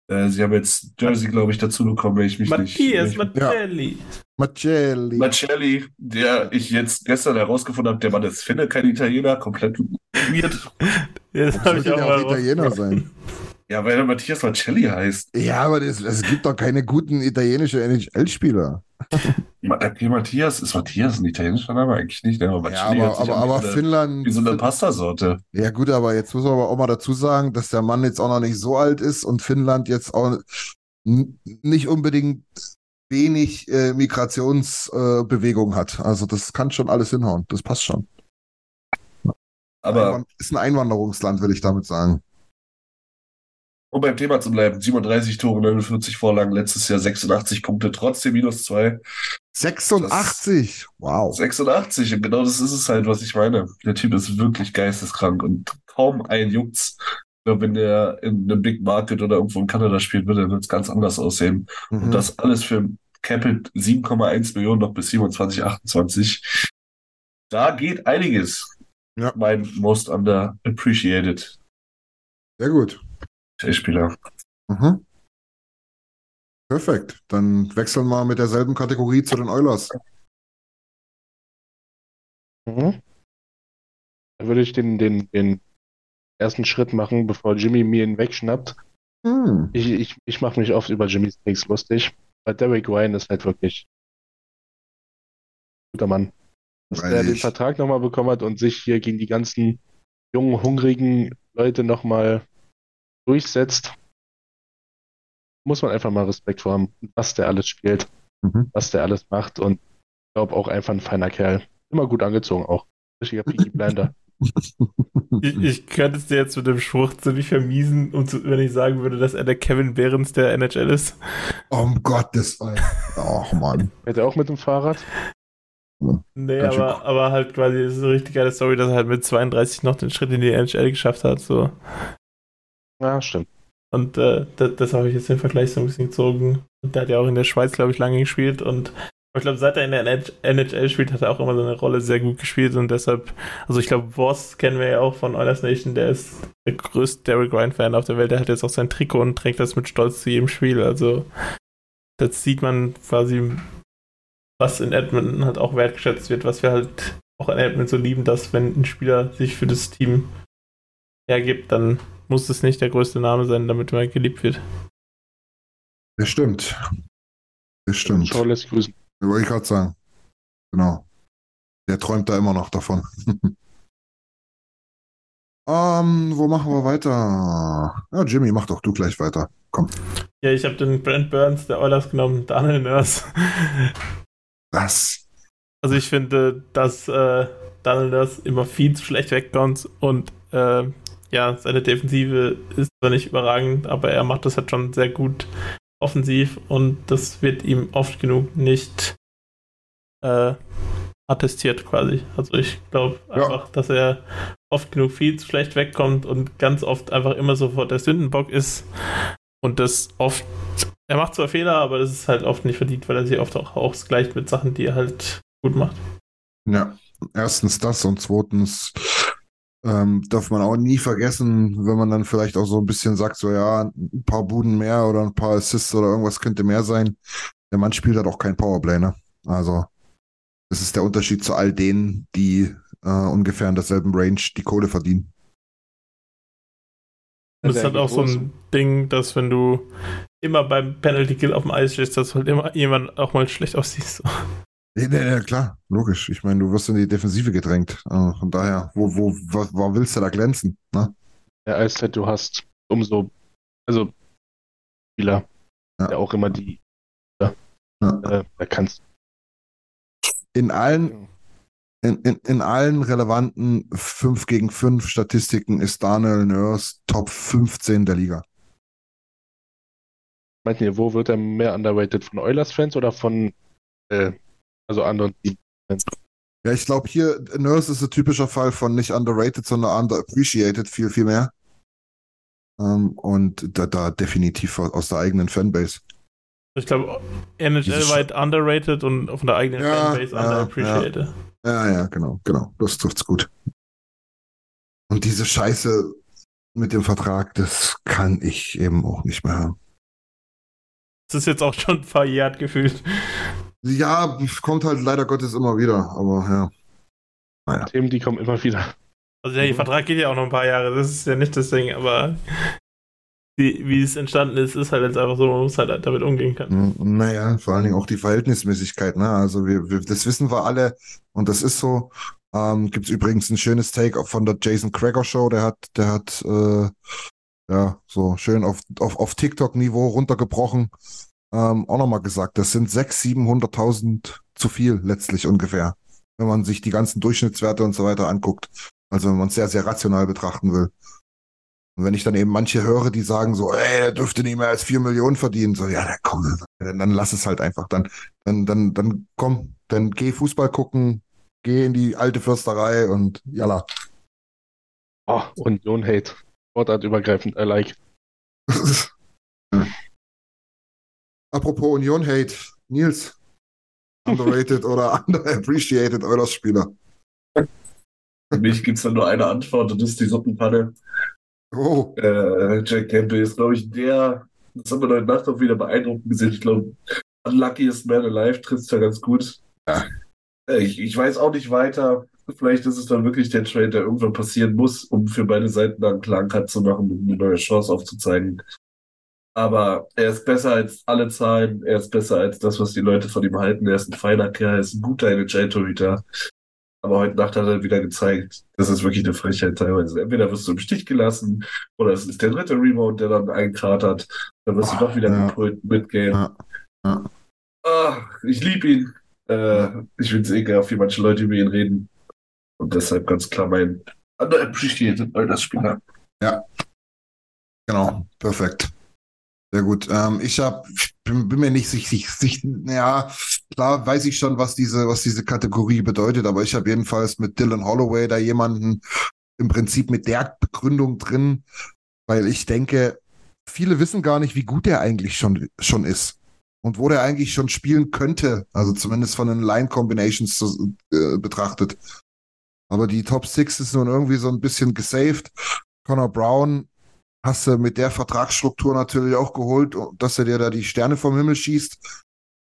S4: Äh, sie haben jetzt Jersey, glaube ich, dazu bekommen, wenn ich mich
S3: Matthias
S4: nicht.
S3: Macelli.
S2: Macelli.
S4: Macelli, der ich jetzt gestern herausgefunden habe, der Mann ist Finne, kein Italiener, komplett weird.
S3: Ja, das habe ich auch mal
S2: auch Italiener sein.
S4: Ja, weil er Matthias Macelli heißt.
S2: Ja, aber das, es gibt doch keine guten italienischen NHL-Spieler.
S4: Okay, Matthias, ist Matthias ein italienischer Name? Eigentlich nicht, ne? aber
S2: Ja, aber, aber, aber
S4: eine-
S2: Finnland.
S4: Wie so eine Pastasorte.
S2: Ja, gut, aber jetzt muss man aber auch mal dazu sagen, dass der Mann jetzt auch noch nicht so alt ist und Finnland jetzt auch nicht unbedingt wenig äh, Migrationsbewegung äh, hat. Also das kann schon alles hinhauen. Das passt schon.
S4: Aber
S2: Einwand ist ein Einwanderungsland, will ich damit sagen.
S4: Um beim Thema zu bleiben, 37 Tore, 49 Vorlagen, letztes Jahr 86 Punkte, trotzdem minus zwei.
S2: 86. Wow.
S4: 86, und genau das ist es halt, was ich meine. Der Typ ist wirklich geisteskrank und kaum ein juckt's. Glaube, wenn der in einem Big Market oder irgendwo in Kanada spielt, würde er es ganz anders aussehen.
S2: Mhm.
S4: Und das alles für Capit 7,1 Millionen noch bis 27, 28. Da geht einiges.
S2: Ja.
S4: Mein most underappreciated
S2: Sehr gut.
S4: Spieler.
S2: Mhm. Perfekt. Dann wechseln wir mit derselben Kategorie zu den Oilers.
S5: Mhm. Dann würde ich den, den, den ersten Schritt machen, bevor Jimmy mir ihn wegschnappt.
S2: Hm.
S5: Ich, ich, ich mache mich oft über Jimmys Takes lustig. Weil Derek Ryan ist halt wirklich guter Mann. Dass der den. Vertrag nochmal bekommen hat und sich hier gegen die ganzen jungen, hungrigen Leute nochmal durchsetzt, muss man einfach mal Respekt vor haben, was der alles spielt,
S2: Mhm.
S5: was der alles macht und ich glaube auch einfach ein feiner Kerl. Immer gut angezogen auch. Richtiger Peaky Blinder.
S3: Ich, ich könnte es dir jetzt mit dem Spruch ziemlich vermiesen, um zu, wenn ich sagen würde, dass er der Kevin Behrens der NHL ist.
S2: Um Gottes Willen. Ach, Mann.
S5: Fährt er auch mit dem Fahrrad?
S3: Nee,
S2: Ganz schön
S3: aber, aber halt quasi, es ist eine richtig geile Story, dass er halt mit 32 noch den Schritt in die NHL geschafft hat. So.
S5: Ja, stimmt.
S3: Und äh, das, das habe ich jetzt den Vergleich so ein bisschen gezogen. Und der hat ja auch in der Schweiz, glaube ich, lange gespielt. Und ich glaube, seit er in der NHL spielt, hat er auch immer seine Rolle sehr gut gespielt. Und deshalb, also ich glaube, Voss kennen wir ja auch von Oilers Nation, der ist der größte Derek Ryan-Fan auf der Welt. Der hat jetzt auch sein Trikot und trägt das mit Stolz zu jedem Spiel. Also das sieht man quasi, was in Edmonton halt auch wertgeschätzt wird, was wir halt auch in Edmonton so lieben, dass wenn ein Spieler sich für das Team hergibt, dann muss es nicht der größte Name sein, damit man geliebt wird.
S2: Das stimmt. Das stimmt.
S5: Schau lässt grüßen.
S2: Wollte ich gerade sagen. Genau. Der träumt da immer noch davon. ähm, wo machen wir weiter? Ja, Jimmy, mach doch du gleich weiter. Komm.
S3: Ja, ich habe den Brent Burns der Oilers genommen, Daniel Nurse.
S2: Was?
S3: Also ich finde, dass äh, Daniel Nurse immer viel zu schlecht wegkommt und äh, ja, seine Defensive ist zwar nicht überragend, aber er macht das halt schon sehr gut offensiv und das wird ihm oft genug nicht äh, attestiert quasi. Also ich glaube
S2: Ja.
S3: einfach, dass er oft genug viel zu schlecht wegkommt und ganz oft einfach immer sofort der Sündenbock ist und das oft, er macht zwar Fehler, aber das ist halt oft nicht verdient, weil er sich oft auch ausgleicht mit Sachen, die er halt gut macht.
S2: Ja, erstens das und zweitens ähm, darf man auch nie vergessen, wenn man dann vielleicht auch so ein bisschen sagt, so ja, ein paar Buden mehr oder ein paar Assists oder irgendwas könnte mehr sein. Der Mann spielt halt auch kein Powerplay, ne? Also, das ist der Unterschied zu all denen, die äh, ungefähr in derselben Range die Kohle verdienen.
S3: Und es ist halt auch so
S5: groß.
S3: ein Ding, dass wenn du immer beim Penalty Kill auf dem Eis stehst, dass halt immer jemand auch mal schlecht aussiehst.
S2: Nee, nee, nee, klar, logisch. Ich meine, du wirst in die Defensive gedrängt. Äh, von daher, wo, wo, wo, wo willst du da glänzen? Ne?
S5: Der Eiszeit du hast, umso, also Spieler,
S2: Ja.
S5: der auch immer die,
S2: Ja.
S5: äh, da kannst
S2: In allen, in, in, in allen relevanten 5 gegen 5 Statistiken ist Daniel Nurse Top 15 der Liga.
S5: Meint ihr, wo wird er mehr underrated? Von Oilers-Fans oder von äh, also anderen?
S2: Ja, ich glaube hier, Nurse ist ein typischer Fall von nicht underrated, sondern underappreciated, viel, viel mehr. Ähm, und da, da definitiv aus der eigenen Fanbase.
S3: Ich glaube, NHL-weit underrated und von der eigenen
S2: Ja,
S3: Fanbase
S2: ja,
S3: underappreciated.
S2: Ja, ja, genau, genau. Das trifft's gut. Und diese Scheiße mit dem Vertrag, das kann ich eben auch nicht mehr hören.
S3: Das ist jetzt auch schon verjährt gefühlt.
S2: Ja, kommt halt leider Gottes immer wieder, aber ja.
S5: Themen, die kommen immer wieder.
S3: Also der
S2: Mhm.
S3: Vertrag geht ja auch noch ein paar Jahre, das ist ja nicht das Ding, aber die, wie es entstanden ist, ist halt jetzt einfach so, man muss halt damit umgehen können.
S2: Mm, Naja, vor allen Dingen auch die Verhältnismäßigkeit, ne? Also wir, wir, das wissen wir alle und das ist so. Ähm, Gibt es übrigens ein schönes Take von der Jason Cracker Show, der hat, der hat äh, ja so schön auf, auf, auf TikTok-Niveau runtergebrochen. Ähm, auch nochmal gesagt, das sind 600.000, 700.000 zu viel letztlich ungefähr, wenn man sich die ganzen Durchschnittswerte und so weiter anguckt. Also wenn man es sehr, sehr rational betrachten will. Und wenn ich dann eben manche höre, die sagen so, ey, der dürfte nicht mehr als vier Millionen verdienen, so, ja, dann komm, dann, dann lass es halt einfach. Dann, dann, dann, dann komm, dann geh Fußball gucken, geh in die alte Fürsterei und jalla.
S5: Oh, Union Hate. Sportartübergreifend, I like.
S2: Apropos Union Hate, Nils, underrated oder underappreciated Eulers-Spieler.
S4: Für mich gibt es da nur eine Antwort und das ist die Suppenpanne.
S2: Oh,
S4: Äh, Jack Campbell ist, glaube ich, der, das haben wir heute Nacht auch wieder beeindruckend gesehen. Ich glaube, Unluckiest Man Alive trifft ja ganz gut.
S2: Ja.
S4: Äh, Ich, ich weiß auch nicht weiter. Vielleicht ist es dann wirklich der Trade, der irgendwann passieren muss, um für beide Seiten dann einen klaren Cut zu machen und eine neue Chance aufzuzeigen. Aber er ist besser als alle Zahlen. Er ist besser als das, was die Leute von ihm halten. Er ist ein feiner Kerl, er ist ein guter NHL-Torhüter. Aber heute Nacht hat er wieder gezeigt, das ist wirklich eine Frechheit teilweise. Entweder wirst du im Stich gelassen oder es ist der dritte Rebound, der dann einkratert. Dann wirst du doch wieder
S2: Ja.
S4: gepult mitgehen.
S2: Ja. Ja.
S4: Ah, ich liebe ihn. Äh, ich finde es ekelhaft, wie manche Leute über ihn reden. Und deshalb ganz klar mein underappreciated Altersspieler.
S2: Genau, perfekt. Sehr gut. Ähm, ich hab, ich bin, bin mir nicht sicher, sich, ja, klar weiß ich schon, was diese, was diese Kategorie bedeutet, aber ich habe jedenfalls mit Dylan Holloway da jemanden im Prinzip mit der Begründung drin, weil ich denke, viele wissen gar nicht, wie gut er eigentlich schon, schon ist und wo der eigentlich schon spielen könnte, also zumindest von den Line Combinations zu, äh, betrachtet. Aber die Top Six ist nun irgendwie so ein bisschen gesaved. Connor Brown hast du mit der Vertragsstruktur natürlich auch geholt, dass er dir da die Sterne vom Himmel schießt.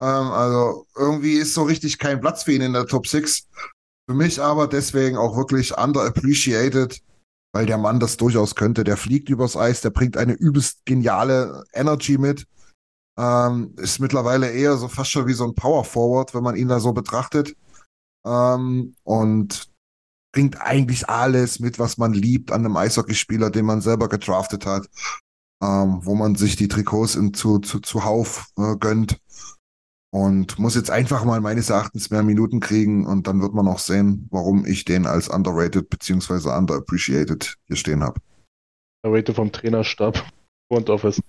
S2: Ähm, also irgendwie ist so richtig kein Platz für ihn in der Top 6. Für mich aber deswegen auch wirklich underappreciated, weil der Mann das durchaus könnte. Der fliegt übers Eis, der bringt eine übelst geniale Energy mit. Ähm, ist mittlerweile eher so fast schon wie so ein Power Forward, wenn man ihn da so betrachtet. Ähm, und bringt eigentlich alles mit, was man liebt an einem Eishockeyspieler, den man selber gedraftet hat, ähm, wo man sich die Trikots in, zu, zu, zuhauf äh, gönnt. Und muss jetzt einfach mal meines Erachtens mehr Minuten kriegen und dann wird man auch sehen, warum ich den als underrated beziehungsweise underappreciated hier stehen habe.
S5: Underrated vom Trainerstab, Front Office.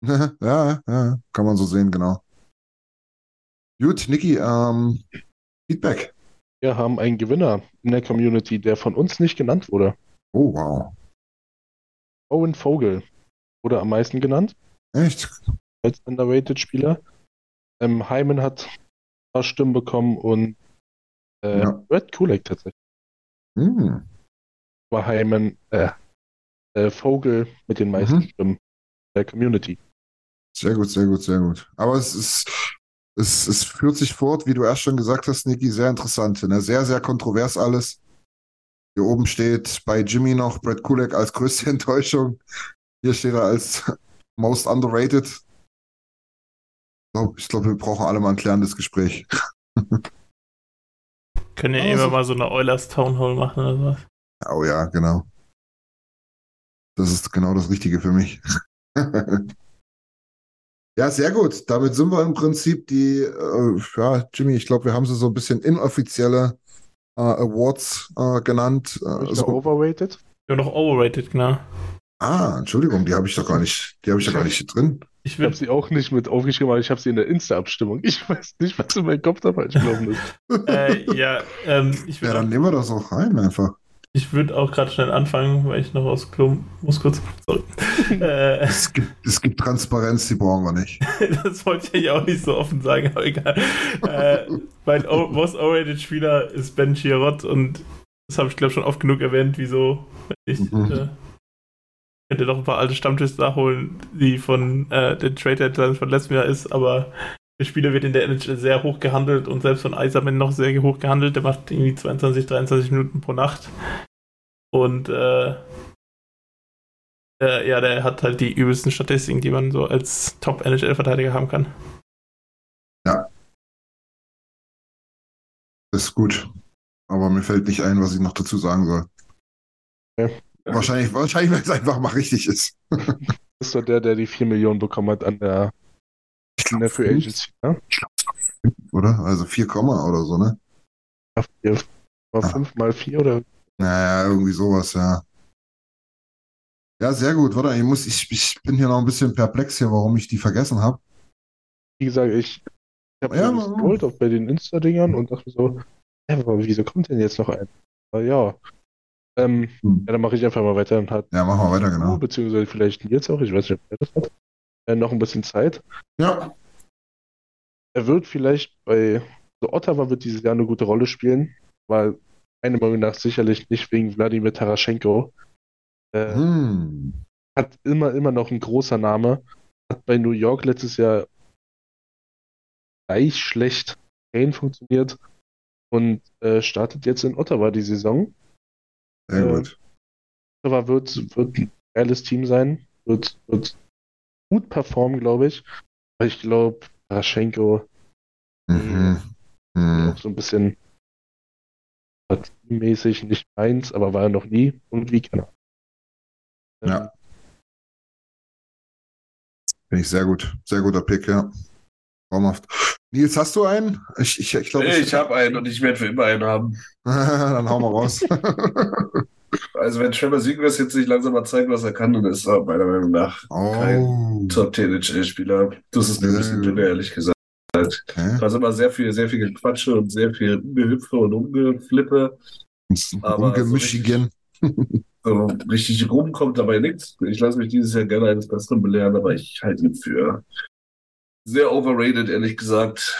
S2: ja, ja, kann man so sehen, genau. Gut, Niki, ähm, Feedback.
S5: Wir haben einen Gewinner in der Community, der von uns nicht genannt wurde.
S2: Oh, wow.
S5: Owen Vogel wurde am meisten genannt.
S2: Echt?
S5: Als underrated Spieler. Ähm, Hyman hat ein paar Stimmen bekommen und äh,
S2: Ja.
S5: Red Kulak tatsächlich.
S2: Hm.
S5: War Hyman, äh, äh, Vogel mit den meisten
S2: Mhm.
S5: Stimmen der Community.
S2: Sehr gut, sehr gut, sehr gut. Aber es ist, es, es führt sich fort, wie du erst schon gesagt hast, Niki, sehr interessant. Ne? Sehr, sehr kontrovers alles. Hier oben steht bei Jimmy noch Brad Kulak als größte Enttäuschung. Hier steht er als most underrated. Ich glaube, glaub, wir brauchen alle mal ein klärendes Gespräch.
S3: Können ja
S2: Also-
S3: immer mal so eine Oilers Town Hall machen oder sowas.
S2: Oh ja, genau. Das ist genau das Richtige für mich. Ja, sehr gut. Damit sind wir im Prinzip die, äh, ja, Jimmy, ich glaube, wir haben sie so ein bisschen inoffizielle äh, Awards äh, genannt. Äh, so,
S5: nur overrated.
S3: Ja, noch overrated, genau.
S2: ah, Entschuldigung, die habe ich doch gar nicht, die habe ich doch gar nicht drin.
S3: Ich
S5: Ich habe sie auch nicht mit aufgeschrieben, aber ich habe sie in der Insta-Abstimmung. Ich weiß nicht, was in meinem Kopf da falsch gelaufen ist.
S3: äh, ja, ähm, ich
S2: Ja, dann nehmen wir das auch rein einfach.
S3: Ich würd auch gerade schnell anfangen, weil ich noch aus Klo muss kurz. Äh,
S2: Es gibt, es gibt Transparenz, die brauchen wir nicht.
S3: das wollte ich ja auch nicht so offen sagen, aber egal. Äh, mein o most overrated Spieler ist Ben Chirot und das habe ich glaube schon oft genug erwähnt, wieso ich
S2: Mhm.
S3: äh, könnte noch ein paar alte Stammtische nachholen, die von äh, den Trade Deadlines von letztem Jahr ist, aber der Spieler wird in der NHL sehr hoch gehandelt und selbst von Eiserman noch sehr hoch gehandelt. Der macht irgendwie 22, 23 Minuten pro Nacht. Und äh, äh, ja, der hat halt die übelsten Statistiken, die man so als Top-NHL-Verteidiger haben kann.
S2: Das ist gut. Aber mir fällt nicht ein, was ich noch dazu sagen soll.
S5: Ja.
S2: Wahrscheinlich, wahrscheinlich, weil es einfach mal richtig ist.
S5: Das ist doch der, der die 4 Millionen bekommen hat an der, in der Free Agency. Ne?
S2: Oder? Also 4, Komma oder so, ne?
S5: Vier, war
S2: Ah.
S5: 5 mal 4 oder
S2: Naja, irgendwie sowas, ja. Ja, sehr gut. Warte, ich muss, ich, ich bin hier noch ein bisschen perplex hier, warum ich die vergessen habe.
S5: wie gesagt, ich, ich habe
S2: Ja,
S5: ja, gescrollt auf bei den Insta-Dingern und dachte mir so, hä, aber wieso kommt denn jetzt noch ein? Aber ja. Ähm,
S2: Hm.
S5: ja, dann mache ich einfach mal weiter und hat
S2: Ja, machen wir weiter, genau.
S5: beziehungsweise vielleicht Nils auch, ich weiß nicht, ob er das hat, äh, noch ein bisschen Zeit.
S2: Ja.
S5: Er wird vielleicht bei so Ottawa wird dieses Jahr eine gute Rolle spielen, weil meiner Meinung nach sicherlich nicht wegen Wladimir Taraschenko. Äh,
S2: Hm.
S5: Hat immer, immer noch ein großer Name. Hat bei New York letztes Jahr gleich schlecht Kane funktioniert und äh, startet jetzt in Ottawa die Saison.
S2: Sehr
S5: Äh,
S2: gut.
S5: Ottawa wird, wird ein geiles Team sein, wird, wird gut performen, glaube ich. Aber ich glaube, Taraschenko
S2: Mhm. Mhm.
S5: auch so ein bisschen teammäßig nicht meins, aber war er noch nie irgendwie, keine Ahnung. Ähm,
S2: Ja. Finde ich sehr gut. Sehr guter Pick, ja. Traumhaft. Nils, hast du einen? Ich, ich, ich glaube,
S4: Ich habe einen und ich werde für immer einen haben.
S2: Dann hau mal raus.
S4: Also wenn Trevor Seagrass jetzt nicht langsam mal zeigt, was er kann, dann ist er meiner Meinung nach kein
S2: oh.
S4: Top 10 NHL-Spieler. Das ist mir ein bisschen dünner, ehrlich gesagt.
S2: Okay.
S4: Da ist immer sehr viel, sehr viel Gequatsche und sehr viel Gehüpfe und Umgeflippe. Aber so
S2: Michigan.
S4: So richtig rum kommt dabei nichts. Ich lasse mich dieses Jahr gerne eines Besseren belehren, aber ich halte ihn für sehr overrated, ehrlich gesagt.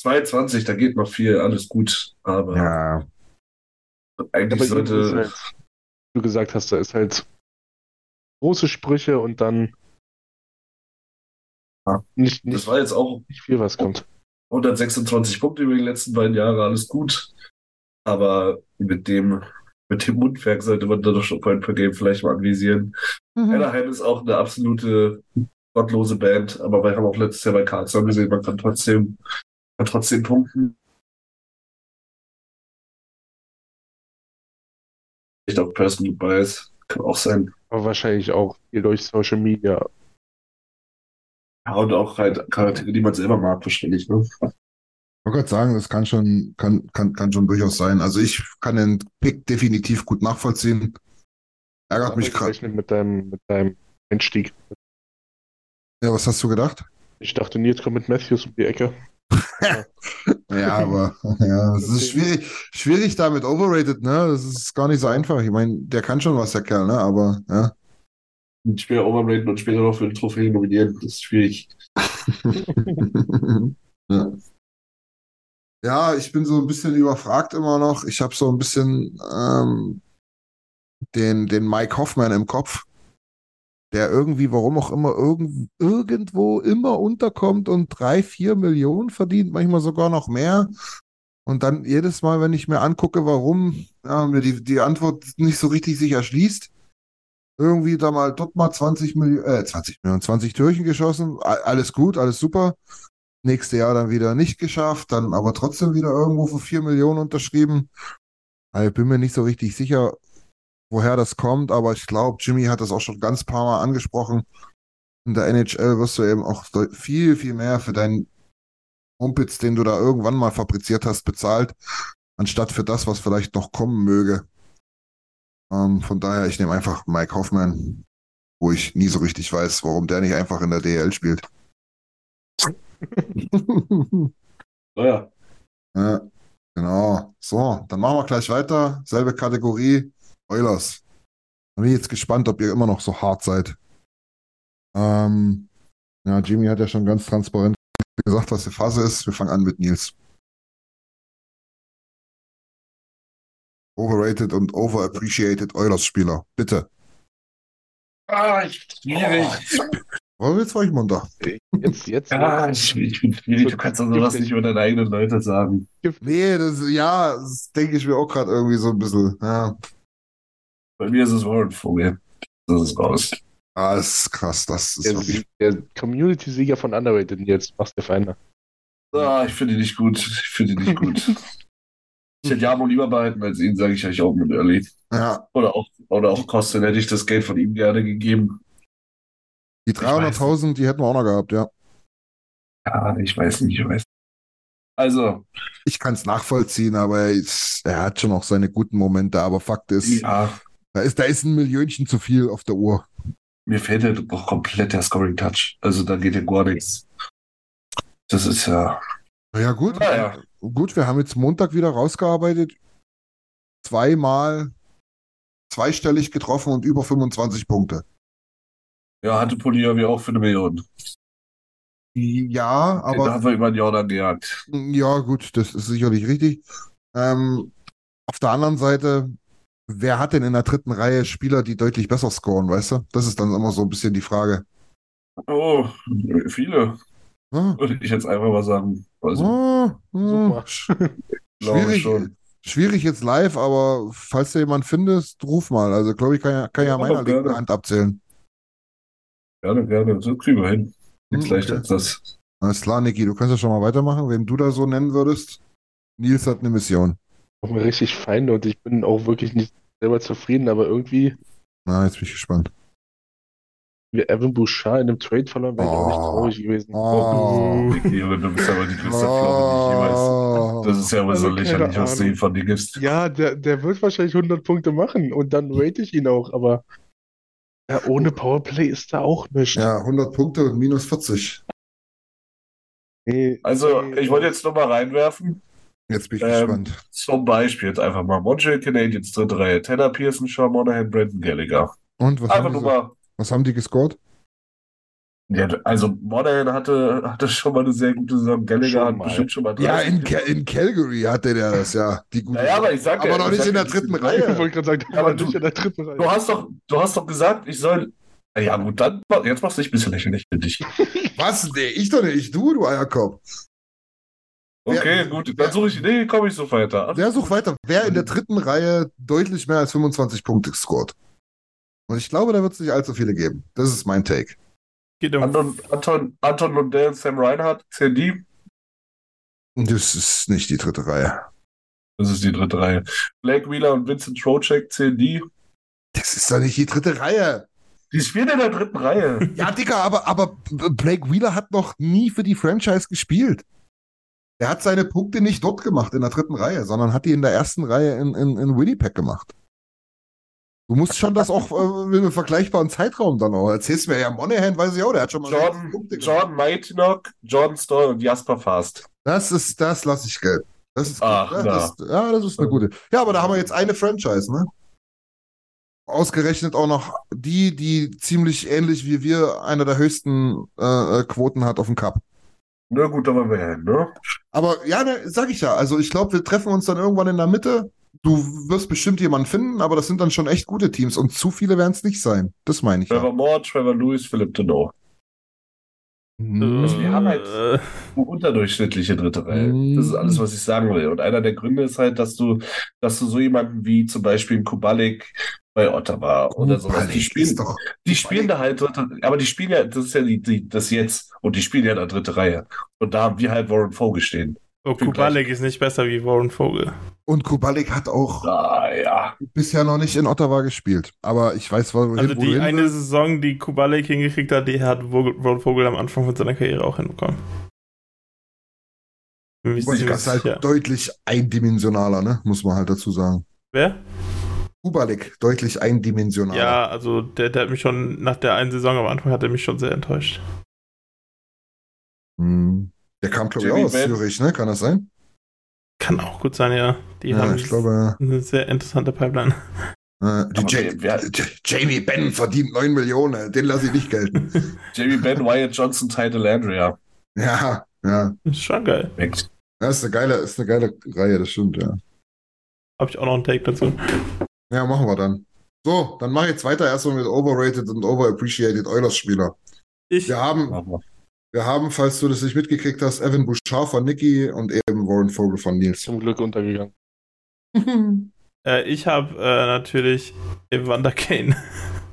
S4: 22, da geht noch viel, alles gut. Aber
S2: Ja.
S4: Eigentlich
S5: Aber
S4: sollte.
S5: halt, wie du gesagt hast, da ist halt große Sprüche und dann
S4: Ja.
S5: nicht,
S4: Das
S5: nicht,
S4: war jetzt auch
S5: nicht viel, was kommt.
S4: 126 Punkte über die letzten beiden Jahre, alles gut. Aber mit dem, mit dem Mundwerk sollte man da doch schon Point per Game vielleicht mal anvisieren.
S2: Mhm.
S4: Anaheim ist auch eine absolute gottlose Band, aber wir haben auch letztes Jahr bei Karlsruhe gesehen, man kann trotzdem, kann trotzdem punkten. Vielleicht auch Personal Bias, kann auch sein.
S5: Aber wahrscheinlich auch viel durch Social Media.
S4: Ja, und auch halt Charaktere, die man selber mag, wahrscheinlich, ne?
S2: Ich wollte gerade sagen, das kann schon, kann, kann, kann schon durchaus sein. Also ich kann den Pick definitiv gut nachvollziehen. Ärgert mich gerade.
S5: Mit deinem, mit deinem Einstieg.
S2: Ja, was hast du gedacht?
S5: Ich dachte, Nils kommt mit Matthews um die Ecke.
S2: Ja, aber ja, es ist schwierig, schwierig da mit Overrated, ne? Das ist gar nicht so einfach. Ich meine, der kann schon was, der Kerl, ne? Aber ja.
S4: Und später overraten und später noch für eine Trophäe nominieren, das ist schwierig.
S2: ja. Ja, ich bin so ein bisschen überfragt immer noch. Ich habe so ein bisschen ähm, den, den Mike Hoffman im Kopf, der irgendwie, warum auch immer, irgend, irgendwo immer unterkommt und drei, vier Millionen verdient, manchmal sogar noch mehr. Und dann jedes Mal, wenn ich mir angucke, warum ja, mir die, die Antwort nicht so richtig sich erschließt, irgendwie da mal dort mal 20 Millionen, äh, 20 Millionen, 20 Türchen geschossen, alles gut, alles super. Nächste Jahr dann wieder nicht geschafft, dann aber trotzdem wieder irgendwo für 4 Millionen unterschrieben. Also ich bin mir nicht so richtig sicher, woher das kommt, aber ich glaube, Jimmy hat das auch schon ganz paar Mal angesprochen. In der NHL wirst du eben auch viel, viel mehr für deinen Mumpitz, den du da irgendwann mal fabriziert hast, bezahlt, anstatt für das, was vielleicht noch kommen möge. Ähm, von daher, ich nehme einfach Mike Hoffman, wo ich nie so richtig weiß, warum der nicht einfach in der DL spielt.
S4: Naja,
S2: Ja, genau. So, dann machen wir gleich weiter. Selbe Kategorie. Oilers. Da bin ich jetzt gespannt, ob ihr immer noch so hart seid. Ähm, ja, Jimmy hat ja schon ganz transparent gesagt, was die Phase ist. Wir fangen an mit Nils. Overrated und overappreciated Oilers-Spieler. Bitte.
S4: ah, schwierig.
S2: Oh, jetzt war ich munter.
S5: Jetzt, jetzt.
S4: Ja, ich, ich bin schwierig. Du kannst doch sowas nicht über deine eigenen Leute sagen.
S2: Nee, das, ja, das denke ich mir auch gerade irgendwie so ein bisschen. Ja,
S4: Bei mir ist es Warren Vogel. Das ist raus.
S2: ah, das ist krass. Das ist
S5: Der,
S2: wirklich.
S5: der Community-Sieger von Underrated Nils, machst der Feinde.
S4: Ah, ich finde ihn nicht gut. Ich finde ihn nicht gut. ich hätte Jamo lieber behalten als ihn, sage ich euch auch mit Early.
S2: Ja,
S4: Oder auch, oder auch Kosten hätte ich das Geld von ihm gerne gegeben.
S2: die 300.000, die hätten wir auch noch gehabt, ja.
S4: Ja, ich weiß nicht, ich weiß. Also,
S2: Ich kann es nachvollziehen, aber er, ist, er hat schon auch seine guten Momente. Aber Fakt ist,
S4: ja,
S2: da ist, da ist ein Millionchen zu viel auf der Uhr.
S4: mir fehlt ja doch komplett der Scoring Touch. Also da geht ja gar nichts. Das ist ja.
S2: Ja, gut.
S4: Naja.
S2: Gut, wir haben jetzt Montag wieder rausgearbeitet. Zweimal zweistellig getroffen und über 25 Punkte.
S4: Ja, hatte Polier auch für eine Million.
S2: Ja, aber
S4: haben wir über den Jordan gejagt.
S2: ja, gut, das ist sicherlich richtig. Ähm, auf der anderen Seite, wer hat denn in der dritten Reihe Spieler, die deutlich besser scoren, weißt du? Das ist dann immer so ein bisschen die Frage.
S4: Oh, viele,
S2: Ah,
S4: würde ich jetzt einfach mal sagen. Also,
S2: ah, ah,
S5: Super.
S2: schwierig,
S4: schon.
S2: schwierig jetzt live, aber falls du jemanden findest, ruf mal. Also, glaube ich, kann ja, kann ja
S4: Ja,
S2: meiner linken Hand abzählen.
S4: Gerne, gerne. So kriegen wir hin. Nichts
S2: Hm,
S4: leichter
S2: okay.
S4: als das.
S2: Alles klar, Niki, du kannst ja schon mal weitermachen, wen du da so nennen würdest. Nils hat eine Mission.
S5: Auch mir richtig Feinde und ich bin auch wirklich nicht selber zufrieden, aber irgendwie,
S2: Na, jetzt bin ich gespannt.
S5: wie Evan Bouchard in einem Trade verloren, wäre ich auch nicht
S2: Oh.
S5: traurig gewesen.
S2: Oh.
S4: Junge, du bist aber die größte Pflaume, die ich jemals.
S2: Oh.
S4: Das ist ja wohl so
S5: Also,
S4: lächerlich, was du ihm von dir gibst.
S5: Ja, der, der wird wahrscheinlich 100 Punkte machen und dann rate ich ihn auch, aber ja, ohne Powerplay ist da auch nichts.
S2: Ja, 100 Punkte und minus 40.
S5: Nee,
S4: Also,
S5: nee,
S4: ich wollte jetzt nur mal reinwerfen.
S2: Jetzt bin ich
S4: Ähm,
S2: gespannt.
S4: Zum Beispiel jetzt einfach mal Montreal Canadiens, dritte Reihe. Tanner Pearson, Sean Monahan, Brandon Gallagher.
S2: Und was
S4: Einfach
S2: haben, die,
S4: mal.
S2: was haben die gescored?
S4: Ja, also Monahan hatte, hatte schon mal eine sehr gute Saison. Gallagher hat bestimmt schon mal
S2: Ja,
S4: 30
S2: in, Cal in Calgary hatte der das, ja. Die gute
S4: Naja, aber ich sag ja,
S2: aber noch
S4: ich
S2: nicht in der
S4: ja,
S2: dritten
S5: ich
S2: Reihe.
S5: wollte gerade sagen,
S4: Ja, aber du-
S5: nicht in der dritten Reihe.
S4: Du hast doch, du hast doch gesagt, ich soll. Ja gut, dann jetzt machst du dich ein bisschen lächerlich, finde ich.
S2: Was? Nee, ich doch nicht. Du, du Eierkopf.
S4: Okay,
S2: Wer-
S4: gut,
S2: wer-
S4: dann suche ich, nee, komme ich so weiter.
S2: Der sucht weiter. Wer in der dritten Reihe deutlich mehr als 25 Punkte scored? Und ich glaube, da wird es nicht allzu viele geben. Das ist mein Take.
S3: Geht um
S4: Anton, Anton, Anton Lundell, Sam Reinhardt, CND.
S2: Das ist nicht die dritte Reihe.
S4: Das ist die dritte Reihe. Blake Wheeler und Vincent Trocek, CND.
S2: Das ist doch nicht die dritte Reihe.
S4: Die spielen in der dritten Reihe.
S2: Ja, Digga, aber, aber Blake Wheeler hat noch nie für die Franchise gespielt. Er hat seine Punkte nicht dort gemacht, in der dritten Reihe, sondern hat die in der ersten Reihe in, in, in Winnipeg gemacht. Du musst schon das auch äh, in einem vergleichbaren Zeitraum dann auch. Erzählst mir ja Monahan, weiß ich auch, der hat schon mal
S4: Jordan,
S2: Punkte.
S4: Jordan Maitinock, Jordan Stoll und Jasper Fast.
S2: Das ist, das lasse ich gelb. Das ist gut.
S4: Ach,
S2: ja,
S4: na.
S2: das, ja, das ist eine gute. Ja, aber da haben wir jetzt eine Franchise, ne? Ausgerechnet auch noch die, die ziemlich ähnlich wie wir einer der höchsten äh, äh, Quoten hat auf dem Cup.
S4: Na gut, da wollen wir hin, ne?
S2: Aber ja, ne, sag ich ja. Also ich glaube, wir treffen uns dann irgendwann in der Mitte. Du wirst bestimmt jemanden finden, aber das sind dann schon echt gute Teams und zu viele werden es nicht sein. Das meine ich.
S4: Trevor
S2: Ja.
S4: Moore, Trevor Lewis, Philip Deneau.
S2: Hm.
S4: Also wir haben halt
S3: Äh,
S4: eine unterdurchschnittliche dritte Reihe. Das ist alles, was ich sagen will. Und einer der Gründe ist halt, dass du, dass du so jemanden wie zum Beispiel einen Kubalik bei Ottawa oder sowas,
S2: Kubalik
S4: die spielen,
S2: doch-
S4: die spielen da halt dritte, aber die spielen ja, das ist ja die, die, das jetzt und die spielen ja in der dritte Reihe. Und da haben wir halt Warren Vogel stehen.
S3: oh, Kubalik ist nicht besser wie Warren Vogel.
S2: Und Kubalik hat auch
S4: Ah, ja.
S2: bisher noch nicht in Ottawa gespielt. Aber ich weiß, wohin,
S3: Also
S2: wo du
S3: die
S2: hin
S3: eine
S2: willst.
S3: Saison, die Kubalik hingekriegt hat, die hat Warren Vogel am Anfang von seiner Karriere auch hinbekommen.
S2: Kubalik ist halt
S3: sicher.
S2: deutlich eindimensionaler, ne? Muss man halt dazu sagen.
S3: Wer?
S2: Kubalik, deutlich eindimensionaler.
S3: Ja, also der, der hat mich schon, nach der einen Saison am Anfang hat er mich schon sehr enttäuscht.
S2: Hm. Der kam, glaube ich, auch aus
S4: Benn.
S2: Zürich, ne? Kann das sein?
S3: Kann auch gut sein, ja. Die
S2: Ja,
S3: haben
S2: ich glaube,
S3: eine sehr interessante Pipeline.
S2: äh, Ja- Ja- Jamie Benn verdient 9 Millionen, den lasse ich nicht gelten.
S4: Jamie Benn, Wyatt Johnson, Title Landria.
S2: ja, ja.
S3: Ist schon geil.
S2: Das ist eine geile, ist eine geile Reihe, das stimmt, ja.
S3: Habe ich auch noch einen Take dazu.
S2: Ja, machen wir dann. So, dann mache ich jetzt weiter erstmal mit Overrated und Overappreciated Oilers-Spieler.
S3: Ich,
S2: Wir haben, wir haben, falls du das nicht mitgekriegt hast, Evan Bouchard von Nicky und eben Warren Vogel von Nils.
S5: Zum Glück untergegangen.
S3: äh, ich habe äh, natürlich Evander Kane.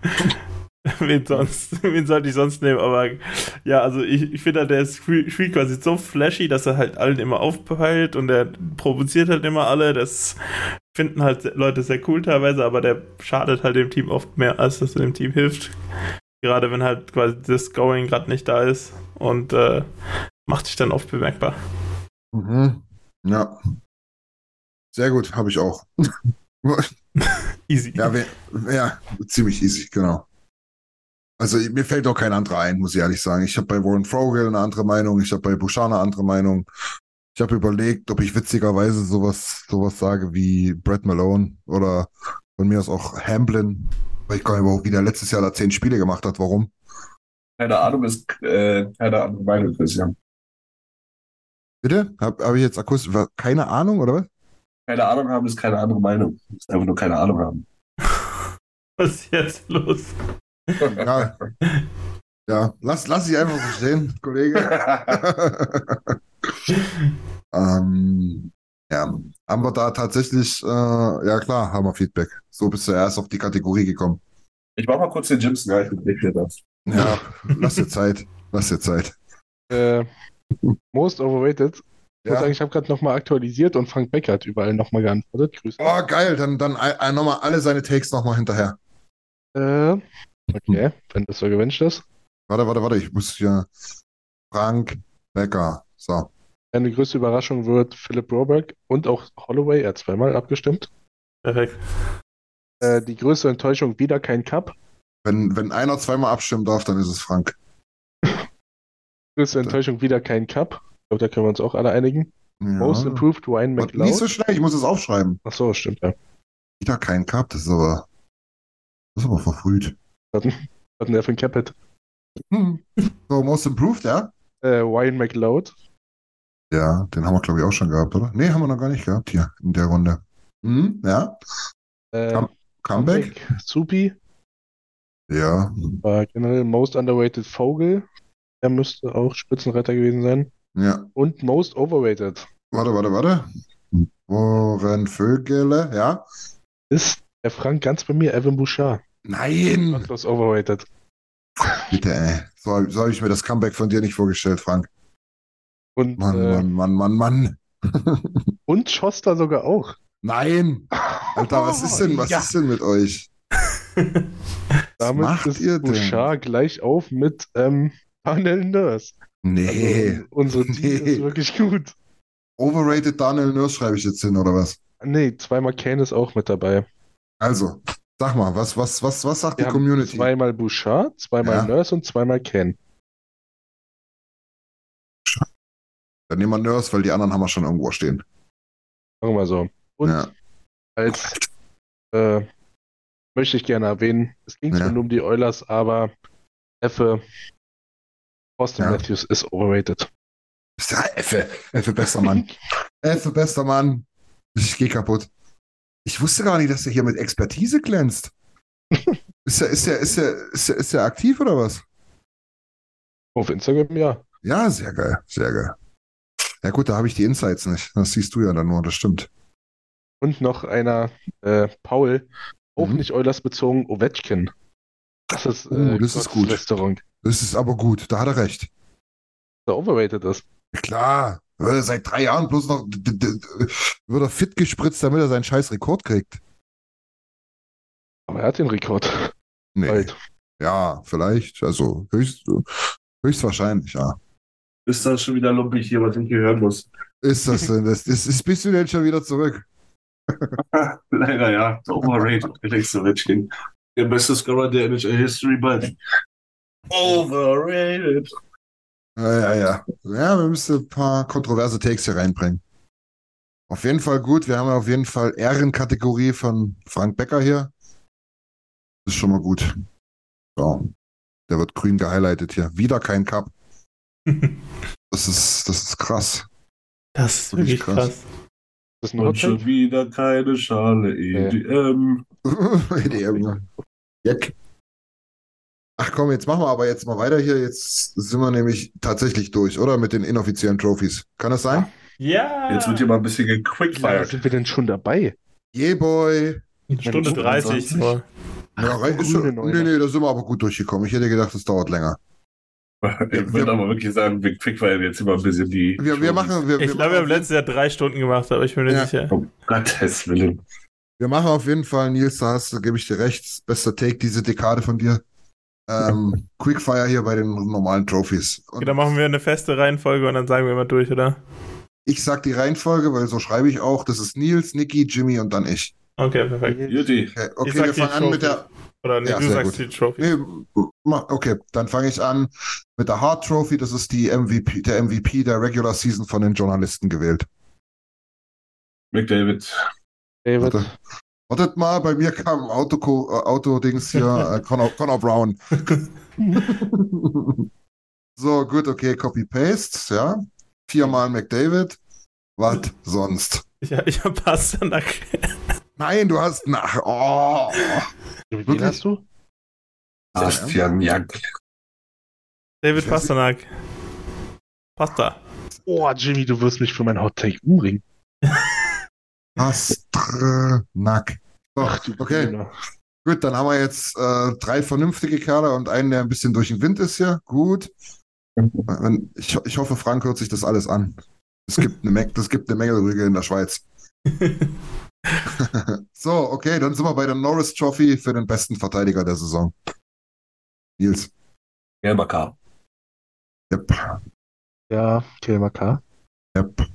S3: wen sonst? Wen sollte ich sonst nehmen? Aber ja, also ich, ich finde, der ist spiel- spielt quasi so flashy, dass er halt allen immer aufpeilt und der provoziert halt immer alle. Das finden halt Leute sehr cool teilweise, aber der schadet halt dem Team oft mehr, als dass er dem Team hilft. Gerade wenn halt quasi das Going gerade nicht da ist und äh, macht sich dann oft bemerkbar.
S2: Mhm. Ja. Sehr gut, habe ich auch.
S3: Easy.
S2: ja, wer- ja, ziemlich easy, genau. Also mir fällt auch kein anderer ein, muss ich ehrlich sagen. Ich habe bei Warren Vogel eine andere Meinung, ich habe bei Bouchard eine andere Meinung. Ich habe überlegt, ob ich witzigerweise sowas, sowas sage wie Brett Malone oder von mir aus auch Hamblin. Weil ich gar nicht, wie der letztes Jahr da zehn Spiele gemacht hat. Warum?
S4: Keine Ahnung, ist äh, keine andere Meinung, Christian.
S2: Bitte? Habe hab ich jetzt akustisch keine Ahnung, oder was?
S4: Keine Ahnung haben ist keine andere Meinung. Ist einfach nur keine Ahnung haben.
S3: Was ist jetzt los?
S2: Ja, ja lass, lass ich einfach so stehen, Kollege. ähm, ja, haben wir da tatsächlich, äh, ja klar, haben wir Feedback. So bist du erst auf die Kategorie gekommen.
S4: Ich mach mal kurz den Jimson, ja, ich bin nicht mehr das.
S2: Ja, lass dir Zeit. Lass dir Zeit.
S5: Äh, most overrated. Ich muss
S2: Ja.
S5: sagen, ich habe gerade nochmal aktualisiert und Frank Beck hat überall nochmal geantwortet. Grüße.
S2: Oh, geil, dann, dann äh, nochmal alle seine Takes nochmal hinterher.
S5: Äh, okay, wenn das so gewünscht ist.
S2: Warte, warte, warte, ich muss hier. Frank Becker. So.
S5: Meine größte Überraschung wird Philip Roberg und auch Holloway, er hat zweimal abgestimmt.
S3: Perfekt.
S5: Äh, die größte Enttäuschung, wieder kein Cup.
S2: Wenn, wenn einer zweimal abstimmen darf, dann ist es Frank.
S5: Größte Enttäuschung, wieder kein Cup. Ich glaube, da können wir uns auch alle einigen.
S2: Ja.
S5: Most Improved Wine
S2: Warte, Nicht so
S5: McLeod.
S2: schnell, ich muss es aufschreiben.
S5: Ach so, stimmt, ja.
S2: Wieder kein Cup, das ist aber. Das ist aber verfrüht.
S5: Was hat denn der für ein Cap-Hit?
S2: So, Most Improved, ja?
S5: Äh, Wine McLeod.
S2: Ja, den haben wir, glaube ich, auch schon gehabt, oder? Nee, haben wir noch gar nicht gehabt hier in der Runde. Hm, ja.
S5: Äh,
S2: Come- Comeback?
S5: Supi.
S2: Ja.
S5: War generell Most Underrated Vogel. Der müsste auch Spitzenreiter gewesen sein.
S2: Ja.
S5: Und Most Overrated
S2: Warte, warte, warte. Warren Vögele, ja?
S5: ist der Frank ganz bei mir, Evan Bouchard.
S2: Nein!
S5: Gottlos overrated.
S2: Bitte, ey. So, so habe ich mir das Comeback von dir nicht vorgestellt, Frank.
S5: Und,
S2: Mann,
S5: äh,
S2: Mann, Mann, Mann, Mann.
S5: und Schoster sogar auch.
S2: Nein! Alter, was ist denn, was
S5: Ja.
S2: ist denn mit euch?
S5: Damit
S2: macht
S5: ist
S2: ihr denn?
S5: Bouchard gleich auf mit ähm, Daniel Nurse.
S2: Nee.
S5: Also, unsere Team
S2: Nee.
S5: ist wirklich gut.
S2: Overrated Daniel Nurse schreibe ich jetzt hin, oder was?
S5: Nee, zweimal Kane ist auch mit dabei.
S2: Also, sag mal, was, was, was, was sagt
S5: Wir
S2: die Community?
S5: zweimal Bouchard, zweimal
S2: Ja.
S5: Nurse und zweimal Kane.
S2: Dann nehmen wir Nurse, weil die anderen haben wir schon irgendwo stehen.
S5: Sagen wir mal so. Und
S2: Ja.
S5: als äh, möchte ich gerne erwähnen, es ging
S2: Ja.
S5: zwar nur um die Oilers, aber Effe Austin
S2: Ja.
S5: Matthews ist overrated.
S2: Ja, Effe, Effe, bester Mann. Effe, bester Mann. Ich geh kaputt. Ich wusste gar nicht, dass er hier mit Expertise glänzt. Ist er, ist er, ist er, ist er, ist er aktiv oder was?
S5: Auf Instagram ja.
S2: Ja, sehr geil, sehr geil. Ja gut, da habe ich die Insights nicht. Das siehst du ja dann nur, das stimmt.
S5: Und noch einer, äh, Paul, auch
S2: Mhm.
S5: nicht Oilers bezogen, Ovechkin. Das ist,
S2: Oh,
S5: äh,
S2: das ist gut.
S5: Restaurant.
S2: Das ist aber gut, da hat er recht.
S5: Der overrated ist.
S2: Klar, er seit drei Jahren bloß noch wird er fit gespritzt, damit er seinen scheiß Rekord kriegt.
S5: Aber er hat den Rekord.
S2: Nee.
S5: Bald.
S2: Ja, vielleicht. Also höchst, höchstwahrscheinlich, ja.
S4: Ist das schon wieder lumpig hier, was ich hier hören muss?
S2: Ist das denn? Das, das ist, bist du denn schon wieder zurück?
S4: Leider ja. Overrated. Alex Ovechkin. Der beste Scorer der NHL History, but overrated.
S2: Ja, ja, ja. Ja, wir müssen ein paar kontroverse Takes hier reinbringen. Auf jeden Fall gut. Wir haben ja auf jeden Fall Ehrenkategorie von Frank Becker hier. Das ist schon mal gut. Ja. Der wird grün gehighlightet hier. Wieder kein Cup. Das ist, das ist krass.
S3: Das ist
S2: Wirklich
S3: wirklich
S2: krass.
S3: krass.
S5: Das ist
S4: Und schon wieder keine Schale EDM.
S2: EDM. Jack. Ach komm, jetzt machen wir aber jetzt mal weiter hier. Jetzt sind wir nämlich tatsächlich durch, oder? Mit den inoffiziellen Trophies. Kann das sein?
S3: Ja!
S4: Jetzt wird hier mal ein bisschen gequickfired.
S5: sind wir denn schon dabei?
S2: Yeah, boy.
S3: Stunde
S4: Stunde
S3: 30
S4: 20.
S3: nur.
S2: Ja, rein, ist,
S5: grüne
S2: nee, nee, da sind wir aber gut durchgekommen. Ich hätte gedacht, das dauert länger.
S4: Ich würde aber wirklich sagen, wir quickfiren jetzt immer ein bisschen die.
S2: Wir, wir machen, wir,
S3: Ich
S2: wir,
S3: glaube, wir haben letztes Jahr drei Stunden gemacht, aber ich bin mir
S2: Ja.
S3: sicher.
S4: Um Gottes Willen.
S2: wir machen auf jeden Fall, Nils, da hast du, gebe ich dir recht, bester Take diese Dekade von dir. Ähm, Quickfire hier bei den normalen Trophies. Und
S3: Okay, dann machen wir eine feste Reihenfolge und dann sagen wir immer durch, oder?
S2: ich sag die Reihenfolge, weil so schreibe ich auch. Das ist Nils, Niki, Jimmy und dann ich.
S3: Okay, perfekt.
S4: Juti.
S2: Okay,
S3: Ich
S2: okay wir fangen an mit der.
S3: Oder nee,
S2: Ja,
S3: du
S2: sehr
S3: sagst
S2: gut.
S3: die Trophy.
S2: Nee, okay, dann fange ich an mit der Hard Trophy. Das ist die MVP, der MVP der Regular Season von den Journalisten gewählt.
S4: McDavid.
S5: David,
S2: Warte. Wartet mal, bei mir kam Auto, äh, Auto-Dings hier, äh, Connor, Connor Brown. so, gut, okay, Copy-Paste, ja. Viermal McDavid. Was sonst?
S3: Ich, ich hab Pasternak.
S2: Nein, du hast nach. Oh.
S5: wen
S2: Wirklich?
S5: hast du?
S4: Bastian Jank.
S3: David Pasternak. Pasta.
S5: Oh, Jimmy, du wirst mich für mein Hot Take umbringen.
S2: Pasternak. So,
S5: Ach, du
S2: okay,
S5: Grüner.
S2: gut, dann haben wir jetzt äh, drei vernünftige Kerle und einen, der ein bisschen durch den Wind ist hier. Gut. Ich, ich hoffe, Frank hört sich das alles an. Es gibt eine, Me es gibt eine Mengelrüge in der Schweiz. so, okay, dann sind wir bei der Norris Trophy für den besten Verteidiger der Saison. Nils.
S4: Gelber K.
S2: Yep.
S5: Ja, Kilmer K.
S2: Yep.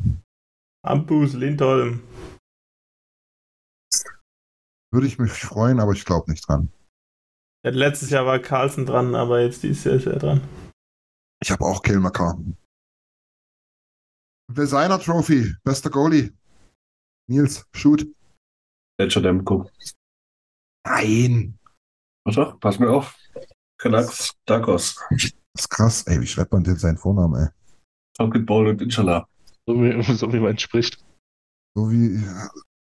S3: Ampus, Lindholm.
S2: Würde ich mich freuen, aber ich glaube nicht dran.
S3: Ja, letztes Jahr war Carlsen dran, aber jetzt dieses Jahr ist er dran.
S2: Ich habe auch Kill McCarr. Designer Trophy, bester Goalie. Nils, shoot.
S4: Demko.
S2: Nein.
S4: Warte, pass mir auf. Canucks, Darkos.
S2: Das ist krass. Ey, wie schreibt man denn seinen Vornamen, ey?
S4: Talking Ball und Inshallah.
S5: So wie, so wie man spricht.
S2: So wie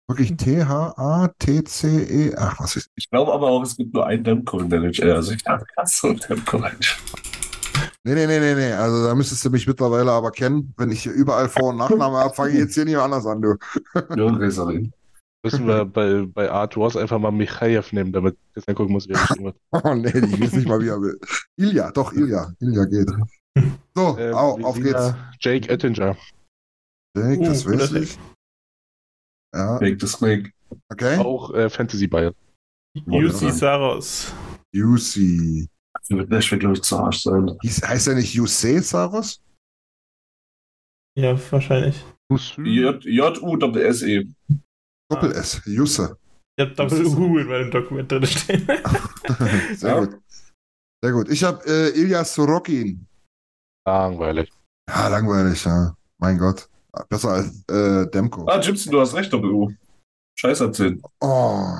S2: wirklich T-H-A-T-C-E. Ach, was ist.
S4: Ich glaube aber auch, es gibt nur einen Demko in der NHL. Also ich habe ganz so einen rein.
S2: Nee, nee, nee, nee, nee. Also da müsstest du mich mittlerweile aber kennen. Wenn ich hier überall Vor- und Nachname habe, fange ich jetzt hier nicht mehr anders an, du.
S4: Nur Gräserin.
S5: Müssen wir bei, bei Art Wars einfach mal Michaev nehmen, damit Christian gucken muss, wer geschrieben wird.
S2: Oh nee, ich weiß nicht mal, wie er will. Ilja, doch, Ilja. Ilja geht. So,
S5: Äh,
S2: au, auf geht's.
S5: Jake Ettinger.
S2: Jake,
S3: Uh,
S2: das
S3: guter
S2: weiß ich. Ja,
S4: Make the Snake.
S2: okay.
S5: Auch äh, Fantasy Bayern.
S3: UC Saros.
S2: UC.
S4: Der wird, glaube ich, zu Arsch sein.
S2: Hieß, heißt er nicht Yusei Saros?
S3: Ja, wahrscheinlich.
S4: J- J-U-S-E.
S2: Doppel S. Jusse.
S3: Ich habe Doppel U in meinem Dokument drin stehen.
S2: Sehr
S4: Ja.
S2: gut. Sehr gut. Ich habe äh, Ilya Sorokin.
S5: Langweilig.
S2: Ja, langweilig, ja. Mein Gott. Besser als äh, Demko.
S4: Ah, Gibson, du hast recht, Doppel-U. Scheiß erzählen.
S2: Oh.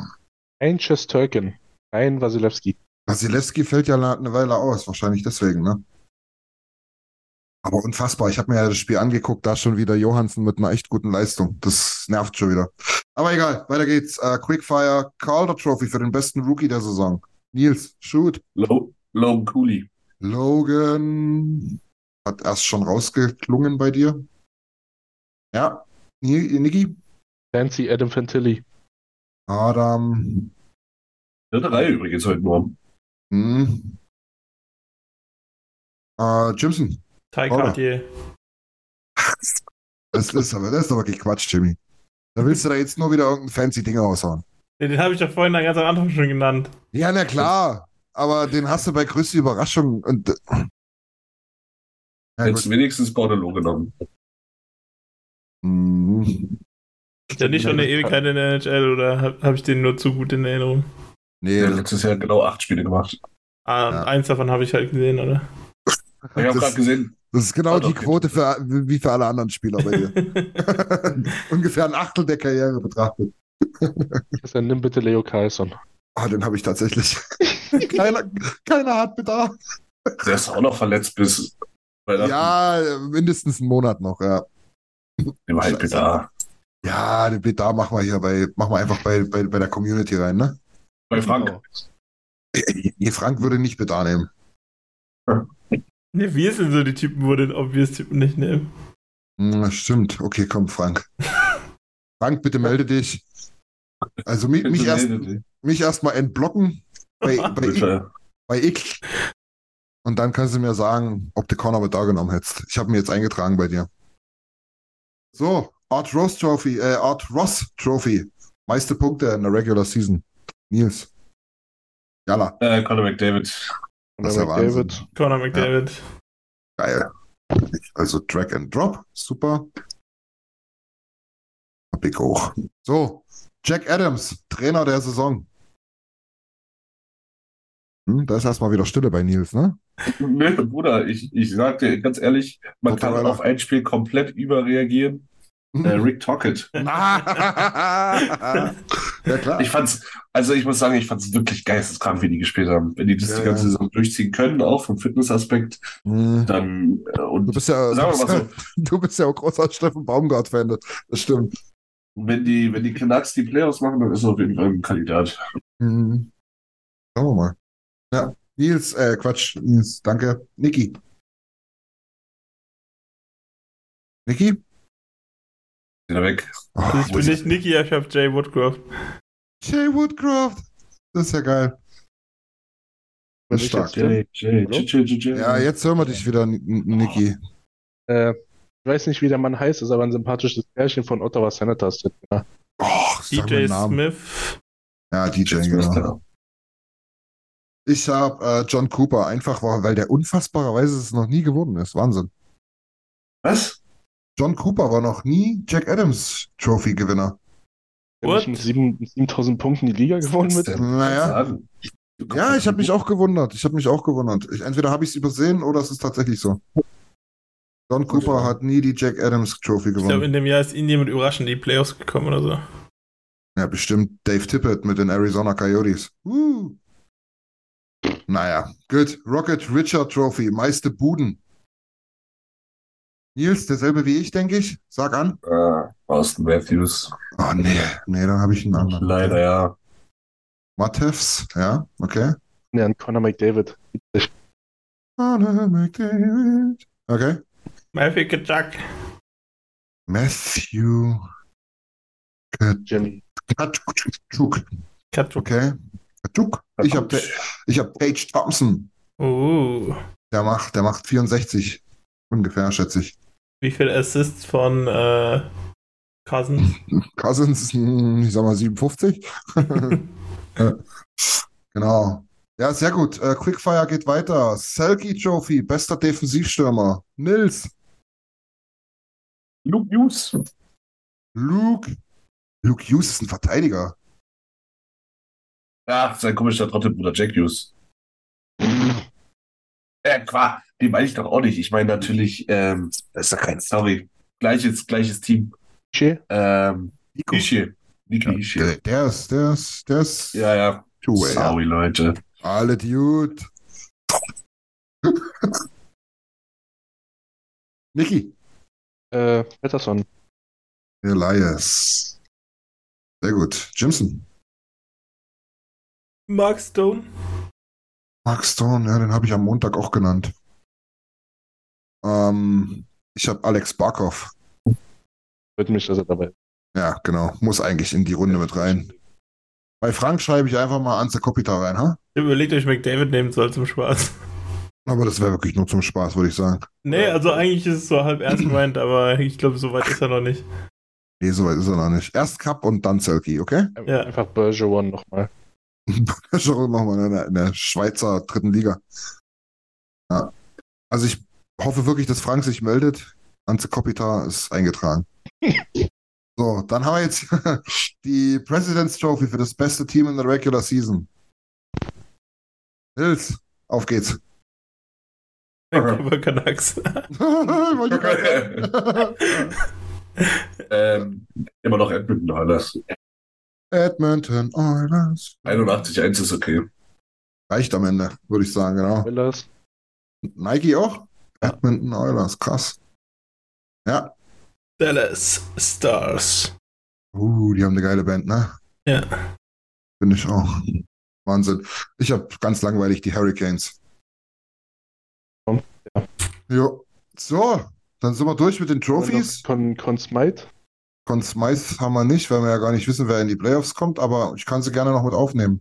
S5: Anxious Turkin. Ryan Wasilewski.
S2: Wasilewski fällt ja eine Weile aus, wahrscheinlich deswegen, ne? Aber unfassbar. Ich habe mir ja das Spiel angeguckt, da schon wieder Johansen mit einer echt guten Leistung. Das nervt schon wieder. Aber egal, weiter geht's. Äh, Quickfire Calder Trophy für den besten Rookie der Saison. Nils, shoot.
S4: Low, Low Cooley.
S2: Logan hat erst schon rausgeklungen bei dir. Ja. Ni- Niki?
S5: Fancy Adam Fantilli.
S2: Adam.
S4: Dritte Reihe übrigens heute Morgen.
S2: Hm. Äh, Jimson.
S3: Ty? Cartier.
S2: Das ist aber, das ist aber wirklich Quatsch, Jimmy. Da willst du da jetzt nur wieder irgendein fancy Ding raushauen.
S3: Den, den habe ich doch vorhin ganz am Anfang schon genannt.
S2: Ja, na klar. Aber den hast du bei größte Überraschung und. äh, Ja,
S4: Hättest
S2: gut.
S4: wenigstens Bordello genommen.
S2: Hm.
S3: Ist ja nicht schon eine Ewigkeit in der NHL oder habe hab ich den nur zu gut in Erinnerung?
S2: Nee,
S4: hat letztes Jahr genau acht Spiele gemacht.
S3: Ah,
S2: Ja.
S3: eins davon habe ich halt gesehen, oder?
S4: Ich habe gerade gesehen,
S2: das ist genau
S4: Hat
S2: die Quote für, wie für alle anderen Spieler bei dir. Ungefähr ein Achtel der Karriere betrachtet.
S5: Christian, nimm bitte Leo Carlson.
S2: Ah, den habe ich tatsächlich. keiner, keiner hat Bedarf.
S4: der ist auch noch verletzt bis.
S2: Ja, mindestens einen Monat noch, ja.
S4: Halt
S2: Scheiße.
S4: da.
S2: Ja, den Bedarf machen wir hier bei, machen wir einfach bei, bei, bei der Community rein, ne?
S4: Bei Frank.
S2: Nee, Frank würde nicht Bedarf nehmen.
S3: Ne, wir sind so die Typen, wo den Obvious-Typen nicht nehmen.
S2: Hm, stimmt. Okay, komm, Frank. Frank, bitte melde dich. Also mich, mich erst mich erstmal entblocken bei, bei,
S4: Bitte.
S2: bei X. Und dann kannst du mir sagen, ob du Connor mit da genommen hättest. Ich habe mir jetzt eingetragen bei dir. So, Art Ross Trophy, äh, Art Ross Trophy. Meiste Punkte in der Regular Season. Nils. Jalla,
S4: Äh, Conor McDavid.
S2: Das ist ja Wahnsinn.
S5: David.
S3: Conor McDavid.
S2: geil. Also Drag and Drop, super. Hab ich auch. So, Jack Adams, Trainer der Saison. Hm, da ist erstmal wieder Stille bei Nils, ne?
S4: Nee, Bruder, ich, ich sag dir ganz ehrlich, man kann
S2: Tortorella.
S4: auf ein Spiel komplett überreagieren. Äh, Rick Tockett.
S2: ja, klar.
S4: Ich fand's, also ich muss sagen, ich fand's wirklich geisteskrank, wie die gespielt haben. Wenn die das
S2: Ja,
S4: die ganze. Saison durchziehen können, auch vom Fitnessaspekt,
S2: Hm.
S4: dann äh, und
S2: Du bist ja,
S4: sagen wir mal
S2: ja, du bist ja auch großer Steffen Baumgart-Fan. Das stimmt.
S4: wenn die, wenn die Canucks die Playoffs machen, dann ist er auf jeden Fall ein Kandidat.
S2: Hm. Schauen wir mal. Ja, Nils, äh, Quatsch, Nils, danke. Niki. Niki?
S4: Ist er weg.
S2: Oh,
S3: ich bin nicht Nicky, ich habe Jay Woodcroft.
S2: Jay Woodcroft. Das ist ja geil. Das ist stark.
S4: Jay, Jay, Jay, Jay, Jay.
S2: Ja, jetzt hören wir dich wieder, Niki.
S5: Äh, ich weiß nicht, wie der Mann heißt, ist aber ein sympathisches Pärchen von Ottawa Senators. Ja.
S2: Oh,
S3: DJ. Smith.
S2: Ja, DJ,
S4: Jetzt
S2: genau. Ich habe äh, John Cooper, einfach war, weil der unfassbarerweise es noch nie geworden ist. Wahnsinn.
S4: Was?
S2: John Cooper war noch nie Jack Adams Trophy-Gewinner.
S3: What?
S5: nicht mit sieben- mit 7000 Punkten die Liga gewonnen mit.
S2: Naja. Ja, ich habe mich auch gewundert. Ich habe mich auch gewundert. Ich, entweder habe ich es übersehen oder es ist tatsächlich so. John Cooper hat nie die Jack Adams Trophy
S3: Ich glaube,
S2: gewonnen.
S3: in dem Jahr ist ihnen jemand überraschend in die Playoffs gekommen oder so.
S2: Ja, bestimmt Dave Tippett mit den Arizona Coyotes. Uh. Naja, gut. Rocket Richard Trophy, meiste Buden. Nils, derselbe wie ich, denke ich. Sag an.
S4: Äh, Austin Matthews.
S2: Oh, nee. Nee, dann habe ich einen anderen.
S4: Leider, ja.
S2: Matevs, ja, okay.
S5: Ja, an Conor McDavid.
S2: Conor McDavid. Okay.
S3: Matthew Kachuk.
S2: Matthew
S5: Jimmy.
S2: Katschuk.
S3: Katschuk.
S2: Okay. Ich habe ich hab Paige Thompson.
S3: Uh,
S2: Der macht, der macht 64. Ungefähr, schätze ich.
S3: wie viel Assists von äh, Cousins?
S2: Cousins, ich sag mal 57. Ja. genau. Ja, sehr gut. Äh, Quickfire geht weiter. Selkie Trophy, bester Defensivstürmer. Nils,
S4: Luke Hughes.
S2: Luke. Luke Hughes ist ein Verteidiger.
S4: Ja, sein komischer Trottelbruder Jack Hughes. Äh, qua, den meine ich doch auch nicht. Ich meine natürlich, ähm,
S2: Das ist ja kein
S4: sorry, gleiches, gleiches Team.
S5: Che?
S4: Ähm,
S2: Nico.
S4: Ishii. Niki
S2: Der,
S4: Ishii.
S2: der ist, der ist, der ist.
S4: Ja, ja.
S2: Ey.
S4: Sorry, Leute.
S2: Alle Dude. Niki.
S5: Äh, Patterson.
S2: Elias. Sehr gut. Jimson.
S3: Mark Stone.
S2: Mark Stone, ja, den habe ich am Montag auch genannt. Ähm, ich habe Alex Barkov.
S5: Freut mich, dass er dabei ist.
S2: Ja, genau. Muss eigentlich in die Runde mit rein. Bei Frank schreibe ich einfach mal Anze Kopita rein, ha?
S3: Überlegt euch McDavid nehmen soll zum Spaß.
S2: Aber das wäre wirklich nur zum Spaß, würde ich sagen.
S3: Nee, also eigentlich ist es so halb ernst gemeint, aber ich glaube, so weit ist er noch nicht.
S2: Nee, so weit ist er noch nicht. Erst Cup und dann Selkie, okay?
S3: Ja.
S5: Einfach Bergeron nochmal.
S2: Schon nochmal in der, in der Schweizer dritten Liga. Ja. Also ich hoffe wirklich, dass Frank sich meldet. Anze Kopita ist eingetragen. So, dann haben wir jetzt die President's Trophy für das beste Team in der Regular Season. Nils, auf geht's.
S3: Vancouver Canucks.
S4: Ähm, immer noch Edmonton Oilers.
S2: Edmonton Oilers.
S4: 81-1 ist okay.
S2: Reicht am Ende, würde ich sagen, genau.
S5: Willers.
S2: Nike auch? Edmonton Oilers, krass. Ja.
S3: Dallas Stars.
S2: Uh, die haben eine geile Band, ne?
S3: Ja.
S2: Finde ich auch. Wahnsinn. Ich habe ganz langweilig die Hurricanes.
S5: Ja.
S2: Jo. So, dann sind wir durch mit den Trophies.
S5: Con, Con Smite.
S2: Con Smythe haben wir nicht, weil wir ja gar nicht wissen, wer in die Playoffs kommt, aber ich kann sie gerne noch mit aufnehmen.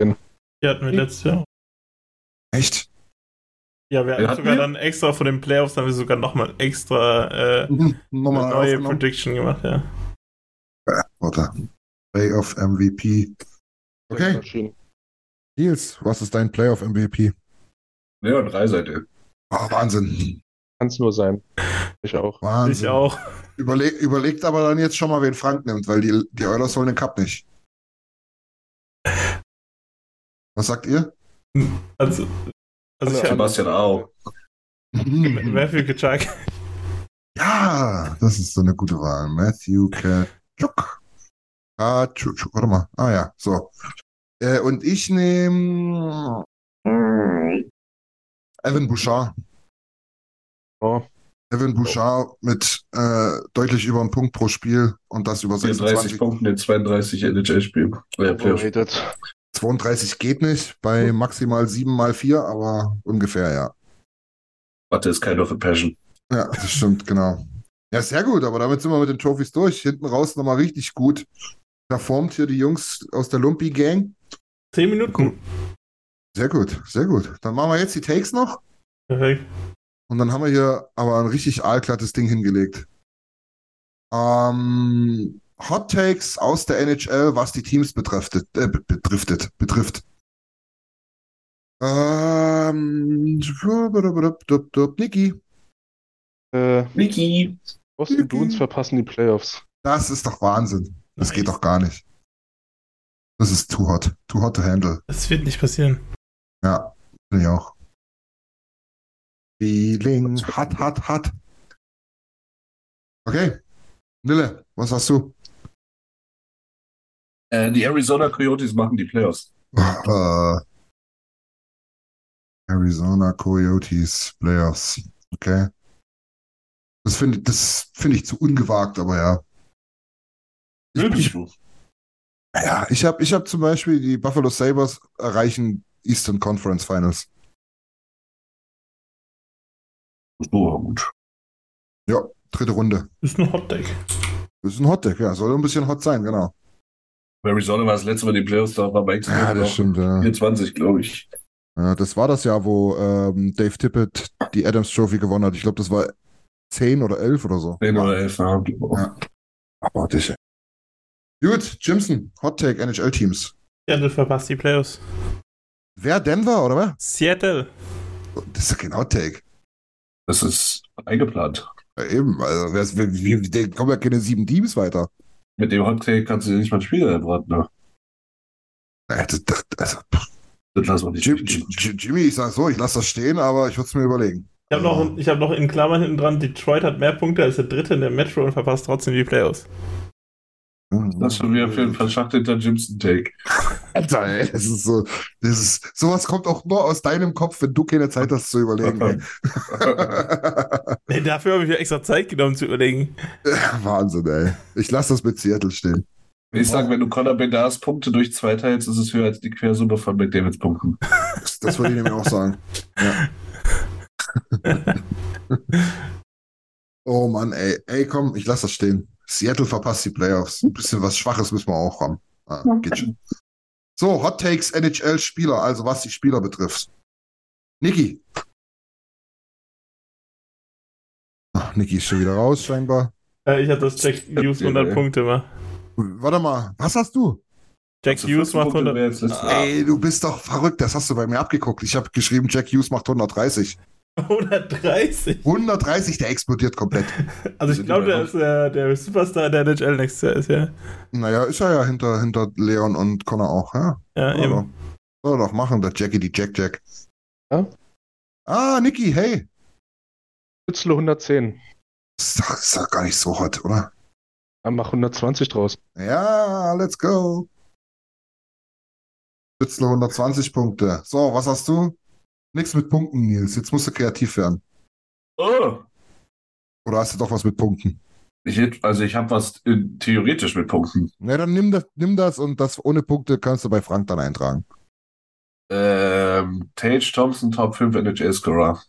S3: Die hatten wir letztes Jahr.
S2: Echt?
S3: Ja, wir hatten
S4: Ja, hatten
S3: sogar
S4: wir?
S3: dann extra von den Playoffs, haben wir sogar nochmal extra äh,
S2: Mhm.
S3: eine
S2: Nochmal
S3: neue
S2: aufgenommen.
S3: Prediction gemacht, ja.
S2: Warte. Playoff MVP. Okay. Nils, was ist dein Playoff MVP?
S4: Leon Dreiseite.
S2: Oh, Wahnsinn.
S5: Kann es nur sein. Ich auch.
S2: Wahnsinn.
S3: Ich auch.
S2: Überleg, überlegt aber dann jetzt schon mal, wen Frank nimmt, weil die, die Oilers holen den Cup nicht. Was sagt ihr?
S3: Also, also ich habe
S4: Sebastian auch.
S3: Matthew Kachak.
S2: Ja, das ist so eine gute Wahl. Matthew Kachuk. Kachuk, warte mal. Ah ja, so. Äh, und ich nehme Evan Bouchard.
S5: Oh,
S2: Evan Bouchard mit äh, deutlich über einem Punkt pro Spiel und das über
S4: 34
S2: 26.
S4: Punkten in 32 NHL-Spielen. Äh,
S5: overrated.
S2: 32 geht nicht, bei maximal 7 mal 4, aber ungefähr, ja.
S4: Warte, ist kind of a passion.
S2: Ja, das stimmt, genau. Ja, sehr gut, aber damit sind wir mit den Trophys durch. Hinten raus nochmal richtig gut performt hier die Jungs aus der Lumpi-Gang.
S3: Zehn Minuten.
S2: Sehr gut, sehr gut. Dann machen wir jetzt die Takes noch
S3: Perfekt.
S2: Und dann haben wir hier aber ein richtig aalglattes Ding hingelegt. Ähm, Hot Takes aus der NHL, was die Teams betrifft, äh, be- betrifft, betrifft. Ähm, Niki,
S5: Äh,
S4: Niki.
S5: Boston Bruins verpassen die Playoffs.
S2: das ist doch Wahnsinn. Das geht doch gar nicht. Das ist too hot. Too hot to handle.
S3: Das wird nicht passieren.
S2: Ja, finde ich auch. Feeling hot, hot, hot. Okay. Nille, was hast du?
S4: Äh, die Arizona Coyotes machen die Playoffs.
S2: Äh, Arizona Coyotes Playoffs. Okay. Das finde das finde ich zu ungewagt, aber ja. Ich, ich, ja, ich habe ich hab zum Beispiel die Buffalo Sabres erreichen Eastern Conference Finals.
S4: Oh, gut.
S2: Ja, dritte Runde.
S3: Ist ein Hot Take.
S2: Das ist ein Hot-Deck, ja. Soll ein bisschen hot sein, genau.
S4: Arizona war das letzte Mal die Playoffs, da war Mike
S2: Ja, das stimmt, ja.
S4: 24, glaube ich.
S2: ja. Das war das Jahr, wo ähm, Dave Tippett die Adams Trophy gewonnen hat. Ich glaube, das war 10 oder 11 oder so.
S4: 10 oder 11, ja.
S2: Ja. Abartig. Gut, Jimson, Hot Take NHL-Teams.
S3: Seattle verpasst die Playoffs.
S2: Wer Denver oder wer?
S3: Seattle.
S2: Das ist ja kein Hot Take.
S4: Das ist eingeplant.
S2: Ja, eben, also wer ist, wie, wie, da kommen ja keine sieben Teams weiter.
S4: Mit dem Hot Take kannst du dir nicht mal ein Spiel erwarten. Ne?
S2: Ja, das, das, also,
S4: Das lassen wir nicht.
S2: Jim, Jim, Jimmy, ich sag so, ich lasse das stehen, aber ich würde es mir überlegen.
S3: Ich habe noch, ich hab noch in Klammern hinten dran, Detroit hat mehr Punkte als der dritte in der Metro und verpasst trotzdem die Playoffs.
S4: Das ist schon wieder für einen verschachtelter Jimson-Take.
S2: Alter, ey, das ist so, das ist, sowas kommt auch nur aus deinem Kopf, wenn du keine Zeit hast zu überlegen.
S3: Nee, dafür habe ich mir extra Zeit genommen zu überlegen.
S2: Wahnsinn, ey. Ich lasse das mit Seattle stehen.
S4: Ich sag, wenn du Conor Bedars Punkte durch zwei teilst, ist es höher als die Quersumme von McDavids Punkten.
S2: Das, das würde ich nämlich auch sagen. Ja. oh Mann, ey. Ey, komm, ich lasse das stehen. Seattle verpasst die Playoffs. Ein bisschen was Schwaches müssen wir auch haben. Ah, geht schon. So, Hot Takes NHL-Spieler, also was die Spieler betrifft. Niki. Ach, Niki ist schon wieder raus, scheinbar.
S3: Äh, ich hatte das Jack Hughes 100 Punkte mal.
S2: Warte mal, was hast du?
S3: Jack Hughes macht 100.
S2: Ey, du bist doch verrückt, das hast du bei mir abgeguckt. Ich habe geschrieben, Jack Hughes macht 130.
S3: 130.
S2: 130, der explodiert komplett.
S3: Also ich glaube, der ist äh, der Superstar der NHL nächstes Jahr ist, ja.
S2: Naja, ist er ja hinter, hinter Leon und Connor auch, ja.
S3: Ja,
S2: Soll
S3: eben.
S2: doch- Soll er doch machen, der Jackie, die Jack Jack.
S5: Ja?
S2: Ah, Niki, hey.
S5: Schützle 110.
S2: Das ist, doch, ist doch gar nicht so hot, oder?
S5: Dann mach 120 draus.
S2: Ja, let's go. Schützle 120 Punkte. So, was hast du? Nichts mit Punkten, Nils. Jetzt musst du kreativ werden.
S4: Oh,
S2: Oder hast du doch was mit Punkten?
S4: ich also ich habe was äh, theoretisch mit Punkten.
S2: Na, dann nimm das, nimm das und das ohne Punkte kannst du bei Frank dann eintragen.
S4: Ähm, Tage Thompson, Top 5 NHL-Scorer.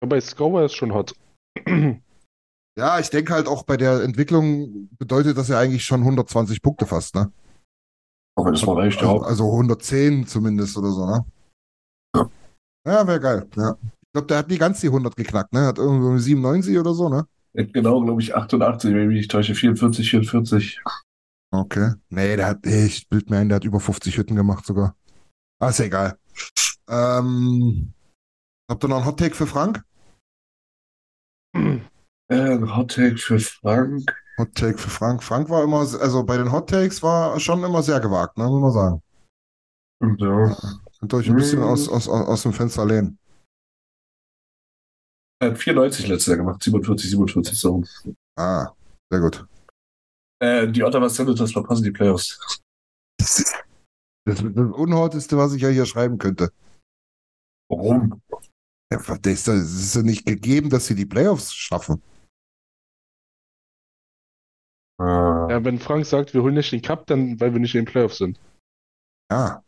S5: Aber bei Scorer ist schon hot.
S2: Ja, ich denke halt auch bei der Entwicklung bedeutet das ja eigentlich schon 120 Punkte fast, ne?
S4: Auch wenn das mal reicht,
S2: Also,
S4: ja.
S2: also 110 zumindest oder so, ne?
S4: Ja.
S2: Ja, wäre geil, ja. Ich glaube, der hat nie ganz die 100 geknackt, ne? Hat irgendwie 97 oder so, ne?
S4: Genau, glaube ich, 88, wenn ich mich nicht täusche. 44, 44.
S2: Okay. Nee, der hat, ich bild mir ein, der hat über 50 Hütten gemacht sogar. Ah, ist ja egal. Ähm, habt ihr noch einen Hot Take für Frank?
S4: Äh, ein Hot Take für Frank.
S2: Hot Take für Frank. Frank war immer, also bei den Hot Takes war schon immer sehr gewagt, ne? Muss man sagen.
S4: Ja.
S2: Könnt ihr euch ein bisschen aus, aus, aus dem Fenster lehnen.
S4: Er hat 94 letztes Jahr gemacht. 47, 47 so.
S2: Ah, sehr gut.
S4: Äh, die Ottawa Senators verpassen die Playoffs.
S2: Das ist das, das Unhorteste, was ich ja hier schreiben könnte.
S4: Warum?
S2: Ja, das ist ja nicht gegeben, dass sie die Playoffs schaffen.
S4: Äh,
S5: Ja, wenn Frank sagt, wir holen nicht den Cup, dann weil wir nicht in den Playoffs sind.
S2: Ja,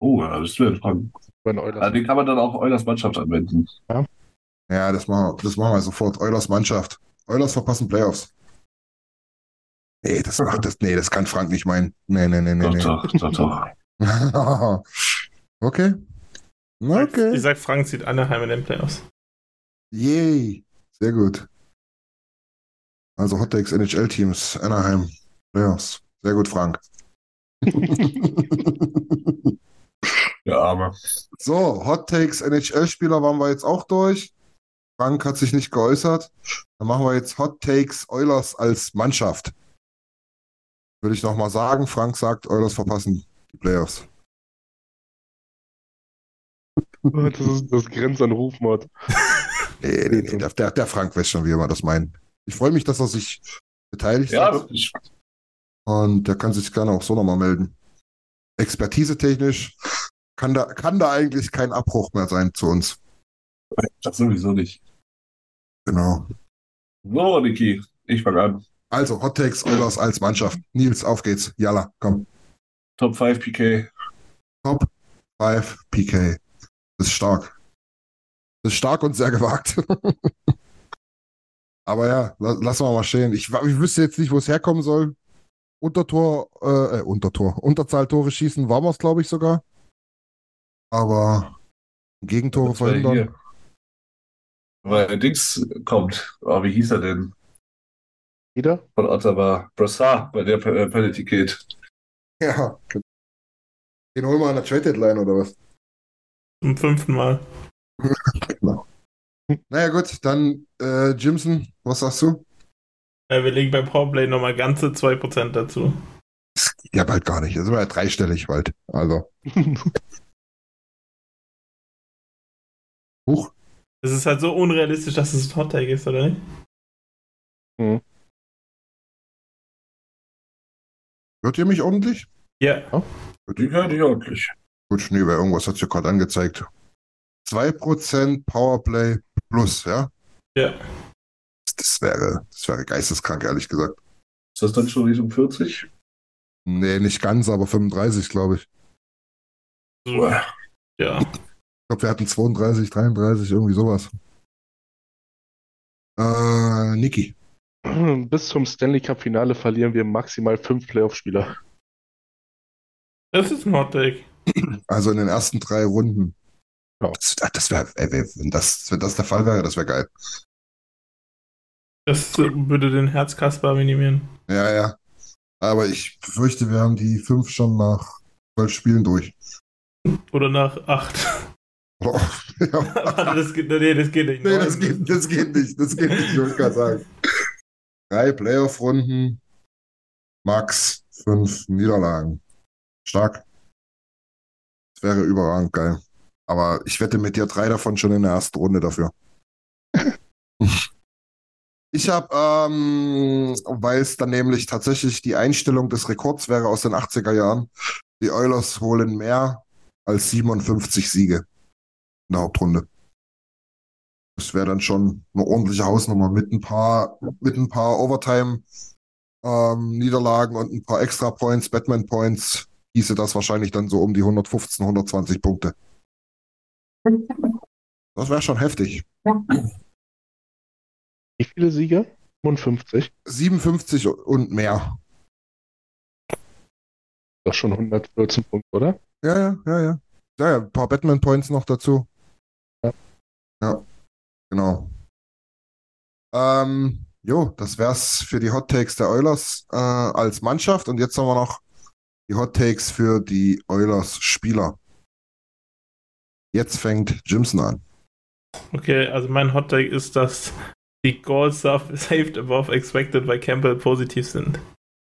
S4: oh, ja, das wäre Frank.
S5: Bei den Oilers.
S4: Ah, den kann man dann auch Eulers Mannschaft anwenden.
S2: ja, das machen, wir, das machen wir sofort. Eulers Mannschaft. Eulers verpassen Playoffs. Nee, das macht das, nee, das kann Frank nicht meinen. Nee, nee, nee, nee,
S4: Doch,
S2: nee.
S4: doch, doch, doch.
S2: okay. Okay.
S3: Ich sag, Frank zieht Anaheim in den Playoffs.
S2: Yay. Sehr gut. Also Hot Takes NHL Teams, Anaheim, Playoffs. Sehr gut, Frank.
S4: Der Arme.
S2: So, Hot Takes NHL-Spieler waren wir jetzt auch durch. Frank hat sich nicht geäußert. Dann machen wir jetzt Hot Takes Oilers als Mannschaft. Würde ich nochmal sagen, Frank sagt, Oilers verpassen die Playoffs.
S5: Das, ist, das grenzt an Rufmord.
S2: Nee, nee, nee, der, der, der Frank weiß schon, wie wir das meinen. Ich freue mich, dass er sich beteiligt
S4: Ja,
S2: hat.
S4: wirklich.
S2: Und der kann sich gerne auch so nochmal melden. Expertise-technisch kann da, kann da eigentlich kein Abbruch mehr sein zu uns.
S4: Das sowieso nicht.
S2: Genau.
S4: So, Niki, ich fange an.
S2: Also, Hot Takes Oilers als Mannschaft. Nils, auf geht's. Jalla, komm.
S4: Top 5 PK.
S2: Top 5 PK. Das ist stark. Das ist stark und sehr gewagt. Aber ja, la lassen wir mal stehen. Ich, ich wüsste jetzt nicht, wo es herkommen soll. Untertor, äh, äh, Untertor, Unterzahltore schießen waren wir es, glaube ich, sogar. Aber Gegentore
S4: Das war
S2: verhindern.
S4: hier. Weil Dings kommt. Oh, wie hieß er denn?
S5: Wieder?
S4: Von Ottawa. Brassard, bei der äh, Penalty geht.
S2: Ja. Den holen wir an der Trade Deadline oder was?
S3: Zum fünften Mal.
S2: Naja, gut, dann äh, Jimson, was sagst du?
S3: Äh, wir legen beim Powerplay nochmal ganze 2% dazu.
S2: Das geht ja bald gar nicht. Das war ja dreistellig bald. Also. Huch.
S3: Es ist halt so unrealistisch, dass es ein Hot Take ist, oder nicht?
S2: Hört ihr mich ordentlich?
S3: Ja.
S4: Die höre ich ordentlich.
S2: Gut, nee, weil irgendwas hat ja gerade angezeigt. 2% Powerplay plus, ja?
S3: Ja.
S2: Das wäre, das wäre geisteskrank, ehrlich gesagt.
S4: Ist das dann schon Richtung 40?
S2: Nee, nicht ganz, aber 35, glaube ich.
S3: Ja.
S2: Ich glaube, wir hatten 32, 33, irgendwie sowas. Äh, Niki.
S5: Bis zum Stanley Cup Finale verlieren wir maximal fünf Playoff-Spieler.
S3: Das ist ein Hot Take.
S2: Also in den ersten drei Runden.
S5: Ja.
S2: Das, das wäre, wenn das, wenn das der Fall wäre, das wäre geil.
S3: Das würde den Herzkasper minimieren.
S2: Ja, ja. Aber ich befürchte, wir haben die fünf schon nach zwölf Spielen durch.
S3: Oder nach 8.
S2: Oh, ja.
S3: Warte, das geht, nee, das geht nicht.
S2: Nee, das geht, das geht nicht. Das geht nicht, ich gerade sagen. Drei Playoff-Runden, max fünf Niederlagen. Stark. Das wäre überragend geil. Aber ich wette mit dir drei davon schon in der ersten Runde dafür. Ich habe, ähm, weil es dann nämlich tatsächlich die Einstellung des Rekords wäre aus den 80er Jahren, die Oilers holen mehr als 57 Siege in der Hauptrunde. Das wäre dann schon eine ordentliche Hausnummer mit ein paar, mit ein paar Overtime ähm, Niederlagen und ein paar Extra Points, Batman Points, hieße das wahrscheinlich dann so um die 115, 120 Punkte. Das wäre schon heftig.
S5: Wie viele Siege? 55.
S2: 57 und mehr.
S5: Das ist schon 114 Punkte, oder?
S2: Ja, ja, ja, ja. Ja, ja, ein paar Batman Points noch dazu.
S5: Ja.
S2: Ja, genau. Ähm, jo, das wär's für die Hot Takes der Oilers äh, als Mannschaft. Und jetzt haben wir noch die Hot Takes für die Oilers Spieler. Jetzt fängt Jimson an.
S3: Okay, also mein Hot Take ist, dass die Goals saved above expected bei Campbell positiv sind.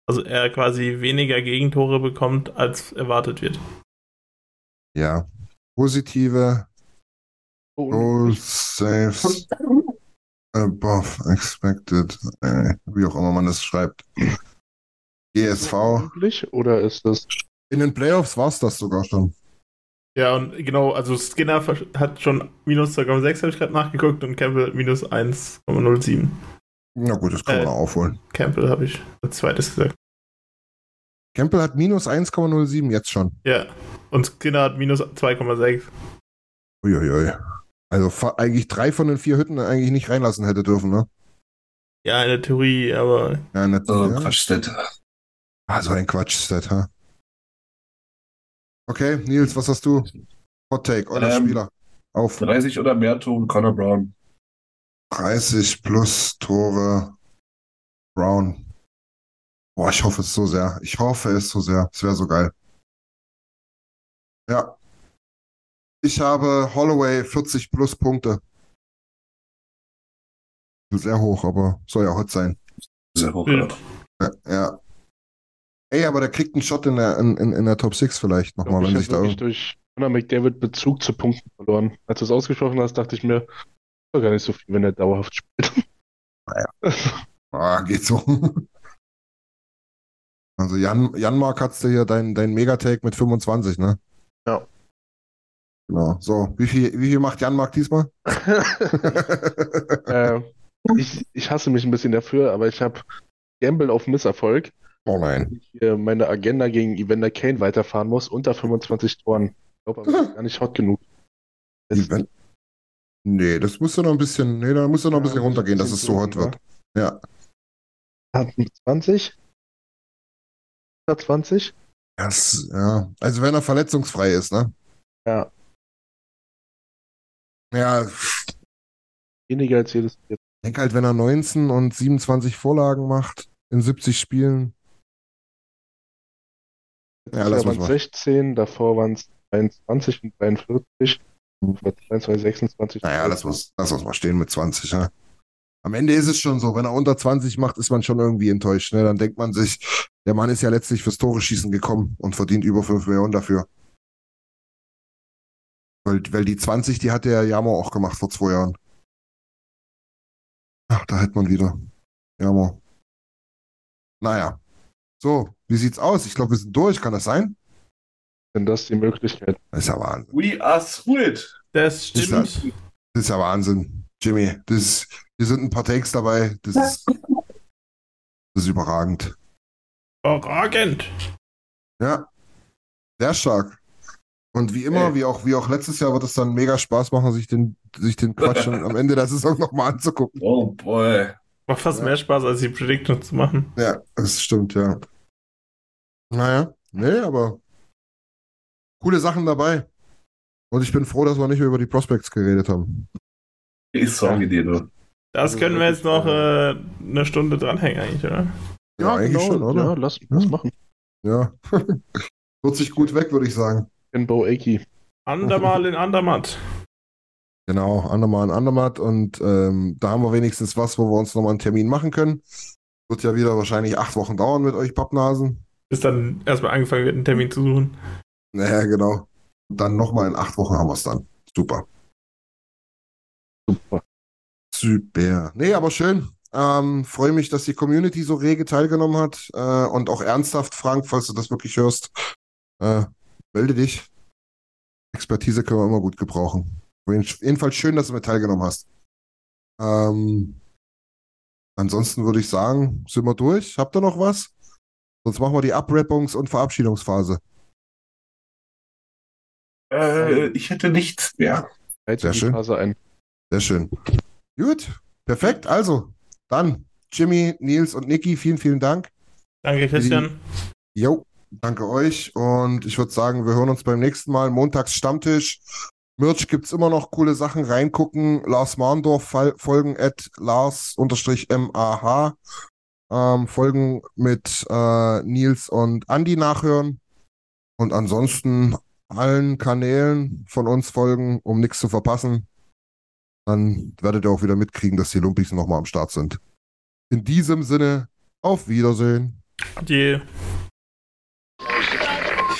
S3: Also er quasi weniger Gegentore bekommt, als erwartet wird.
S2: Ja. Positive
S5: Oh,
S2: Goals saves above expected. Äh, wie auch immer man das schreibt. GSV.
S5: Oder ist das
S2: In den Playoffs war es das sogar schon.
S3: Ja, und genau, also Skinner hat schon minus 2,6, habe ich gerade nachgeguckt, und Campbell minus 1,07.
S2: Na gut, das kann man
S3: Äh.
S2: auch aufholen.
S3: Campbell habe ich als zweites gesagt.
S2: Campbell hat minus 1,07 jetzt schon.
S3: Ja, und Skinner hat minus 2,6.
S2: Uiuiui. Also eigentlich drei von den vier Hütten eigentlich nicht reinlassen hätte dürfen, ne?
S3: Ja, in der Theorie, aber
S2: Ja, nicht,
S4: Oh,
S2: ja.
S4: Quatsch, das.
S2: Ah, ein Quatsch ha? Okay, Nils, was hast du? Hot Take, euer
S4: Ähm,
S2: Spieler. Auf
S4: 30 oder mehr Tore Connor Brown.
S2: 30 plus Tore Brown. Boah, ich hoffe es so sehr. Ich hoffe es so sehr. Es wäre so geil. Ja. Ich habe Holloway 40 plus Punkte. Sehr hoch, aber soll ja hot sein.
S4: Sehr hoch. Ja.
S2: Ja. ja. Ey, aber der kriegt einen Shot in der, in, in, der Top 6 vielleicht
S5: Ich
S2: nochmal, wenn
S5: ich
S2: sich
S5: habe
S2: da.
S5: wirklich durch Conor McDavid Bezug zu Punkten verloren. Als du es ausgesprochen hast, dachte ich mir, das ist doch gar nicht so viel, wenn er dauerhaft spielt.
S2: Ah, geht so. Also Jan, Janmark hat's dir hier dein, dein Megatake mit 25, ne?
S5: Ja.
S2: Genau. So, wie viel, wie viel macht Janmark diesmal?
S5: äh, ich, ich hasse mich ein bisschen dafür, aber ich habe Gamble auf Misserfolg.
S2: Oh nein.
S5: Ich hier meine Agenda gegen Evander Kane weiterfahren muss, unter 25 Toren. Ich glaube aber, ist gar nicht hot genug.
S2: Evan- Nee, das muss ja noch ein bisschen, nee, da muss ja noch ein bisschen
S5: Ja,
S2: runtergehen, dass es so hot wird. Ja.
S5: 20? 120?
S2: Das, ja. Also wenn er verletzungsfrei ist, ne?
S5: Ja,
S2: Ja,
S5: weniger als jedes Jahr.
S2: ich denke halt, wenn er 19 und 27 Vorlagen macht in 70 Spielen. Ja,
S5: Jahr waren es
S2: mal.
S5: 16, davor waren es 23 und 43. Vor 22, 26.
S2: Naja, lass was, lass was mal stehen mit 20, ja. Am Ende ist es schon so, wenn er unter 20 macht, ist man schon irgendwie enttäuscht. Ne? Dann denkt man sich, der Mann ist ja letztlich fürs Tore schießen gekommen und verdient über 5 Millionen dafür. Weil, weil die 20, die hat der Jammer auch gemacht vor zwei Jahren. Ach, da hätte man wieder. Jammer. Naja. So, wie sieht's aus? Ich glaube, wir sind durch. Kann das sein?
S5: Wenn das die Möglichkeit
S2: Das ist ja Wahnsinn.
S4: We are through it.
S3: Das stimmt.
S2: Das ist ja Wahnsinn. Jimmy, das ist, hier sind ein paar Takes dabei. Das ist, das ist überragend.
S3: Überragend.
S2: Ja. Sehr stark. Und wie immer,
S4: Ey.
S2: wie auch, wie auch letztes Jahr, wird es dann mega Spaß machen, sich den, sich den Quatsch am Ende der Saison nochmal anzugucken.
S4: Oh boy.
S3: Macht fast
S2: Ja.
S3: mehr Spaß, als die Prediction zu machen.
S2: Ja, das stimmt, ja. Naja, nee, aber coole Sachen dabei. Und ich bin froh, dass wir nicht mehr über die Prospects geredet haben.
S4: Ich sorge dir nur.
S3: Das können wir jetzt noch äh, eine Stunde dranhängen, eigentlich, oder?
S2: Ja, eigentlich schon, oder?
S5: Ja, lass, lass
S2: Ja.
S5: machen.
S2: Ja. Wird sich gut weg, würde ich sagen.
S5: In Bo Aki.
S3: Andermal in Andermatt.
S2: Genau, andermal ein Andermatt und ähm, da haben wir wenigstens was, wo wir uns nochmal einen Termin machen können. Wird ja wieder wahrscheinlich acht Wochen dauern mit euch Pappnasen.
S3: Bis dann erstmal angefangen wird, einen Termin zu suchen.
S2: Naja, genau. Dann nochmal in acht Wochen haben wir es dann. Super.
S5: Super.
S2: Super. Nee, aber schön. Ähm, freue mich, dass die Community so rege teilgenommen hat. Äh, und auch ernsthaft, Frank, falls du das wirklich hörst, äh, melde dich. Expertise können wir immer gut gebrauchen. Jedenfalls schön, dass du mit teilgenommen hast. Ähm, ansonsten würde ich sagen, sind wir durch. Habt ihr noch was? Sonst machen wir die Abrappungs- und Verabschiedungsphase.
S4: Äh, ich hätte nichts mehr.
S2: Sehr schön. Sehr schön. Gut, perfekt. Also, dann Jimmy, Nils und Niki, vielen, vielen Dank.
S3: Danke, Christian.
S2: Jo, danke euch. Und ich würde sagen, wir hören uns beim nächsten Mal. Montags Stammtisch. Merch gibt's immer noch coole Sachen. Reingucken. Lars Mahndorf fol- folgen at Lars-MAH. Ähm, folgen mit äh, Nils und Andy nachhören. Und ansonsten allen Kanälen von uns folgen, um nichts zu verpassen. Dann werdet ihr auch wieder mitkriegen, dass die Lumpis nochmal am Start sind. In diesem Sinne, auf Wiedersehen.
S3: Die